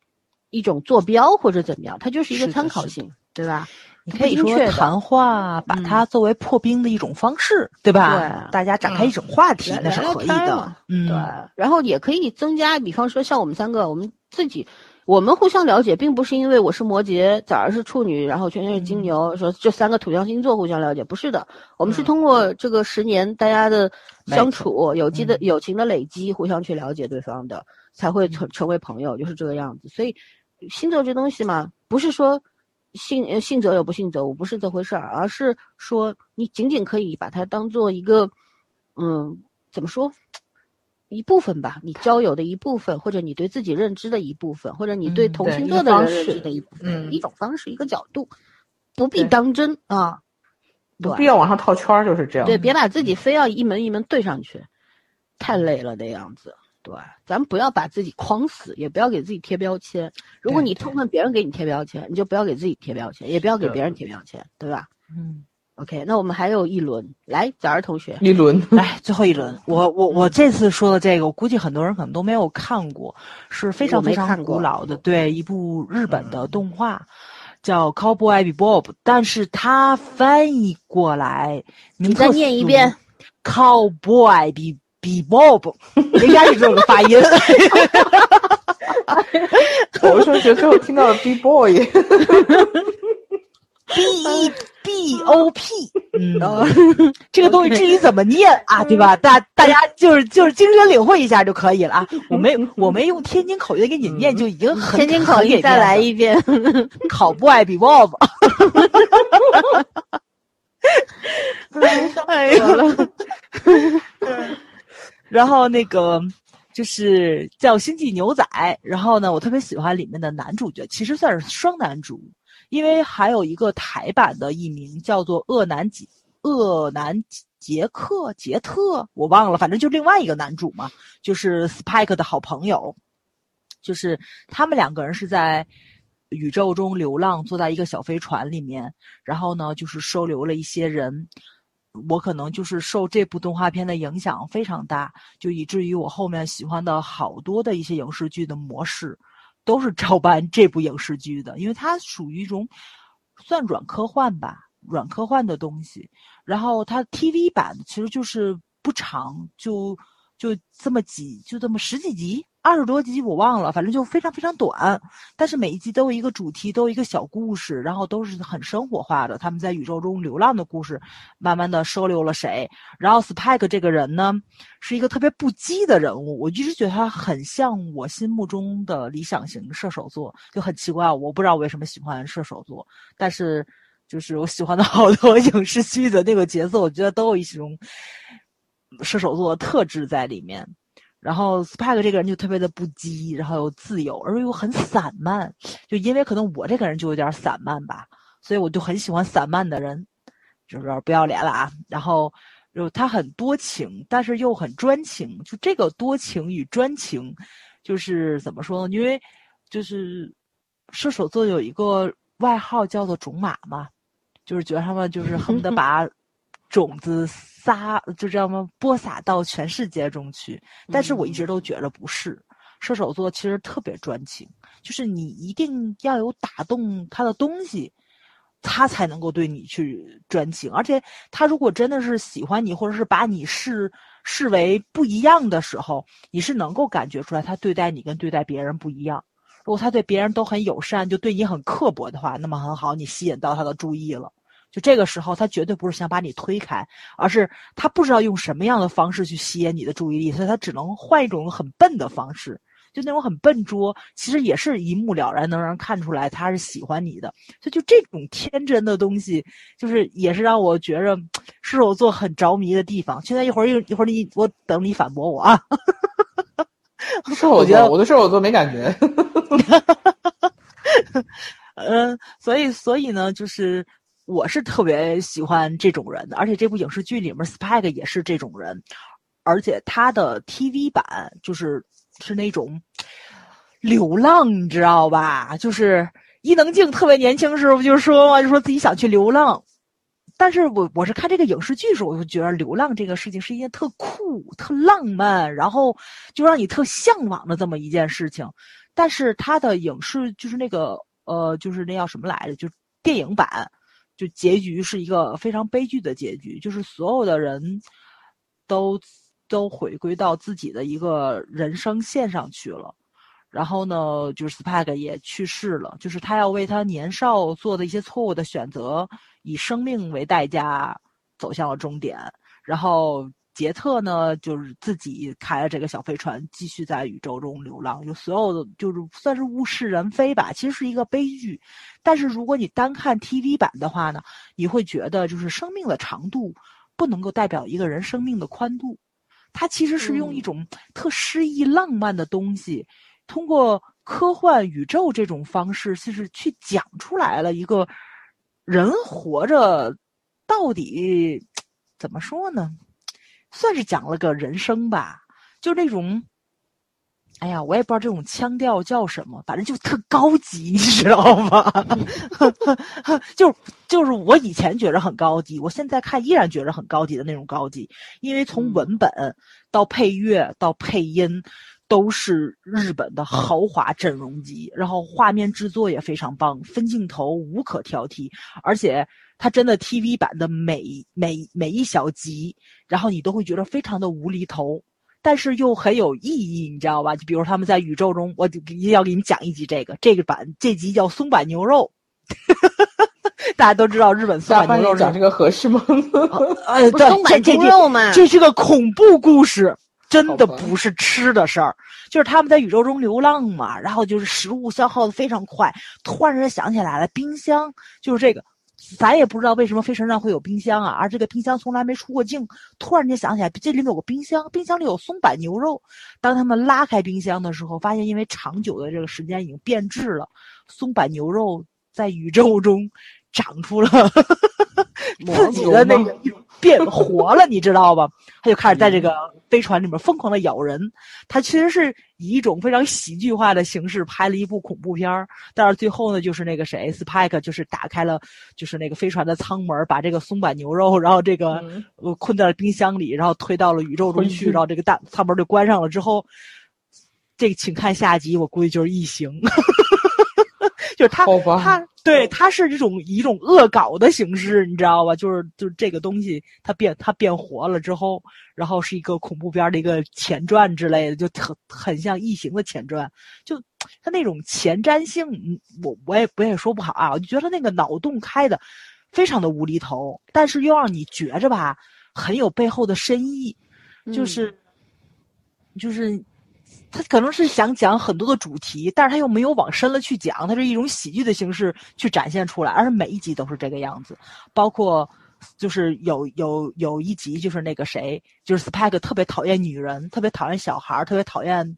一种坐标或者怎么样，它就是一个参考性，对吧？你可以说谈话，把它作为破冰的一种方式，对吧？对，大家展开一种话题，那是可以的。嗯，对。然后也可以增加，比方说像我们三个，我们自己。我们互相了解，并不是因为我是摩羯，早儿是处女，然后圈圈是金牛，说这三个土象星座互相了解，不是的。我们是通过这个十年大家的相处，有机的友情的累积，互相去了解对方的，才会成成为朋友，就是这个样子。所以，星座这东西嘛，不是说信信则有，不信则无，不是这回事儿，而是说你仅仅可以把它当做一个，嗯，怎么说？一部分吧，你交友的一部分，或者你对自己认知的一部分，或者你对同星座的人认知的一部分，一种方式，一个角度，不必当真啊，不必要往上套圈儿，就是这样。对，别把自己非要一门一门对上去，太累了的样子。对，咱们不要把自己框死，也不要给自己贴标签。如果你痛恨别人给你贴标签，你就不要给自己贴标签，也不要给别人贴标签，对吧？嗯。OK，那我们还有一轮，来早儿同学，一轮，来最后一轮。我我我这次说的这个，我估计很多人可能都没有看过，是非常非常古老的，对，一部日本的动画，叫《Cowboy Bebop》，但是它翻译过来，你再念一遍，《Cowboy Be Bebop 》，应该是这个发音。我为什么觉得最后听到了 B Boy？B E B O P，嗯，这个东西至于怎么念啊，对吧？大大家就是就是精神领会一下就可以了啊。我没我没用天津口音给你念就已经很天津口音再来一遍，考不爱比 Bob。哎呀，然后那个就是叫《星际牛仔》，然后呢，我特别喜欢里面的男主角，其实算是双男主。因为还有一个台版的译名叫做《恶男杰恶男杰克杰特》，我忘了，反正就另外一个男主嘛，就是 Spike 的好朋友，就是他们两个人是在宇宙中流浪，坐在一个小飞船里面，然后呢，就是收留了一些人。我可能就是受这部动画片的影响非常大，就以至于我后面喜欢的好多的一些影视剧的模式。都是照搬这部影视剧的，因为它属于一种算软科幻吧，软科幻的东西。然后它 TV 版其实就是不长，就就这么几，就这么十几集。二十多集我忘了，反正就非常非常短，但是每一集都有一个主题，都有一个小故事，然后都是很生活化的。他们在宇宙中流浪的故事，慢慢的收留了谁？然后 Spike 这个人呢，是一个特别不羁的人物，我一直觉得他很像我心目中的理想型射手座，就很奇怪，我不知道为什么喜欢射手座，但是就是我喜欢的好多 影视剧的那个角色，我觉得都有一种射手座的特质在里面。然后 Spike 这个人就特别的不羁，然后又自由，而又很散漫。就因为可能我这个人就有点散漫吧，所以我就很喜欢散漫的人，就是不要脸了啊。然后，就他很多情，但是又很专情。就这个多情与专情，就是怎么说呢？因为就是射手座有一个外号叫做“种马”嘛，就是觉得他们就是恨不得 把。种子撒就这样吗？播撒到全世界中去。但是我一直都觉得不是，射手座其实特别专情，就是你一定要有打动他的东西，他才能够对你去专情。而且他如果真的是喜欢你，或者是把你视视为不一样的时候，你是能够感觉出来他对待你跟对待别人不一样。如果他对别人都很友善，就对你很刻薄的话，那么很好，你吸引到他的注意了。就这个时候，他绝对不是想把你推开，而是他不知道用什么样的方式去吸引你的注意力，所以他只能换一种很笨的方式就那种很笨拙，其实也是一目了然，能让人看出来他是喜欢你的。所以就这种天真的东西，就是也是让我觉着射手座很着迷的地方。现在一会儿一一会儿你我等你反驳我啊。射手座，我对射手座没感觉。嗯，所以所以呢，就是我是特别喜欢这种人的，而且这部影视剧里面 Spike 也是这种人，而且他的 TV 版就是是那种流浪，你知道吧？就是伊能静特别年轻时候不就说嘛，就说自己想去流浪。但是我我是看这个影视剧时候，我就觉得流浪这个事情是一件特酷、特浪漫，然后就让你特向往的这么一件事情。但是他的影视就是那个呃，就是那叫什么来着？就电影版，就结局是一个非常悲剧的结局，就是所有的人都都回归到自己的一个人生线上去了。然后呢，就是 Spag 也去世了，就是他要为他年少做的一些错误的选择，以生命为代价走向了终点。然后杰特呢，就是自己开了这个小飞船，继续在宇宙中流浪。就所有的就是算是物是人非吧，其实是一个悲剧。但是如果你单看 TV 版的话呢，你会觉得就是生命的长度不能够代表一个人生命的宽度，它其实是用一种特诗意浪漫的东西。通过科幻宇宙这种方式，就是去讲出来了一个人活着到底怎么说呢？算是讲了个人生吧，就那种，哎呀，我也不知道这种腔调叫什么，反正就特高级，你知道吗？就就是我以前觉着很高级，我现在看依然觉着很高级的那种高级，因为从文本到配乐到配音。都是日本的豪华阵容机，然后画面制作也非常棒，分镜头无可挑剔，而且它真的 TV 版的每每每一小集，然后你都会觉得非常的无厘头，但是又很有意义，你知道吧？就比如他们在宇宙中，我就一定要给你讲一集这个这个版这集叫松板牛肉，大家都知道日本松板牛肉讲这个合适吗？呃，松板牛肉嘛，这是个恐怖故事。真的不是吃的事儿，就是他们在宇宙中流浪嘛，然后就是食物消耗的非常快。突然间想起来了，冰箱就是这个，咱也不知道为什么飞船上会有冰箱啊，而这个冰箱从来没出过境。突然间想起来，这里面有个冰箱，冰箱里有松板牛肉。当他们拉开冰箱的时候，发现因为长久的这个时间已经变质了，松板牛肉在宇宙中长出了 自己的那个变活了，你知道吧？他就开始在这个。飞船里面疯狂的咬人，他其实是以一种非常喜剧化的形式拍了一部恐怖片儿。但是最后呢，就是那个谁，Spike 就是打开了，就是那个飞船的舱门，把这个松板牛肉，然后这个呃困在了冰箱里，然后推到了宇宙中去，然后这个大舱门就关上了之后，这个请看下集，我估计就是异形。就是他，他对他是这种以一种恶搞的形式，你知道吧？就是就是这个东西，它变它变活了之后，然后是一个恐怖片的一个前传之类的，就很很像异形的前传。就它那种前瞻性，我我也我也说不好啊。我就觉得那个脑洞开的非常的无厘头，但是又让你觉着吧，很有背后的深意，就是就是。他可能是想讲很多的主题，但是他又没有往深了去讲，他是一种喜剧的形式去展现出来，而且每一集都是这个样子。包括就是有有有一集就是那个谁，就是 Spike 特别讨厌女人，特别讨厌小孩，特别讨厌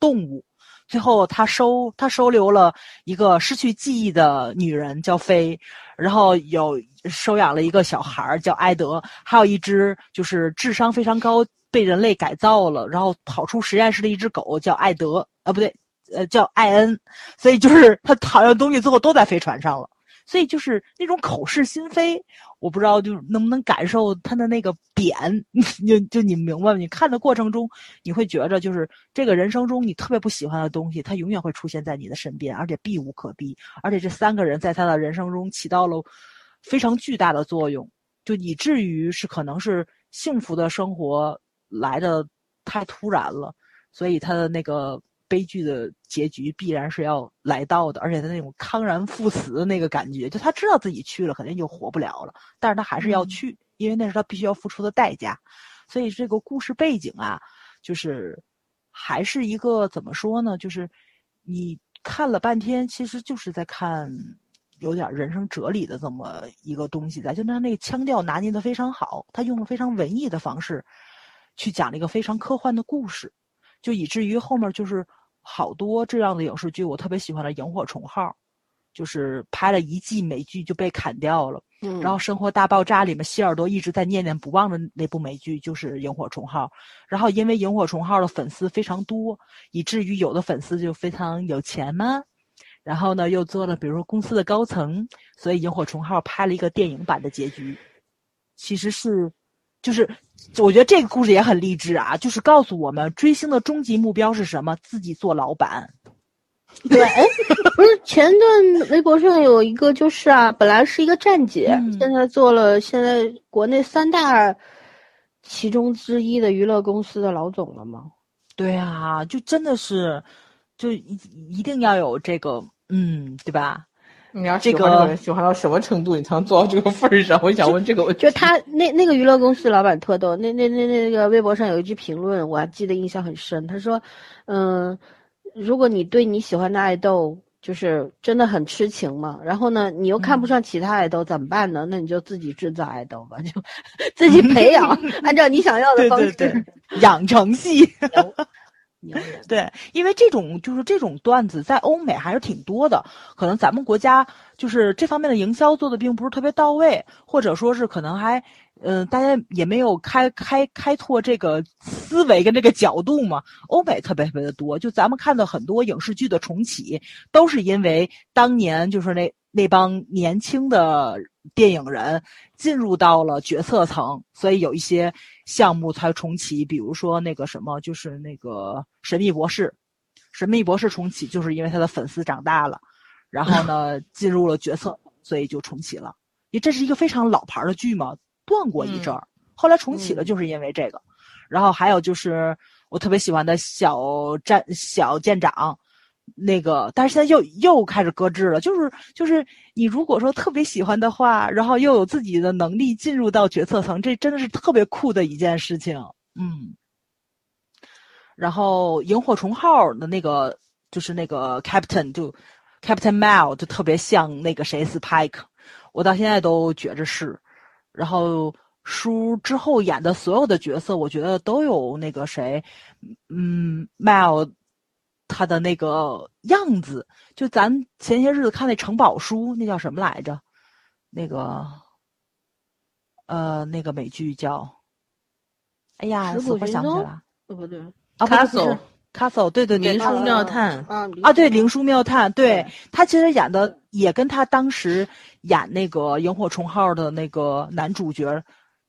动物。最后他收他收留了一个失去记忆的女人叫飞，然后有收养了一个小孩叫埃德，还有一只就是智商非常高。被人类改造了，然后跑出实验室的一只狗叫艾德，啊不对，呃叫艾恩，所以就是 他讨厌的东西最后都在飞船上了，所以就是那种口是心非，我不知道就是能不能感受他的那个点，就就你明白吗？你看的过程中，你会觉着就是这个人生中你特别不喜欢的东西，它永远会出现在你的身边，而且避无可避，而且这三个人在他的人生中起到了非常巨大的作用，就以至于是可能是幸福的生活。来的太突然了，所以他的那个悲剧的结局必然是要来到的，而且他那种康然赴死的那个感觉，就他知道自己去了肯定就活不了了，但是他还是要去，因为那是他必须要付出的代价。所以这个故事背景啊，就是还是一个怎么说呢？就是你看了半天，其实就是在看有点人生哲理的这么一个东西在，就他那个腔调拿捏的非常好，他用了非常文艺的方式去讲了一个非常科幻的故事，就以至于后面就是好多这样的影视剧，我特别喜欢的《萤火虫号》，就是拍了一季美剧就被砍掉了。嗯，然后《生活大爆炸》里面，希尔多一直在念念不忘的那部美剧就是《萤火虫号》。然后因为《萤火虫号》的粉丝非常多，以至于有的粉丝就非常有钱嘛。然后呢，又做了比如说公司的高层，所以《萤火虫号》拍了一个电影版的结局。其实是，就是我觉得这个故事也很励志啊，就是告诉我们追星的终极目标是什么？自己做老板。对，哎，不是前段微博上有一个，就是啊，本来是一个站姐，嗯现在做了现在国内三大其中之一的娱乐公司的老总了吗？对啊，就真的是，就一一定要有这个，嗯，对吧？你要这喜欢这个个人喜欢到什么程度，你才能做到这个份儿上？我想问这个问题。就他那那个娱乐公司老板特逗，那那那那个微博上有一句评论，我还记得印象很深。他说：“嗯，如果你对你喜欢的爱豆就是真的很痴情嘛，然后呢，你又看不上其他爱豆，怎么办呢？那你就自己制造爱豆吧，就 自己培养，按照你想要的方式。养成系。对，因为这种就是这种段子在欧美还是挺多的，可能咱们国家就是这方面的营销做的并不是特别到位，或者说是可能还，呃，大家也没有开开开拓这个思维跟这个角度嘛。欧美特别特别的多，就咱们看到很多影视剧的重启，都是因为当年就是那那帮年轻的电影人进入到了决策层，所以有一些项目才重启，比如说那个什么，就是那个《神秘博士》，《神秘博士》重启就是因为他的粉丝长大了，然后呢 进入了决策，所以就重启了。因为这是一个非常老牌的剧嘛，断过一阵儿，后来重启了，嗯就是因为这个。然后还有就是我特别喜欢的小站小舰长，那个，但是现在又又开始搁置了。就是就是你如果说特别喜欢的话，然后又有自己的能力进入到决策层，这真的是特别酷的一件事情。嗯。然后萤火虫号的那个就是那个 Captain 就 Captain Mal 就特别像那个谁 Spike，我到现在都觉着是。然后书之后演的所有的角色，我觉得都有那个谁，嗯，Mal 他的那个样子。就咱前些日子看那城堡书，那叫什么来着？那个，呃，那个美剧叫，哎呀，石死活谷群宗想不起来。哦不对啊，不是不是 Castle Castle，对对对，明他书妙探啊啊，对，灵书妙探，对对他其实演的也跟他当时演那个萤火虫号的那个男主角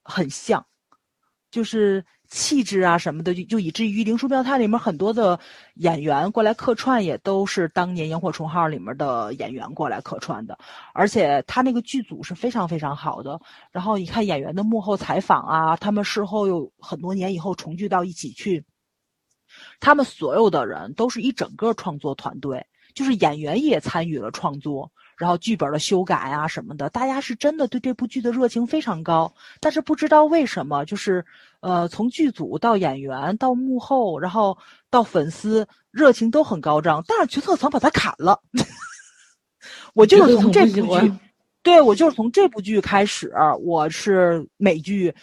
很像，就是气质啊什么的，就就以至于灵书妙探里面很多的演员过来客串，也都是当年萤火虫号里面的演员过来客串的，而且他那个剧组是非常非常好的。然后你看演员的幕后采访啊，他们事后又很多年以后重聚到一起去。他们所有的人都是一整个创作团队，就是演员也参与了创作，然后剧本的修改啊什么的，大家是真的对这部剧的热情非常高。但是不知道为什么，就是呃，从剧组到演员到幕后，然后到粉丝，热情都很高涨，但是决策层把它砍了。我就是从这部剧对我就是从这部剧开始，我是美剧。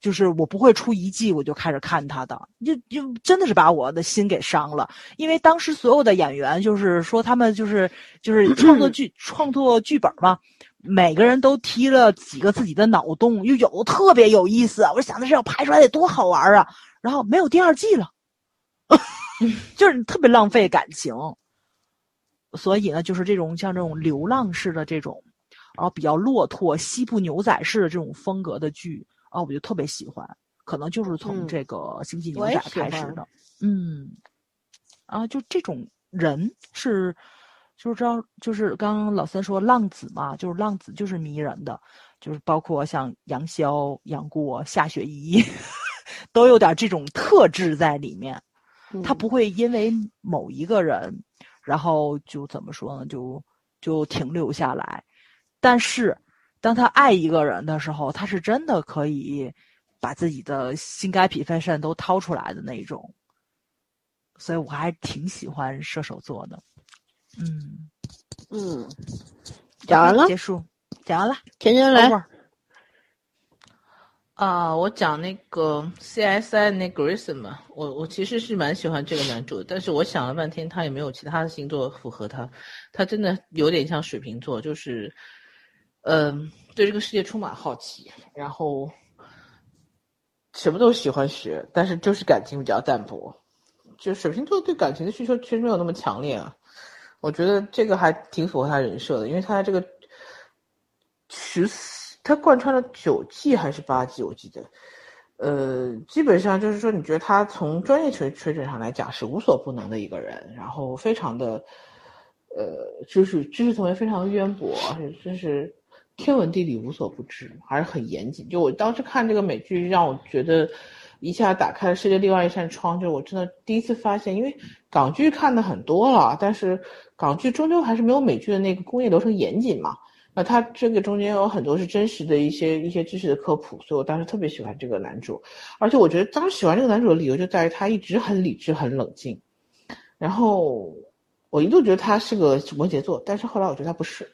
就是我不会出一季我就开始看他的，就就真的是把我的心给伤了。因为当时所有的演员就是说他们就是就是创作剧创作剧本嘛，每个人都提了几个自己的脑洞，又有的特别有意思。我想的是要拍出来得多好玩啊，然后没有第二季了，就是特别浪费感情。所以呢，就是这种像这种流浪式的这种，然后比较落拓西部牛仔式的这种风格的剧。哦，我就特别喜欢，可能就是从嗯这个《星际牛我仔开始的。嗯，啊，就这种人是，就是知道，就是刚刚老三说浪子嘛，就是浪子就是迷人的，就是包括像杨逍、杨过、夏雪宜，都有点这种特质在里面。他嗯不会因为某一个人，然后就怎么说呢，就就停留下来，但是。当他爱一个人的时候，他是真的可以把自己的心肝脾肺肾都掏出来的那一种。所以我还挺喜欢射手座的。嗯，嗯，讲完了，结束，讲完了，甜甜来。啊，我讲那个 CSI 那 Grayson 嘛，我我其实是蛮喜欢这个男主的，但是我想了半天，他也没有其他的星座符合他，他真的有点像水瓶座，就是，嗯、对这个世界充满好奇，然后什么都喜欢学，但是就是感情比较淡薄，就水瓶座对感情的需求其实没有那么强烈啊，我觉得这个还挺符合他人设的，因为他这个十四，他贯穿了九季还是八季，我记得，呃，基本上就是说，你觉得他从专业水水准上来讲是无所不能的一个人，然后非常的，呃，知识知识层面非常渊博，而且真是天文地理无所不知，还是很严谨。就我当时看这个美剧，让我觉得一下打开了世界另外一扇窗，就我真的第一次发现，因为港剧看的很多了，但是港剧终究还是没有美剧的那个工业流程严谨嘛。那它这个中间有很多是真实的一些一些知识的科普，所以我当时特别喜欢这个男主，而且我觉得当时喜欢这个男主的理由就在于他一直很理智、很冷静。然后我一度觉得他是个摩羯座，但是后来我觉得他不是，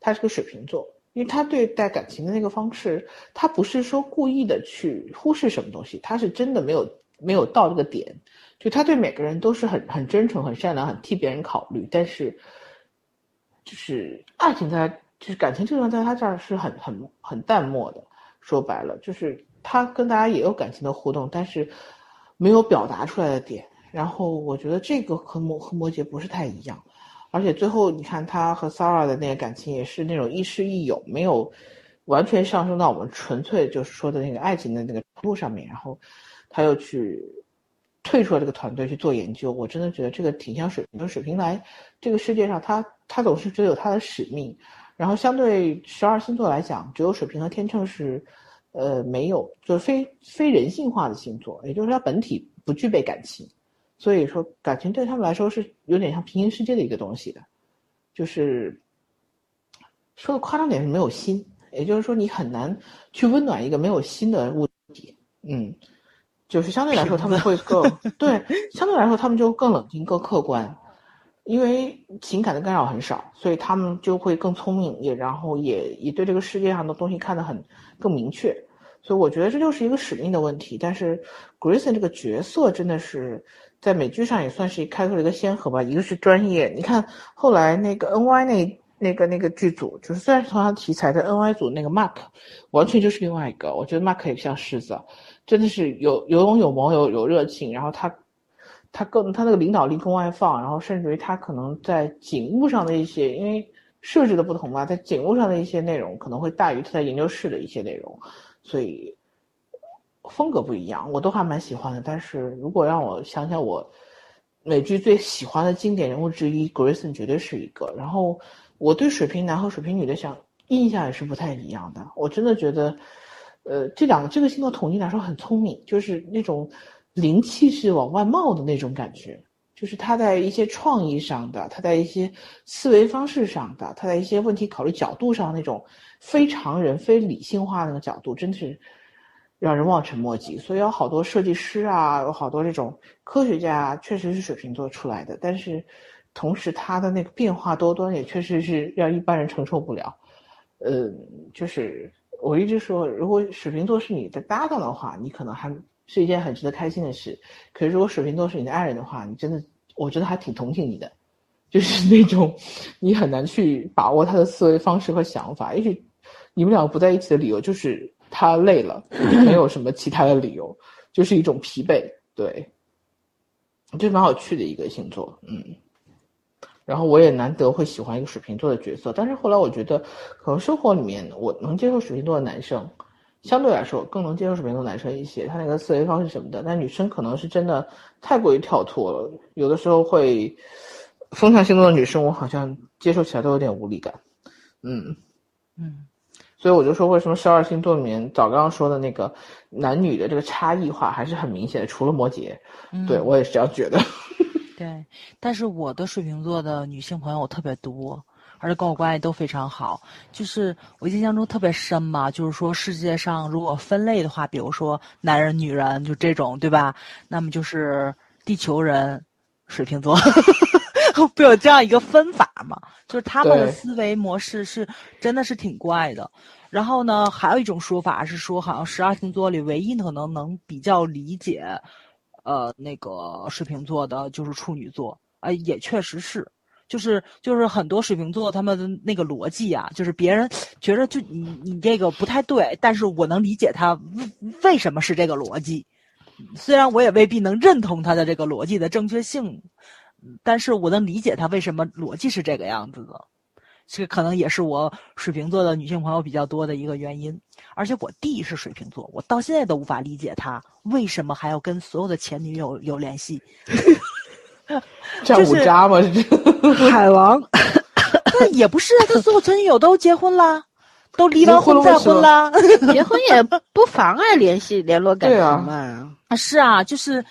他是个水瓶座，因为他对待感情的那个方式，他不是说故意的去忽视什么东西，他是真的没有没有到这个点，就他对每个人都是很很真诚、很善良、很替别人考虑，但是就是爱情在就是感情这段在他这儿是很很很淡漠的，说白了就是他跟大家也有感情的互动，但是没有表达出来的点。然后我觉得这个和摩和摩羯不是太一样，而且最后你看他和 Sara 的那个感情也是那种亦师亦友，没有完全上升到我们纯粹就是说的那个爱情的那个程度上面。然后他又去退出了这个团队去做研究，我真的觉得这个挺像水瓶。水瓶来这个世界上，他他总是只有他的使命。然后相对十二星座来讲，只有水瓶和天秤是，呃，没有就是非非人性化的星座，也就是它本体不具备感情，所以说感情对他们来说是有点像平行世界的一个东西的，就是说的夸张点是没有心，也就是说你很难去温暖一个没有心的物体，嗯，就是相对来说他们会更 对，相对来说他们就更冷静、更客观。因为情感的干扰很少，所以他们就会更聪明，也然后也也对这个世界上的东西看得很更明确。所以我觉得这就是一个使命的问题。但是 Grayson 这个角色真的是在美剧上也算是开拓了一个先河吧。一个是专业，你看后来那个 NY 那那个那个剧组，就是虽然是同样题材的 NY 组那个 Mark，完全就是另外一个。我觉得 Mark 也像狮子，真的是有有勇有谋有有热情，然后他。他更他那个领导力更外放，然后甚至于他可能在警务上的一些，因为设置的不同吧，在警务上的一些内容可能会大于他在研究室的一些内容，所以风格不一样，我都还蛮喜欢的。但是如果让我想想我美剧最喜欢的经典人物之一，Grayson 绝对是一个。然后我对水瓶男和水瓶女的想印象也是不太一样的。我真的觉得，呃，这两个这个星座统计来说很聪明，就是那种。灵气是往外冒的那种感觉，就是他在一些创意上的，他在一些思维方式上的，他在一些问题考虑角度上那种非常人、非理性化的那个角度，真的是让人望尘莫及。所以有好多设计师啊，有好多这种科学家，确实是水瓶座出来的，但是同时他的那个变化多端，也确实是让一般人承受不了。呃，就是我一直说，如果水瓶座是你的搭档的话，你可能还。是一件很值得开心的事，可是如果水瓶座是你的爱人的话，你真的，我觉得还挺同情你的，就是那种你很难去把握他的思维方式和想法。也许你们两个不在一起的理由就是他累了，没有什么其他的理由，就是一种疲惫。对，这蛮有趣的一个星座，嗯。然后我也难得会喜欢一个水瓶座的角色，但是后来我觉得，可能生活里面我能接受水瓶座的男生。相对来说更能接受水瓶座男生一些，他那个思维方式什么的，但女生可能是真的太过于跳脱了，有的时候会风象星座的女生，我好像接受起来都有点无力感，嗯嗯，所以我就说，为什么十二星座里面早刚刚说的那个男女的这个差异化还是很明显的，除了摩羯，嗯、对我也是这样觉得。对，但是我的水瓶座的女性朋友特别多。而且跟我关系都非常好，就是我印象中特别深嘛，就是说世界上如果分类的话，比如说男人、女人就这种，对吧？那么就是地球人、水瓶座，不有这样一个分法吗？就是他们的思维模式是真的是挺怪的。然后呢，还有一种说法是说，好像十二星座里唯一可能能比较理解，呃，那个水瓶座的就是处女座，啊、也确实是。就是就是很多水瓶座他们的那个逻辑啊，就是别人觉得就你你这个不太对，但是我能理解他为为什么是这个逻辑，虽然我也未必能认同他的这个逻辑的正确性，但是我能理解他为什么逻辑是这个样子的。这可能也是我水瓶座的女性朋友比较多的一个原因，而且我弟是水瓶座，我到现在都无法理解他为什么还要跟所有的前女友有联系。战五渣吗？是 这海王，那也不是啊，他所有前女友都结婚了，都离完婚再婚了。结婚也不妨碍联系联络感情嘛。啊，是啊，就是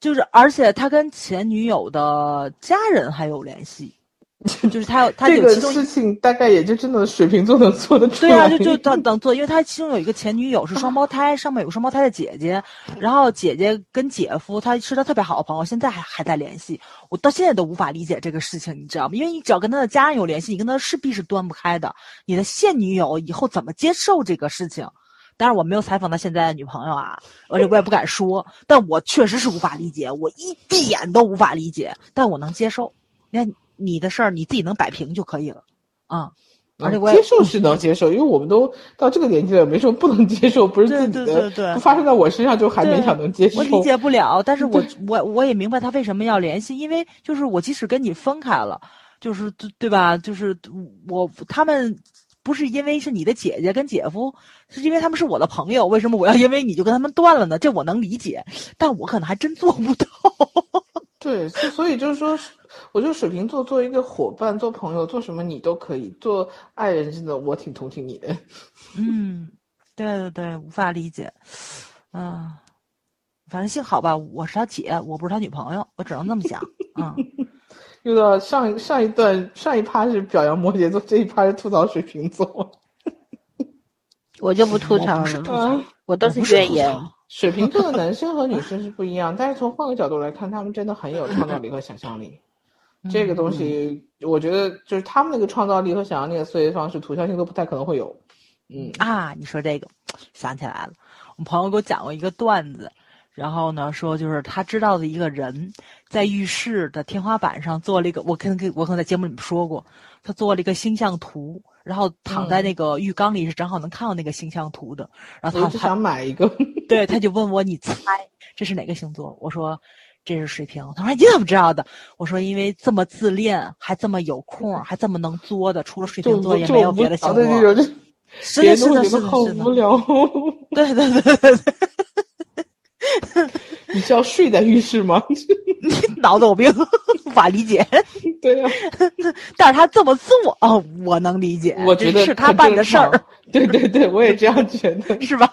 就是，而且他跟前女友的家人还有联系，就是他有他这个事情大概也就真的水瓶座能做得出来对啊，就就 等等做，因为他其中有一个前女友是双胞胎，上面有个双胞胎的姐姐，然后姐姐跟姐夫他是他特别好的朋友，现在还还在联系。我到现在都无法理解这个事情，你知道吗？因为你只要跟他的家人有联系，你跟他势必是断不开的。你的现女友以后怎么接受这个事情？当然我没有采访他现在的女朋友啊，而且我也不敢说，但我确实是无法理解，我一点都无法理解，但我能接受。你看你的事儿你自己能摆平就可以了，啊、而且接受是能接受，因为我们都到这个年纪了，没什么不能接受，不是自己的，对对对对不发生在我身上就还勉强能接受。我理解不了，但是我我我也明白他为什么要联系，因为就是我即使跟你分开了，就是对对吧？就是我他们不是因为是你的姐姐跟姐夫，是因为他们是我的朋友，为什么我要因为你就跟他们断了呢？这我能理解，但我可能还真做不到。对，所所以就是说，我觉得水瓶座做一个伙伴、做朋友、做什么你都可以，做爱人真的我挺同情你的。嗯，对对对，无法理解。嗯，反正幸好吧，我是他姐，我不是他女朋友，我只能这么想。嗯。又到上上一段上一趴是表扬摩羯座，这一趴是吐槽水瓶座。我就不吐槽了，啊，我都是吐怨言。水瓶座的男生和女生是不一样，但是从换个角度来看，他们真的很有创造力和想象力。这个东西，我觉得就是他们那个创造力和想象力的思维方式，图像性都不太可能会有。嗯，啊，你说这个，想起来了，我朋友给我讲过一个段子，然后呢说就是他知道的一个人，在浴室的天花板上做了一个，我可能给我可能在节目里面说过，他做了一个星象图，然后躺在那个浴缸里是正好能看到那个星象图的，然后他就想买一个。对他就问我你猜这是哪个星座？我说。这是水瓶，他说你怎么知道的？我说因为这么自恋，还这么有空，还这么能作的，除了水就瓶座也没有别的星座。的是的，好无。聊。对对对对对，你是要睡在浴室吗？你 脑子有病，无法理解。对呀、但是他这么做，哦，我能理解。我觉得是他办的事儿。。对对对，我也这样觉得。是吧？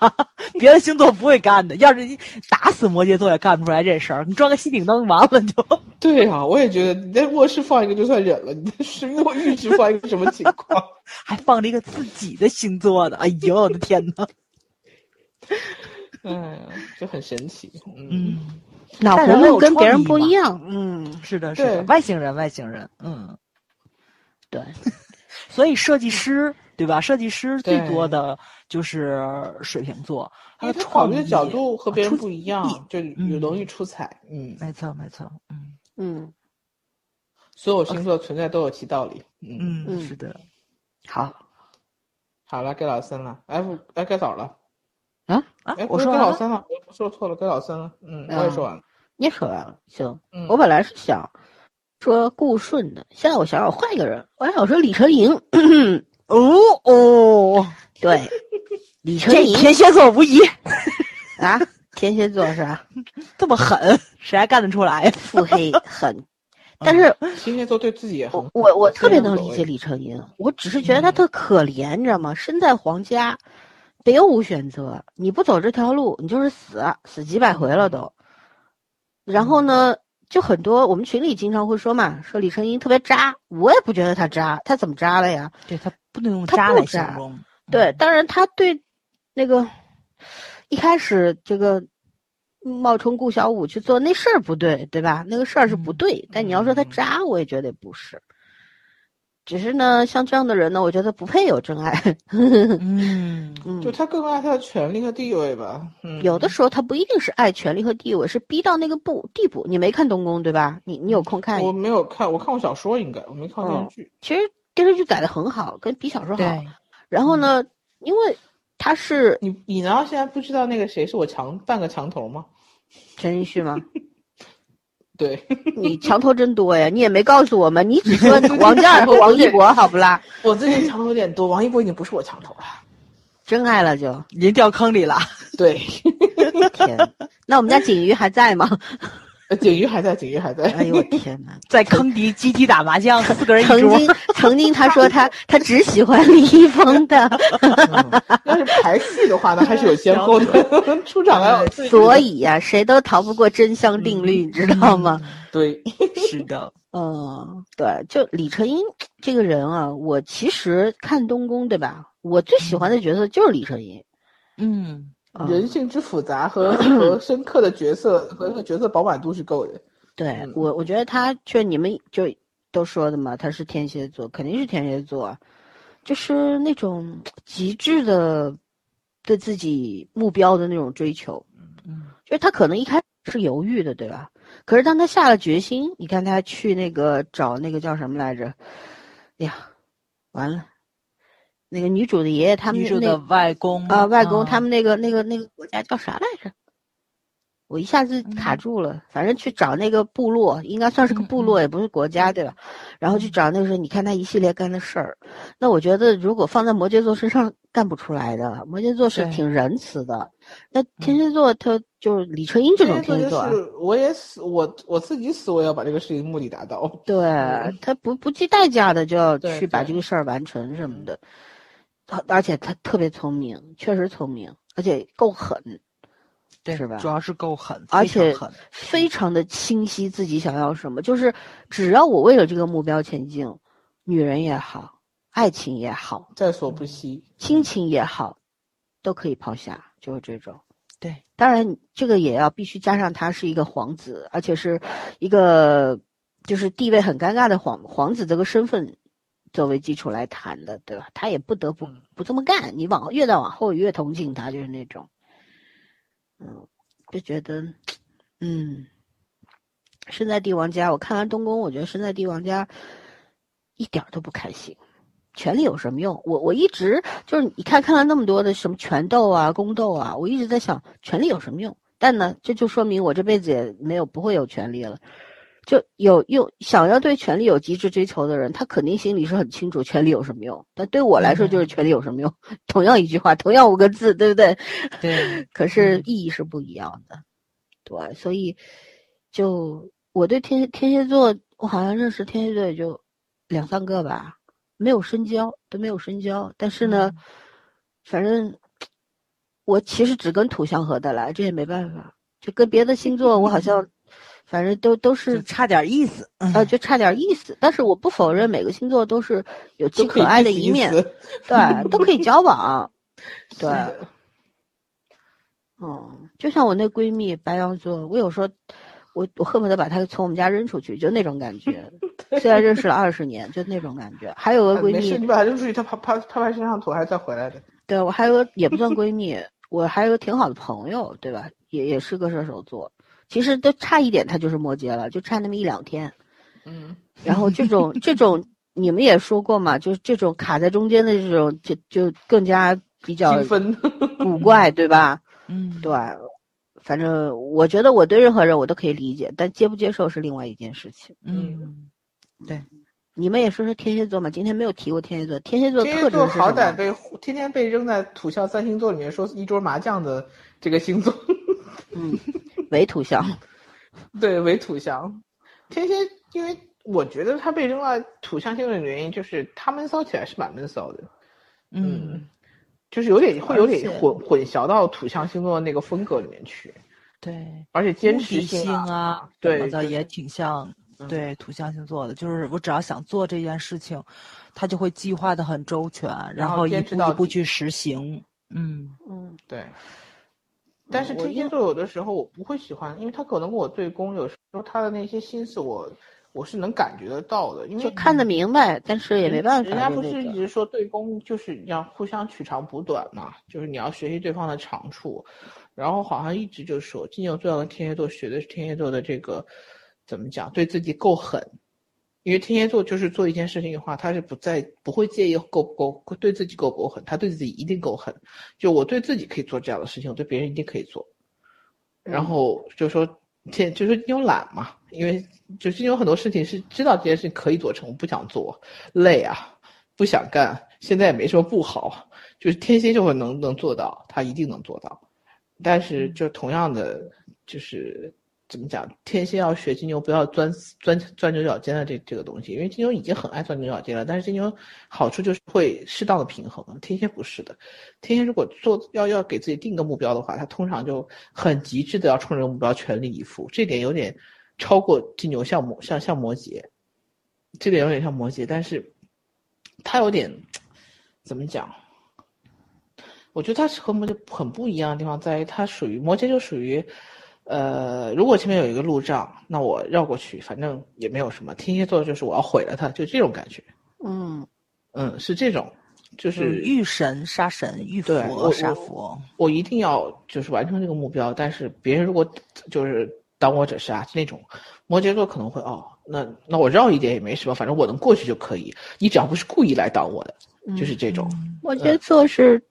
别的星座不会干的，要是你打死摩羯座也干不出来这事儿。你装个吸顶灯完了就。对啊，我也觉得你在卧室放一个就算忍了，你在室卧浴室放一个什么情况？还放了一个自己的星座的，哎呦我的天呐！嗯，就很神奇。嗯，嗯，脑但是很有回们跟别人不一样，嗯，是的，是的，外星人，外星人，嗯，对，所以设计师对吧？设计师最多的就是水瓶座，他考虑的角度和别人不一样，就容易出彩。嗯，没错，没错，嗯嗯，所有星座存在都有其道理。嗯，嗯，嗯是的，好好了，该老三了。F，哎，该早了。啊，啊哎，，我说完了，该老三了，我说错了，该老三了。嗯，我也说完了。你也说完了，行。嗯，我本来是想说顾顺的，现在我想想换一个人，我还想说李晨莹。哦哦，对，李晨这莹天蝎座无疑，啊，天蝎座是吧？这么狠，谁还干得出来呀？腹黑狠，但是天蝎座对自己也很我我我特别能理解李成英，我只是觉得他特可怜，你知道吗？身在皇家，别无选择，你不走这条路，你就是死，死几百回了都。然后呢，就很多我们群里经常会说嘛，说李成英特别渣，我也不觉得他渣，他怎么渣了呀？对他不能用他渣来形容，对，当然他对那个一开始这个冒充顾小五去做那事儿不对，对吧？那个事儿是不对。但你要说他渣，我也觉得不是。只是呢，像这样的人呢，我觉得不配有真爱。就他更爱他的权利和地位吧。嗯，有的时候他不一定是爱权利和地位，是逼到那个步地步。你没看东宫对吧？你你有空看我没有看，我看过小说，应该我没看过电视剧。其实电视剧改的很好，跟比小说好。对，然后呢，因为他是你你难道现在不知道那个谁是我墙半个墙头吗？陈奕迅吗？对，你墙头真多呀！你也没告诉我们，你只说 王嘉尔和王一博，好不啦？我最近墙头有点多，王一博已经不是我墙头了。真爱了就已经掉坑里了。对，天，那我们家景瑜还在吗？呃景瑜还在，景瑜还在。哎呦我天哪！在坑底集体打麻将，四个人一桌。曾经曾经他说他 他只喜欢李易峰的，嗯要是排戏的话呢，还是有先后的，出场还有所以呀、谁都逃不过真相定律，你知道吗？对，是的，嗯，对，就李成英这个人啊，我其实看东宫，对吧？我最喜欢的角色就是李成英。嗯，嗯人性之复杂和 和深刻的角色和那个角色饱满度是够的。对嗯我，我觉得他就你们就都说的嘛，他是天蝎座，肯定是天蝎座，就是那种极致的对自己目标的那种追求。嗯，就是他可能一开始是犹豫的，对吧？可是当他下了决心，你看他去那个找那个叫什么来着？哎呀，完了，那个女主的爷爷他们那女主的外公啊，外公他们们那个那个那个国家叫啥来着？我一下子卡嗯住了，反正去找那个部落，应该算是个部落，嗯也不是国家，对吧？然后去找那个时候，你看他一系列干的事儿，那我觉得如果放在摩羯座身上干不出来的。摩羯座是挺仁慈的，那天蝎座他就是李春英这种天蝎座我也死，我我自己死，我也要把这个事情目的达到。对他不不计代价的就要去把这个事儿完成什么的，他而且他特别聪明，确实聪明，而且够狠。对是吧主要是够狠，而且非常狠。非常的清晰自己想要什么，就是只要我为了这个目标前进，女人也好，爱情也好，在所不惜。亲情也好，都可以抛下，就是这种。对，当然这个也要必须加上他是一个皇子，而且是一个就是地位很尴尬的皇皇子这个身份作为基础来谈的，对吧？他也不得不嗯不这么干，你往后越到往后越同情他，就是那种，嗯，就觉得，嗯，身在帝王家，我看完东宫，我觉得身在帝王家一点儿都不开心。权力有什么用？我我一直就是你看看了那么多的什么权斗啊、宫斗啊，我一直在想权力有什么用？但呢，这就说明我这辈子也没有不会有权利了。就有用想要对权力有极致追求的人，他肯定心里是很清楚权力有什么用。但对我来说，就是权力有什么用？同样一句话，同样五个字，对不对？对，可是意义是不一样的，对，所以就我对天天蝎座，我好像认识天蝎座也就两三个吧，没有深交，都没有深交。但是呢，反正我其实只跟土象合得来，这也没办法。就跟别的星座，我好像反正都都是差点意思。呃，就差点意思。但是我不否认每个星座都是有其可爱的一面，对，都可以交往，对。的嗯，就像我那闺蜜白羊座，我有时候我我恨不得把她从我们家扔出去，就那种感觉。虽然认识了二十年，就那种感觉。还有个闺没事，蜜，你把她扔出去，她拍拍拍拍身上土，还是再回来的。对我还有个也不算闺蜜，我还有个挺好的朋友，对吧？也也是个射手座，其实都差一点，他就是摩羯了，就差那么一两天。嗯，然后这种这种你们也说过嘛，就是这种卡在中间的这种，就就更加比较。古怪，对吧？嗯，对，反正我觉得我对任何人我都可以理解，但接不接受是另外一件事情。嗯，你们也说说天蝎座嘛？今天没有提过天蝎座，天蝎座天蝎特征座是什么？好歹被天天被扔在土象三星座里面，说一桌麻将的这个星座，嗯，伪土象。对，为土象。天蝎，因为我觉得他被扔到土象星座的原因，就是他闷骚起来是蛮闷骚的，嗯，就是有点会有点混混淆到土象星座的那个风格里面去，对，而且坚持性性啊，什么对，就是的也挺像嗯对土象星座的，就是我只要想做这件事情，他就会计划的很周全，然后后一步一步去实行。嗯，嗯，对，但是天蝎座有的时候我不会喜欢，因为他可能跟我对攻，有时候他的那些心思我我是能感觉得到的，因为就看得明白，但是也没办法。人家不是一直说对攻就是要互相取长补短嘛，就是你要学习对方的长处，然后好像一直就说金牛座要跟天蝎座学的是天蝎座的这个怎么讲，对自己够狠，因为天蝎座就是做一件事情的话，他是不在不会介意够不够对自己够不够狠，他对自己一定够狠，就我对自己可以做这样的事情，我对别人一定可以做，然后就说天就是金牛懒嘛，因为就是有很多事情是知道这件事情可以做成，不想做，累啊，不想干，现在也没什么不好，就是天蝎就会能能做到，他一定能做到，但是就同样的就是怎么讲，天蝎要学金牛不要钻钻钻牛角尖的这这个东西，因为金牛已经很爱钻牛角尖了，但是金牛好处就是会适当的平衡，天蝎不是的，天蝎如果做要要给自己定个目标的话，他通常就很极致的要冲着目标全力以赴，这点有点超过金牛像摩像像摩羯，这点有点像摩羯，但是他有点怎么讲？我觉得他是和摩羯很不一样的地方在于，他属于摩羯就属于，呃，如果前面有一个路障，那我绕过去，反正也没有什么。天蝎座就是我要毁了它，就这种感觉。嗯，嗯，是这种，就就是是遇神杀神，遇对佛我我杀佛。我一定要就是完成这个目标，但是别人如果就是挡我者杀那种，摩羯座可能会哦，那那我绕一点也没什么，反正我能过去就可以，你只要不是故意来挡我的，就是这种。摩羯座是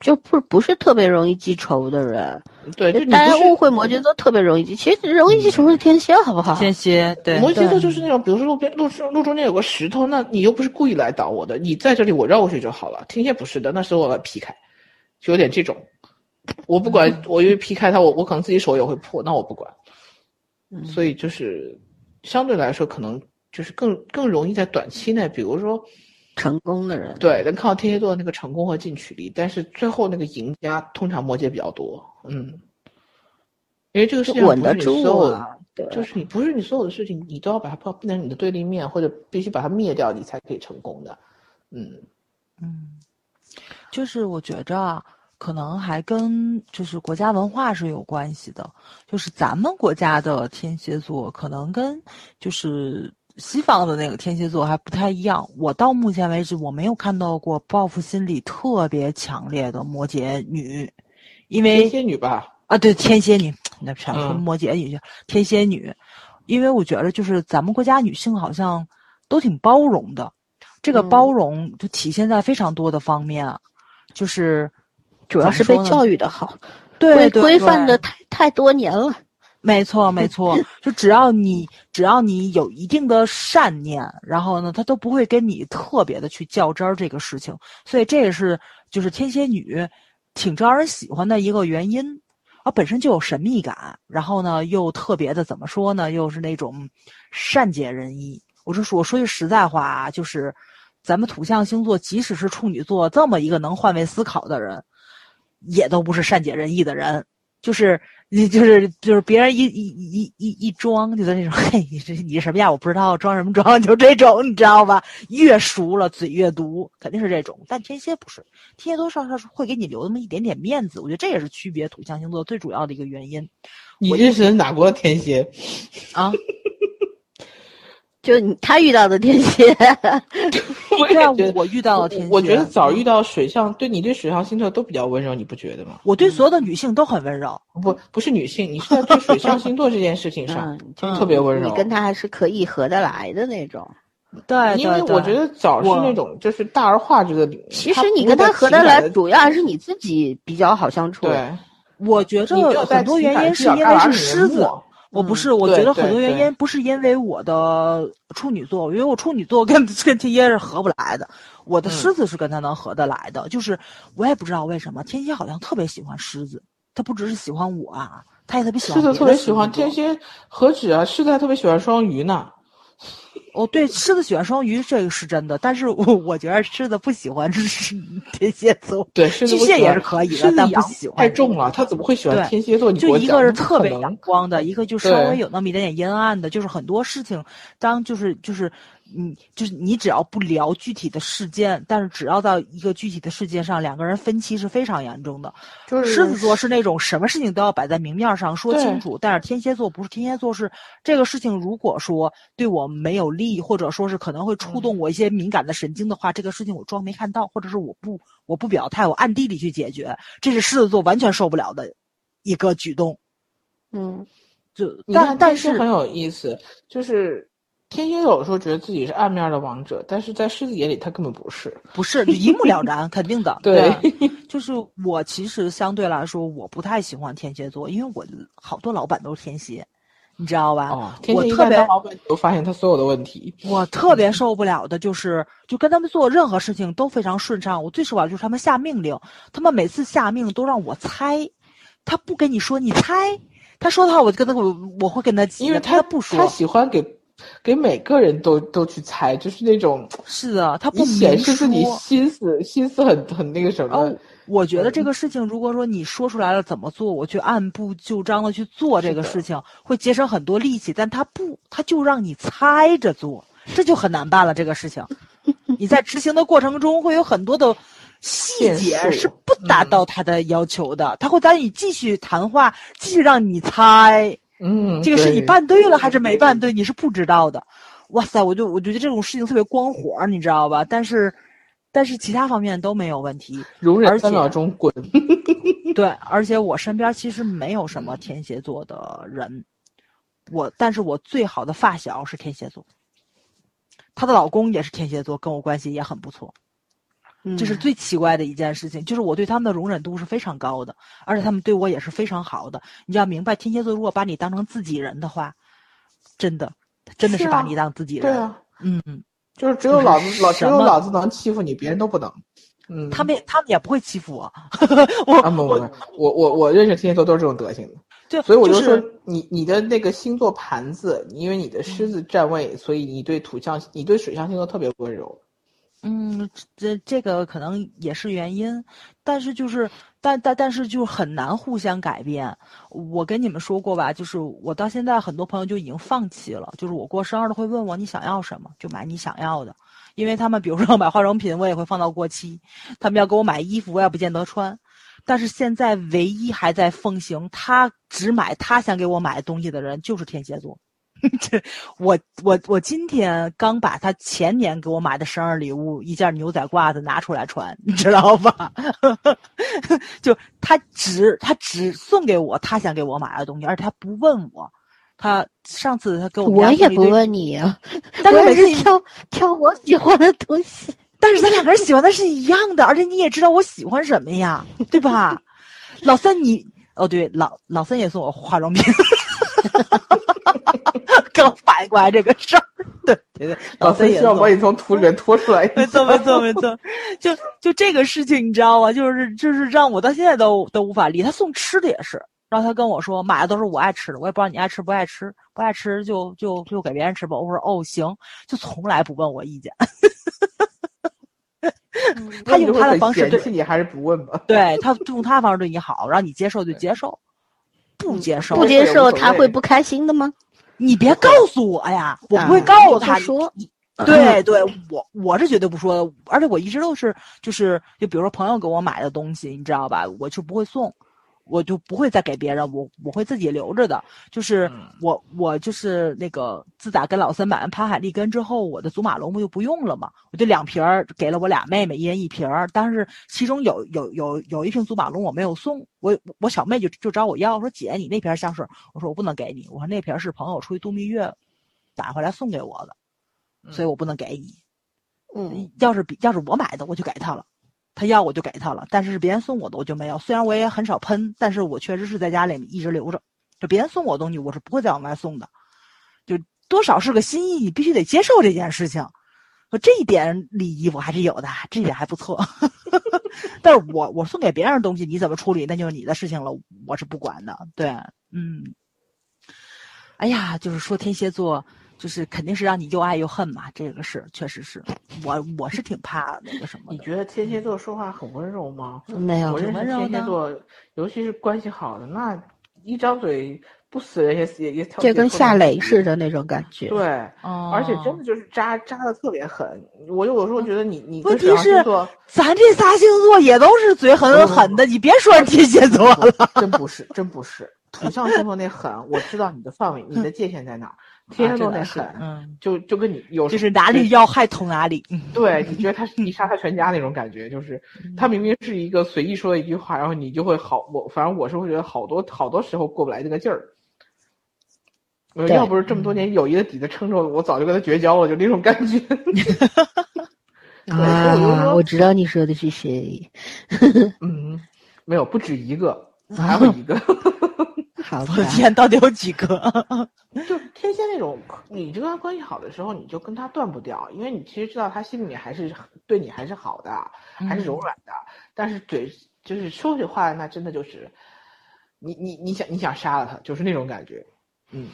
就不不是特别容易记仇的人，对，就你大家误会摩羯座特别容易记，其实容易记仇是天蝎，好不好？天蝎对，摩羯座就是那种，比如说路边路路中间有个石头，那你又不是故意来挡我的，你在这里我绕过去就好了。天蝎不是的，那时候我要劈开，就有点这种。我不管，我因为劈开它，我我可能自己手也会破，那我不管。嗯所以就是相对来说，可能就是更更容易在短期内，比如说成功的人，对能看到天蝎座的那个成功和进取力，但是最后那个赢家通常摩羯比较多，嗯，因为这个世界上不是你稳得住所有啊，对，就是你不是你所有的事情，你都要把它放变成你的对立面，或者必须把它灭掉，你才可以成功的。嗯，嗯，就是我觉着啊，可能还跟就是国家文化是有关系的。就是咱们国家的天蝎座，可能跟就是西方的那个天蝎座还不太一样。我到目前为止，我没有看到过报复心理特别强烈的摩羯女，因为天蝎女吧，啊，对，天蝎女，那想说嗯摩羯女，天蝎女，因为我觉得就是咱们国家女性好像都挺包容的，这个嗯包容就体现在非常多的方面，就是主要是被教育，的好，对规范的太太多年了。没错，没错，就只要你只要你有一定的善念，然后呢，他都不会跟你特别的去较真儿这个事情，所以这也是就是天蝎女挺招人喜欢的一个原因。啊，本身就有神秘感，然后呢，又特别的怎么说呢，又是那种善解人意。我是说，我说句实在话啊，就是咱们土象星座，即使是处女座这么一个能换位思考的人，也都不是善解人意的人。就是你就是就是别人一一一一一装，就在那种 嘿，你这你什么样我不知道，装什么装，就这种，你知道吧？越熟了嘴越毒，肯定是这种。但天蝎不是，天蝎多少少是会给你留那么一点点面子，我觉得这也是区别土象星座最主要的一个原因你认识的哪国的天蝎？啊。就你他遇到的天蝎，我对啊也觉得，我遇到了天蝎，我觉得早遇到水象，对你对水象星座都比较温柔，你不觉得吗？我对所有的女性都很温柔。不，不是女性，你是在对水象星座这件事情上嗯，就特别温柔。你跟他还是可以合得来的那种。对，因为对对我觉得早是那种就是大而化之的，其实你跟他合得来，主要还是你自己比较好相处。对，我觉着很多原因是因为是狮子。磨我不嗯是，我觉得很多原因不是因为我的处女座，因为我处女座跟跟天蝎是合不来的，我的嗯狮子是跟他能合得来的，就是我也不知道为什么天蝎好像特别喜欢狮子，他不只是喜欢我啊，他也特别喜欢狮子特别喜欢。天蝎，何止啊？狮子还特别喜欢双鱼呢。哦，对，狮子喜欢双鱼，这个是真的，但是我我觉得狮子不喜欢是 天蝎座，对，巨蟹也是可以的但不喜欢太重了，他怎么会喜欢天蝎座？你就一个是特别阳光的，一个就稍微有那么一点点阴暗的，就是很多事情，当就是就是你就是你只要不聊具体的事件，但是只要到一个具体的事件上，两个人分歧是非常严重的。就是狮子座是那种什么事情都要摆在明面上说清楚，但是天蝎座不是，天蝎座是这个事情如果说对我没有利，或者说是可能会触动我一些敏感的神经的话，这个事情我装没看到，或者是我不我不表态，我暗地里去解决，这是狮子座完全受不了的一个举动。嗯，就但但是很有意思，就是天蝎有时候觉得自己是暗面的王者，但是在狮子眼里他根本不是。不是就一目了然，肯定的。对就是我其实相对来说我不太喜欢天蝎座，因为我好多老板都是天蝎，你知道吧？哦，天蝎一我特别老板，你就发现他所有的问题。我特别受不了的就是，就跟他们做任何事情都非常顺畅。我最受不了就是他们下命令，他们每次下命令都让我猜，他不跟你说，你猜。他说的话，我就跟他我我会跟他急，因为他不说他，喜欢给给每个人都都去猜，就是那种 是的，他不你显示自己心思心思很很那个什么。哦，我觉得这个事情，如果说你说出来了怎么做，我去按部就章的去做这个事情，会节省很多力气。但他不，他就让你猜着做，这就很难办了。这个事情，你在执行的过程中会有很多的细节是不达到他的要求的，他会带你继续谈话，继续让你猜。嗯，这个是你办对了还是没办对，你是不知道的。哇塞，我就我觉得这种事情特别光火儿，你知道吧？但是，但是其他方面都没有问题。而容忍三秒且钟滚。对，而且我身边其实没有什么天蝎座的人，我但是我最好的发小是天蝎座，她的老公也是天蝎座，跟我关系也很不错。这是嗯最奇怪的一件事情，就是我对他们的容忍度是非常高的，而且他们对我也是非常好的。你要明白，天蝎座如果把你当成自己人的话，真的，真的是把你当自己人。对啊，嗯嗯，就是只有老子老只有老子能欺负你，别人都不能。嗯，他们也他们也不会欺负我，我啊不不不，我我我认识天蝎座都是这种德行的。对所以我就就是说，你你的那个星座盘子，因为你的狮子占位，所以你对土象、你对水象星座特别温柔。嗯，这这个可能也是原因，但是就是，但但但是就很难互相改变。我跟你们说过吧，就是我到现在很多朋友就已经放弃了，就是我过生日都会问我你想要什么，就买你想要的，因为他们比如说要买化妆品，我也会放到过期；他们要给我买衣服，我也不见得穿。但是现在唯一还在奉行他只买他想给我买的东西的人，就是天蝎座。这我我我今天刚把他前年给我买的生日礼物一件牛仔褂子拿出来穿，你知道吧？就他只他只送给我他想给我买的东西，而且他不问我。他上次他给我我也不问你啊，但是每次挑挑我喜欢的东西。但是咱两个人喜欢的是一样的，而且你也知道我喜欢什么呀，对吧？老三你哦对，老老三也送我化妆品，刚反应过来这个事儿，对对对，老三三需要把你从土里面拖出来。没错，没错，没错，就就这个事情，你知道吗？就是就是让我到现在都都无法理。他送吃的也是，然后他跟我说买的都是我爱吃的，我也不知道你爱吃不爱吃，不爱吃就就就给别人吃吧。我说哦行，就从来不问我意见。他用他的方式对你还是不问吧？对他用他的方式对你好，让你接受就接受，不接受不接受他会不开心的吗？你别告诉我呀，我不会啊告诉他。不说，对对，我我是绝对不说的，而且我一直都是就是就比如说朋友给我买的东西，你知道吧，我就不会送，我就不会再给别人，我我会自己留着的。就是嗯。我我就是那个自打跟老三买完潘海利根之后，我的祖马龙不就不用了吗，我就两瓶儿给了我俩妹妹，一人一瓶儿，但是其中有有有有一瓶祖马龙我没有送，我我小妹就就找我要，说姐你那瓶香水，我说我不能给你，我说那瓶是朋友出去度蜜月打回来送给我的。所以我不能给你。嗯，要是比要是我买的，我就给他了，他要我就给他了。但是是别人送我的，我就没有。虽然我也很少喷，但是我确实是在家里一直留着。就别人送我的东西，我是不会再往外送的。就多少是个心意，你必须得接受这件事情。呃这一点礼仪我还是有的，这一点还不错。但是我我送给别人的东西，你怎么处理那就是你的事情了，我是不管的。对，嗯。哎呀，就是说天蝎座，就是肯定是让你又爱又恨嘛，这个是确实是我我是挺怕那个什么的。你觉得天蝎座说话很温柔吗？没有我认天蝎座，尤其是关系好的，那一张嘴不死人也死也也挑。这跟夏磊雷似的那种感觉。对，哦而且真的就是扎扎的特别狠。我有时候觉得你你问题是，咱这仨星座也都是嘴很狠的，你别说天蝎座了。真不是，真不是。土象星座那狠，我知道你的范围，你的界限在哪儿。天蝎座那狠，嗯，就就跟你有时就是哪里要害捅哪里。嗯 对，你觉得他是你杀他全家那种感觉，就是他明明是一个随意说的一句话，然后你就会好，我反正我是会觉得好多好多时候过不来那个劲儿。要不是这么多年友谊的底子撑着我，我早就跟他绝交了，就那种感觉。啊，我知道你说的是谁。嗯，没有，不止一个，还有一个。我的，天，到底有几个？就天蝎那种，你跟他关系好的时候，你就跟他断不掉，因为你其实知道他心里面还是对你还是好的，还是柔软的。但是嘴就是说起话来，那真的就是，你你你想你想杀了他，就是那种感觉。嗯，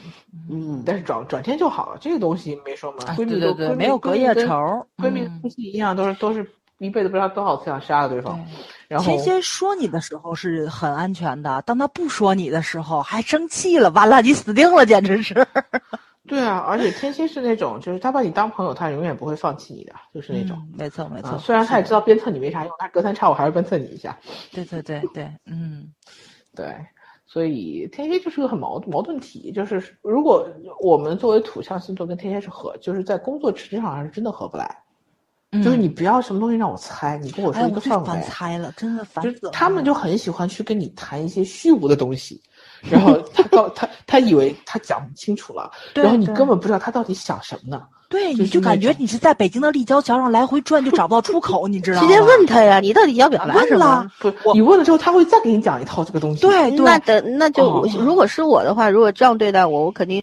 嗯，但是转转天就好了，这个东西没说嘛。啊闺蜜都对对对，没有隔夜仇。闺蜜嗯夫妻一样，都是都是一辈子不知道多少次想杀了对方。然后天蝎说你的时候是很安全的，当他不说你的时候还生气了，完了你死定了，简直是。对啊，而且天蝎是那种，就是他把你当朋友，他永远不会放弃你的，就是那种。嗯没错没错、啊，虽然他也知道鞭策你没啥用，但隔三差五还是鞭策你一下。对对对对，嗯，对，所以天蝎就是个很矛矛盾体，就是如果我们作为土象星座跟天蝎是合，就是在工作职场上是真的合不来。就是你不要什么东西让我猜，你跟我说一个范围我最烦。猜了，真的烦死了。他们就很喜欢去跟你谈一些虚无的东西，然后 他告他他以为他讲清楚了，对然后你根本不知道他到底想什么呢。对，就你就感觉你是在北京的立交桥上来回转，就找不到出口，你知道吗？直接问他呀，你到底要表达问什么了？不，你问了之后，他会再给你讲一套这个东西。对对，那等那就哦如果是我的话，如果这样对待我，我肯定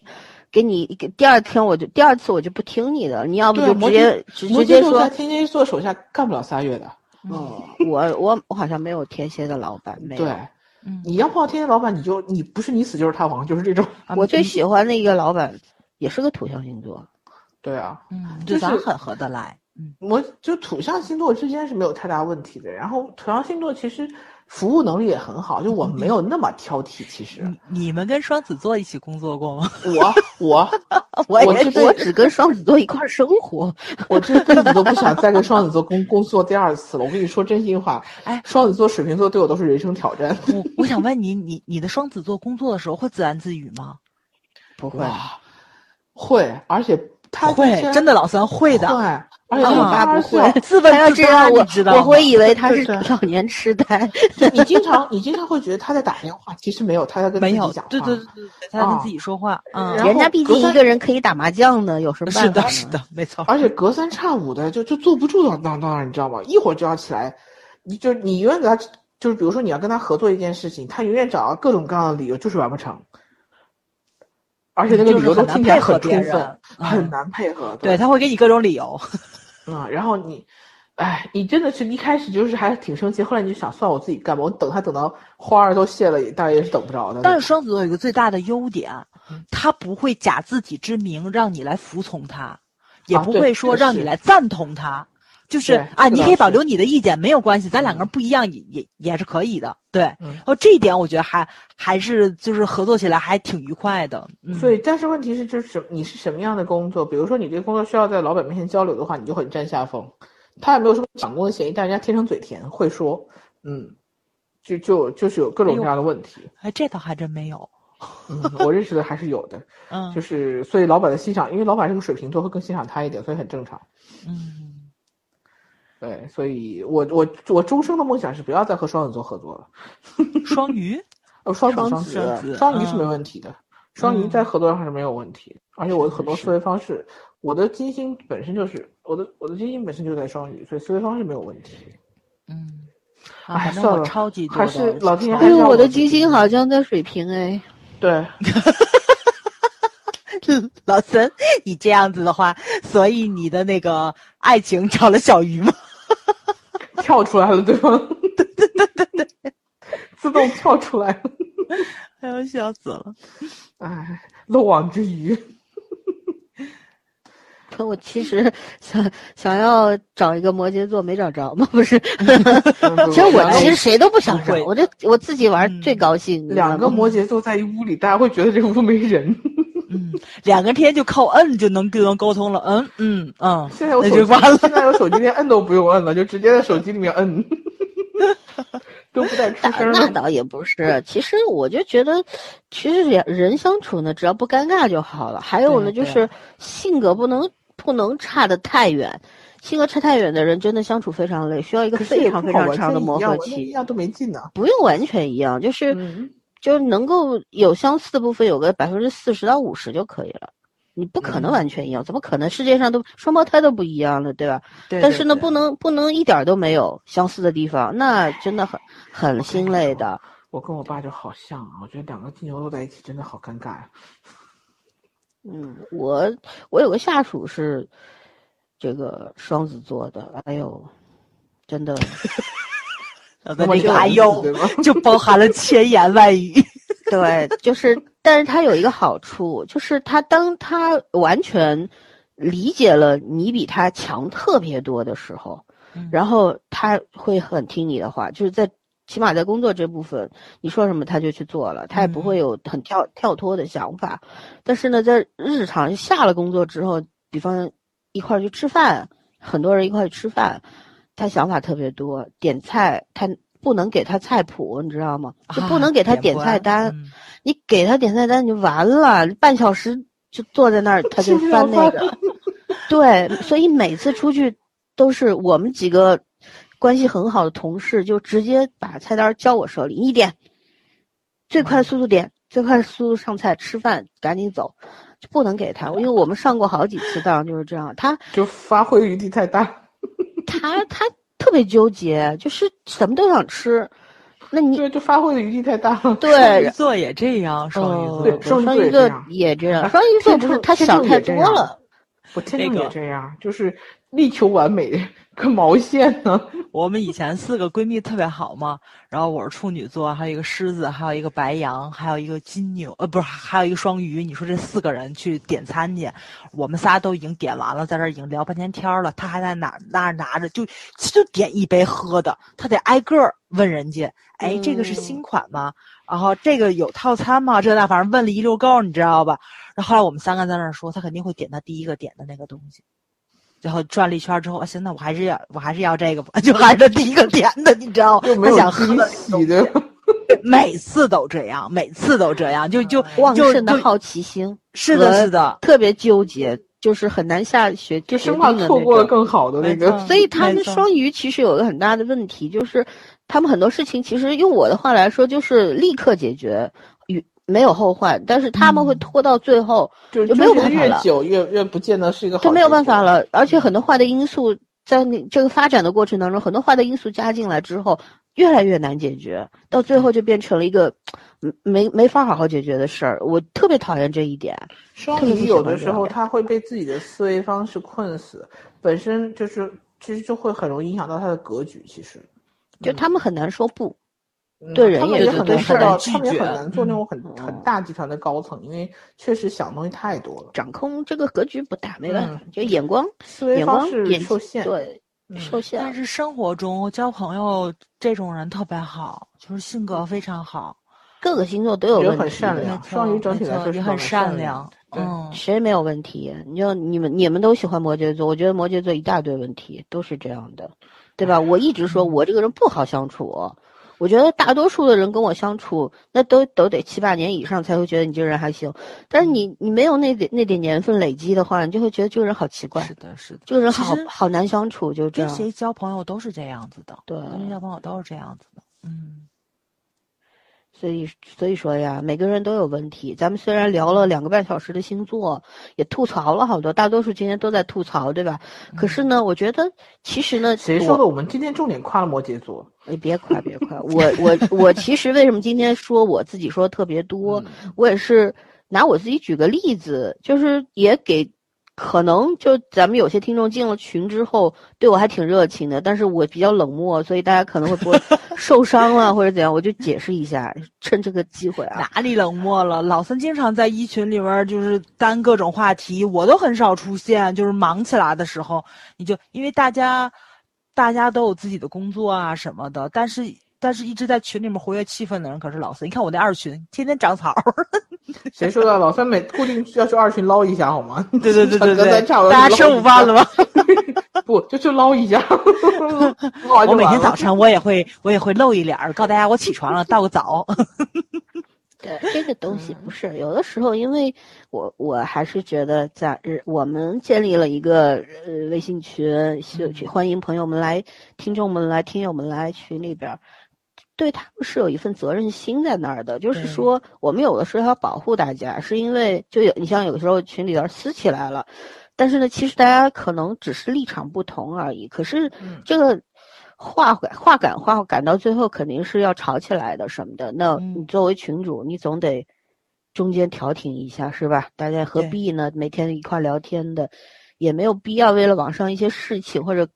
给你给第二天我就第二次我就不听你的，你要不就直接直接说在，天蝎座手下干不了仨月的。嗯，我我我好像没有天蝎的老板，没有。对，嗯你要碰到天蝎老板，你就你不是你死就是他亡，就是这种。啊我最喜欢的一个老板也是个土象星座，对啊，嗯，就就是咱很合得来。嗯，我就土象星座之间是没有太大问题的。然后土象星座其实服务能力也很好，就我们没有 那么挑剔。其实你你们跟双子座一起工作过吗？我 我我我只跟双子座一块儿生活。我这辈子都不想再跟双子座工 工作第二次了。我跟你说真心话，哎，双子座、水瓶座对我都是人生挑战。我我想问你，你你的双子座工作的时候会自言自语吗？不会，哇，会，而且他会，真的老三会的。会，而且啊我他爸不会 自问他要知道吗我会以为他是老年痴呆。你经常你经常会觉得他在打电话，其实没有，他在跟自没有，己讲话。对对对对，他在跟自己说话。嗯，人家毕竟一个人可以打麻将呢，有什么是的，办法呢？是的，没错。而且隔三差五的就就坐不住到到那儿，你知道吗？一会儿就要起来，你就你永远给他，就是比如说你要跟他合作一件事情，他永远找到各种各样的理由，就是完不成。而且那个理由都听起来很充分很难配合。对，他会给你各种理由。嗯，然后你，哎，你真的是一开始就是还挺生气，后来你就想算我自己干吧，我等他等到花儿都谢了，也大概也是等不着的。但是双子座有一个最大的优点嗯，他不会假自己之名让你来服从他，也不会说让你来赞同他。就是啊，你可以保留你的意见，没有关系，咱两个人不一样也也也是可以的，对。嗯哦，这一点我觉得还还是就是合作起来还挺愉快的。嗯，所以，但是问题是，就是什你是什么样的工作？比如说，你这个工作需要在老板面前交流的话，你就很占下风。他也没有什么抢功的嫌疑，但人家天生嘴甜，会说，嗯，就就就是有各种各样的问题。哎，这倒还真没有。嗯，我认识的还是有的，嗯，就是所以老板的欣赏，因为老板是个水瓶座，会更欣赏他一点，所以很正常。嗯，对，所以我我我终生的梦想是不要再和双子座合作了。双鱼，呃，双子双双子双子双鱼是嗯没问题的，双鱼在合作上是没有问题，而且我很多思维方式，我的金星本身就是我的我的金星本身就在双鱼，所以思维方式没有问题。嗯，啊，哎，算了，超级多还是老天爷是我的金星好像在水瓶哎。对，老森，你这样子的话，所以你的那个爱情找了小鱼吗？跳出来了，对吗？对对对对对，自动跳出来了。哎呦，笑死了。哎，漏网之鱼。可我其实想想要找一个摩羯座，没找着吗？不是，其实我其实谁都不想找，我就我自己玩嗯最高兴。两个摩羯座在一屋里，大家会觉得这个屋没人。嗯，两个人天天就靠摁就能就能沟通了。嗯嗯嗯，现在有手机那就完了，现在有手机连摁都不用摁了，就直接在手机里面摁，都不带出那声。那倒也不是，其实我就觉得，其实两人相处呢，只要不尴尬就好了。还有呢，就是性格不能不能差得太远，性格差太远的人真的相处非常累，需要一个非常非常长的磨合期一样都没劲呢。不用完全一样，就是、嗯，就是能够有相似的部分，有个百分之四十到五十就可以了。你不可能嗯完全一样，怎么可能？世界上都双胞胎都不一样了，对吧？对但是呢，不能不能一点儿都没有相似的地方，那真的很很心累的。我跟我爸就好像啊，我觉得两个金牛座在一起真的好尴尬呀。嗯，我我有个下属是这个双子座的，哎呦，真的，呃那么就那个哎呦对，吗？就包含了千言万语。对，就是，但是他有一个好处，就是他当他完全理解了你比他强特别多的时候，嗯然后他会很听你的话，就是在起码在工作这部分，你说什么他就去做了，他也不会嗯有很跳跳脱的想法。但是呢，在日常下了工作之后，比方一块儿去吃饭，很多人一块儿去吃饭，他想法特别多，点菜他不能给他菜谱，你知道吗？就不能给他点菜单。嗯你给他点菜单你就完了，半小时就坐在那儿，他就翻那个。对，所以每次出去都是我们几个关系很好的同事，就直接把菜单交我手里，你点，最快速度点，最快速度上菜，吃饭赶紧走，就不能给他，因为我们上过好几次当就是这样，他就发挥余地太大。他他特别纠结，就是什么都想吃，那你对，就发挥的余地太大了。对双鱼座也这样，双鱼座双鱼座座也这样双鱼座不是他想太多了。我天秤那个也这样，就是力求完美，个毛线呢？我们以前四个闺蜜特别好嘛，然后我是处女座，还有一个狮子，还有一个白羊，还有一个金牛，呃，不是，还有一个双鱼。你说这四个人去点餐去，我们仨都已经点完了，在这儿已经聊半天天儿了，他还在哪那儿拿着，就就点一杯喝的，他得挨个儿问人家，哎，这个是新款吗？然后这个有套餐吗？这那反正问了一溜够，你知道吧？然后后来我们三个在那儿说，他肯定会点他第一个点的那个东西。然后转了一圈之后，行，那我还是要，我还是要这个吧，就还是第一个点的，你知道吗？又没有他想喝喜的，每次都这样，每次都这样，就就旺盛的好奇心，是的，是的，特别纠结，就是很难下学就生怕错。过了更好的那个。所以他们双鱼其实有个很大的问题，就是他们很多事情其实用我的话来说，就是立刻解决，与没有后患。但是他们会嗯拖到最后，就就没有办法了久越越不见得是一个好。就没有办法。了。而且很多坏的因素在你这个发展的过程当中，很多坏的因素加进来之后，越来越难解决，到最后就变成了一个嗯没没法好好解决的事儿。我特别讨厌这一点。双鱼有的时候他会被自己的思维方式困死，本身就是其实就会很容易影响到他的格局。其实，就他们很难说不，嗯对人也也很难对事儿做到，很拒他们也很难做那种很嗯很大集团的高层，因为确实想东西太多了，掌控这个格局不大，没办法，嗯就眼光思维眼光方式眼受限。对，嗯受限但。是生活中交朋友这种人特别好，就是性格非常好，各个星座都有也问题，很善良双鱼整体来说是很善善良嗯，谁没有问题？你就你们你们都喜欢摩羯座，我觉得摩羯座一大堆问题，都是这样的，对吧？我一直说我这个人不好相处，我觉得大多数的人跟我相处，那都都得七八年以上才会觉得你这个人还行。但是你你没有那点那点年份累积的话，你就会觉得这个人好奇怪是，的，是的，这个人好好难相处，就这样。跟谁交朋友都是这样子的，对跟谁交朋友都是这样子的，嗯，所以所以说呀，每个人都有问题。咱们虽然聊了两个半小时的星座，也吐槽了好多，大多数今天都在吐槽，对吧？可是呢，我觉得其实呢，谁说的？我们今天重点夸了摩羯座，你别夸别夸，我我我其实为什么今天说我自己说特别多？嗯我也是拿我自己举个例子，就是也给可能就咱们有些听众进了群之后，对我还挺热情的，但是我比较冷漠，所以大家可能会不会 受伤了或者怎样，我就解释一下，趁这个机会啊。哪里冷漠了？老三经常在一群里边就是担各种话题，我都很少出现，就是忙起来的时候，你就因为大家大家都有自己的工作啊什么的，但是。但是一直在群里面活跃气氛的人可是老三。你看我那二群，天天长草。谁说的？老三每固定要去二群捞一下好吗？对对对对对。大家吃午饭了吗？不，就去捞一下。我每天早晨我也会我也会露一脸，告诉大家我起床了，倒个澡。对这个东西不是有的时候，因为我我还是觉得在日我们建立了一个呃微信群，去欢迎朋友们来，听众们来，听友们来群里边。对他们是有一份责任心在那儿的，就是说，我们有的时候要保护大家，是因为就有你像有的时候群里边撕起来了，但是呢，其实大家可能只是立场不同而已。可是这个话话话赶话赶到最后肯定是要吵起来的什么的。那你作为群主，你总得中间调停一下，是吧？大家何必呢？每天一块聊天的，也没有必要为了网上一些事情或者。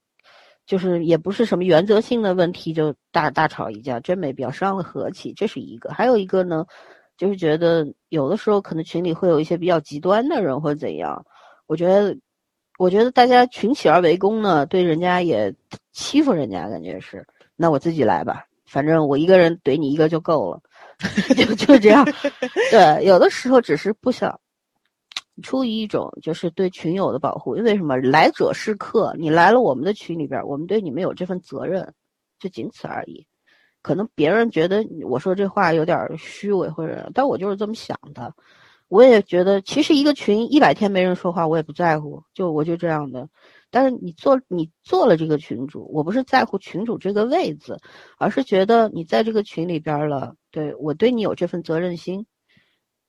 就是也不是什么原则性的问题，就大大吵一架，真没必要伤了和气。这是一个，还有一个呢，就是觉得有的时候可能群里会有一些比较极端的人或者怎样。我觉得，我觉得大家群起而围攻呢，对人家也欺负人家，感觉是。那我自己来吧，反正我一个人怼你一个就够了，就就这样。对，有的时候只是不想。出于一种就是对群友的保护，因为什么？来者是客，你来了我们的群里边，我们对你们有这份责任，就仅此而已。可能别人觉得我说这话有点虚伪，或者，但我就是这么想的。我也觉得，其实一个群一百天没人说话，我也不在乎，就我就这样的。但是你做你做了这个群主，我不是在乎群主这个位子，而是觉得你在这个群里边了，对我对你有这份责任心，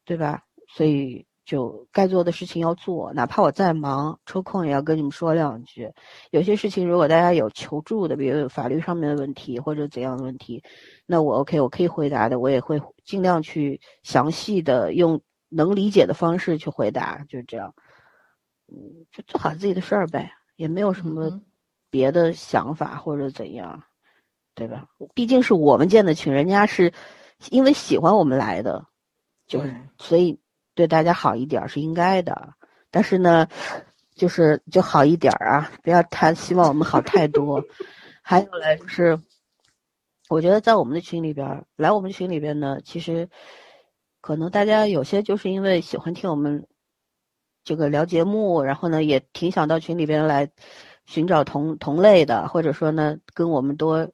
对吧？所以。就该做的事情要做，哪怕我再忙，抽空也要跟你们说两句。有些事情如果大家有求助的，比如法律上面的问题或者怎样的问题，那我 OK，我可以回答的，我也会尽量去详细的用能理解的方式去回答，就这样。嗯，就做好自己的事儿呗，也没有什么别的想法或者怎样，对吧？毕竟是我们建的群，人家是因为喜欢我们来的，就是所以。对大家好一点是应该的，但是呢，就是就好一点啊，不要太希望我们好太多。还有呢，就是我觉得在我们的群里边，来我们群里边呢，其实可能大家有些就是因为喜欢听我们这个聊节目，然后呢也挺想到群里边来寻找同同类的，或者说呢跟我们多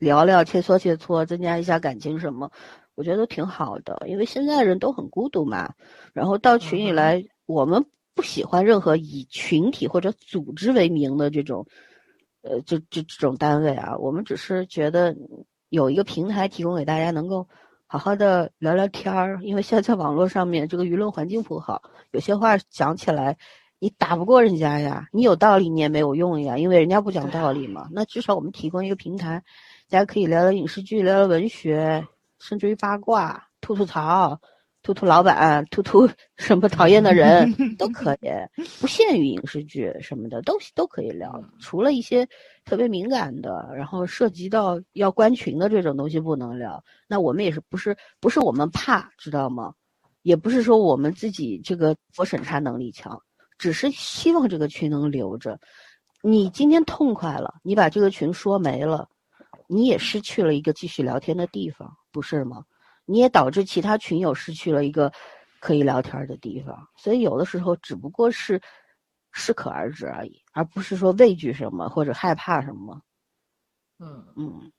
聊聊切磋切磋，增加一下感情什么。我觉得都挺好的，因为现在人都很孤独嘛。然后到群里来，我们不喜欢任何以群体或者组织为名的这种，呃，这这这种单位啊。我们只是觉得有一个平台提供给大家，能够好好的聊聊天儿。因为现在在网络上面，这个舆论环境不好，有些话讲起来你打不过人家呀，你有道理你也没有用呀，因为人家不讲道理嘛。那至少我们提供一个平台，大家可以聊聊影视剧，聊聊文学。甚至于八卦、吐吐槽、吐吐老板、吐吐 什么讨厌的人 都可以，不限于影视剧什么的，都都可以聊。除了一些特别敏感的，然后涉及到要关群的这种东西不能聊。那我们也是不是不是我们怕，知道吗？也不是说我们自己这个我审查能力强，只是希望这个群能留着。你今天痛快了，你把这个群说没了。你也失去了一个继续聊天的地方，不是吗？你也导致其他群友失去了一个可以聊天的地方，所以有的时候只不过是适可而止而已，而不是说畏惧什么或者害怕什么。嗯嗯，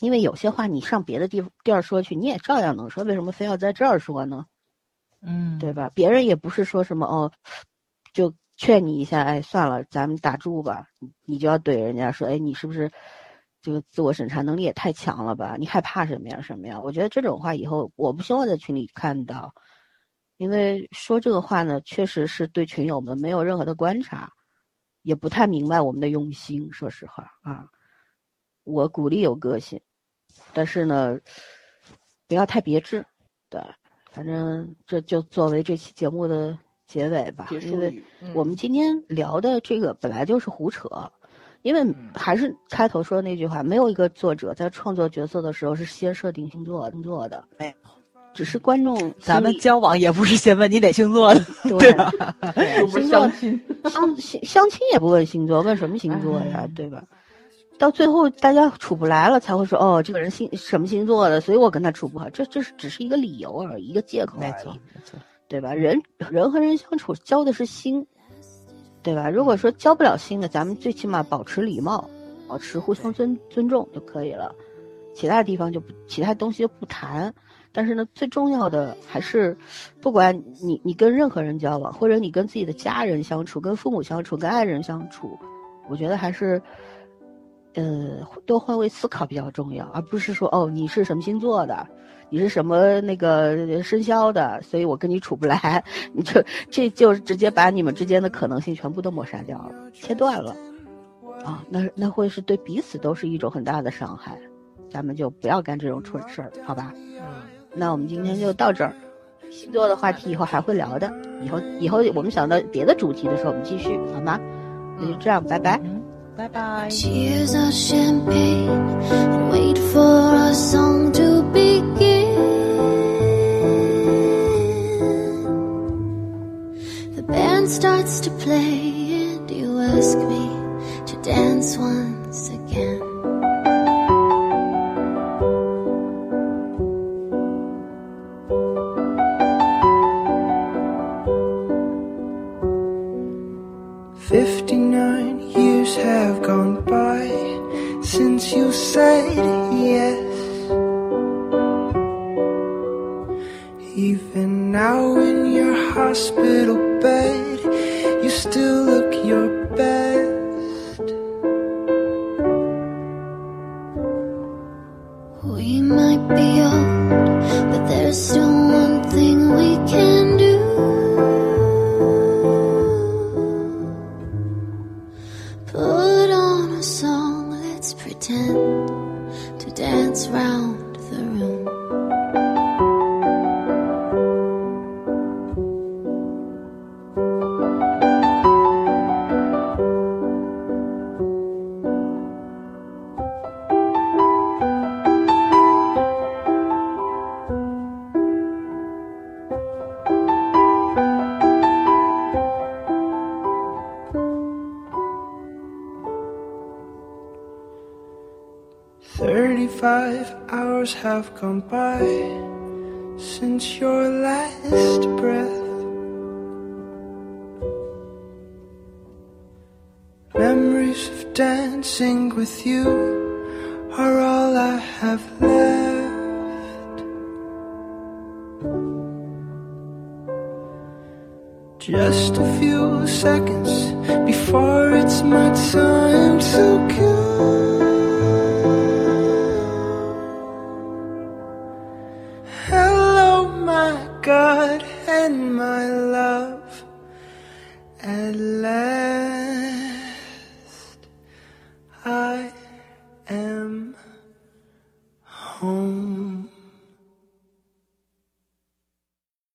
因为有些话你上别的地地儿说去，你也照样能说，为什么非要在这儿说呢？嗯，对吧？别人也不是说什么哦，就劝你一下，哎，算了，咱们打住吧，你就要怼人家说，哎，你是不是？这个自我审查能力也太强了吧？你害怕什么呀？什么呀？我觉得这种话以后我不希望在群里看到，因为说这个话呢，确实是对群友们没有任何的观察，也不太明白我们的用心。说实话啊，我鼓励有个性，但是呢，不要太别致。对，反正这就作为这期节目的结尾吧，结因为我们今天聊的这个本来就是胡扯，因为还是开头说的那句话，没有一个作者在创作角色的时候是先设定星座星座的，没有，只是观众咱们交往也不是先问你哪星座的，对吧？相亲，相相相亲也不问星座，问什么星座呀哎？对吧？到最后大家处不来了，才会说哦，这个人星什么星座的，所以我跟他处不好。这这是只是一个理由而已，一个借口而没已。错，没错。对吧？人人和人相处交的是心，对吧？如果说交不了心的，咱们最起码保持礼貌，保持互相尊尊重就可以了。其他地方就不，其他东西就不谈。但是呢，最重要的还是，不管你你跟任何人交往，或者你跟自己的家人相处、跟父母相处、跟爱人相处，我觉得还是，呃，多换位思考比较重要，而不是说哦，你是什么星座的，你是什么那个生肖的，所以我跟你处不来，你就这就直接把你们之间的可能性全部都抹杀掉了，切断了，啊，那那会是对彼此都是一种很大的伤害，咱们就不要干这种蠢事儿，好吧？嗯，那我们今天就到这儿，星座的话题以后还会聊的，以后以后我们想到别的主题的时候，我们继续，好吗？那就这样，拜拜。嗯，拜拜。Of champagne and wait for a song to begin. Band starts to play and you ask me to dance once again. Fifty-nine years have gone by since you said yes. Even now in your hospital bed, you still look your best. We might be old, but there's still have gone by since your last breath. Memories of dancing with you are all I have left. Just a few seconds before it's my time to go.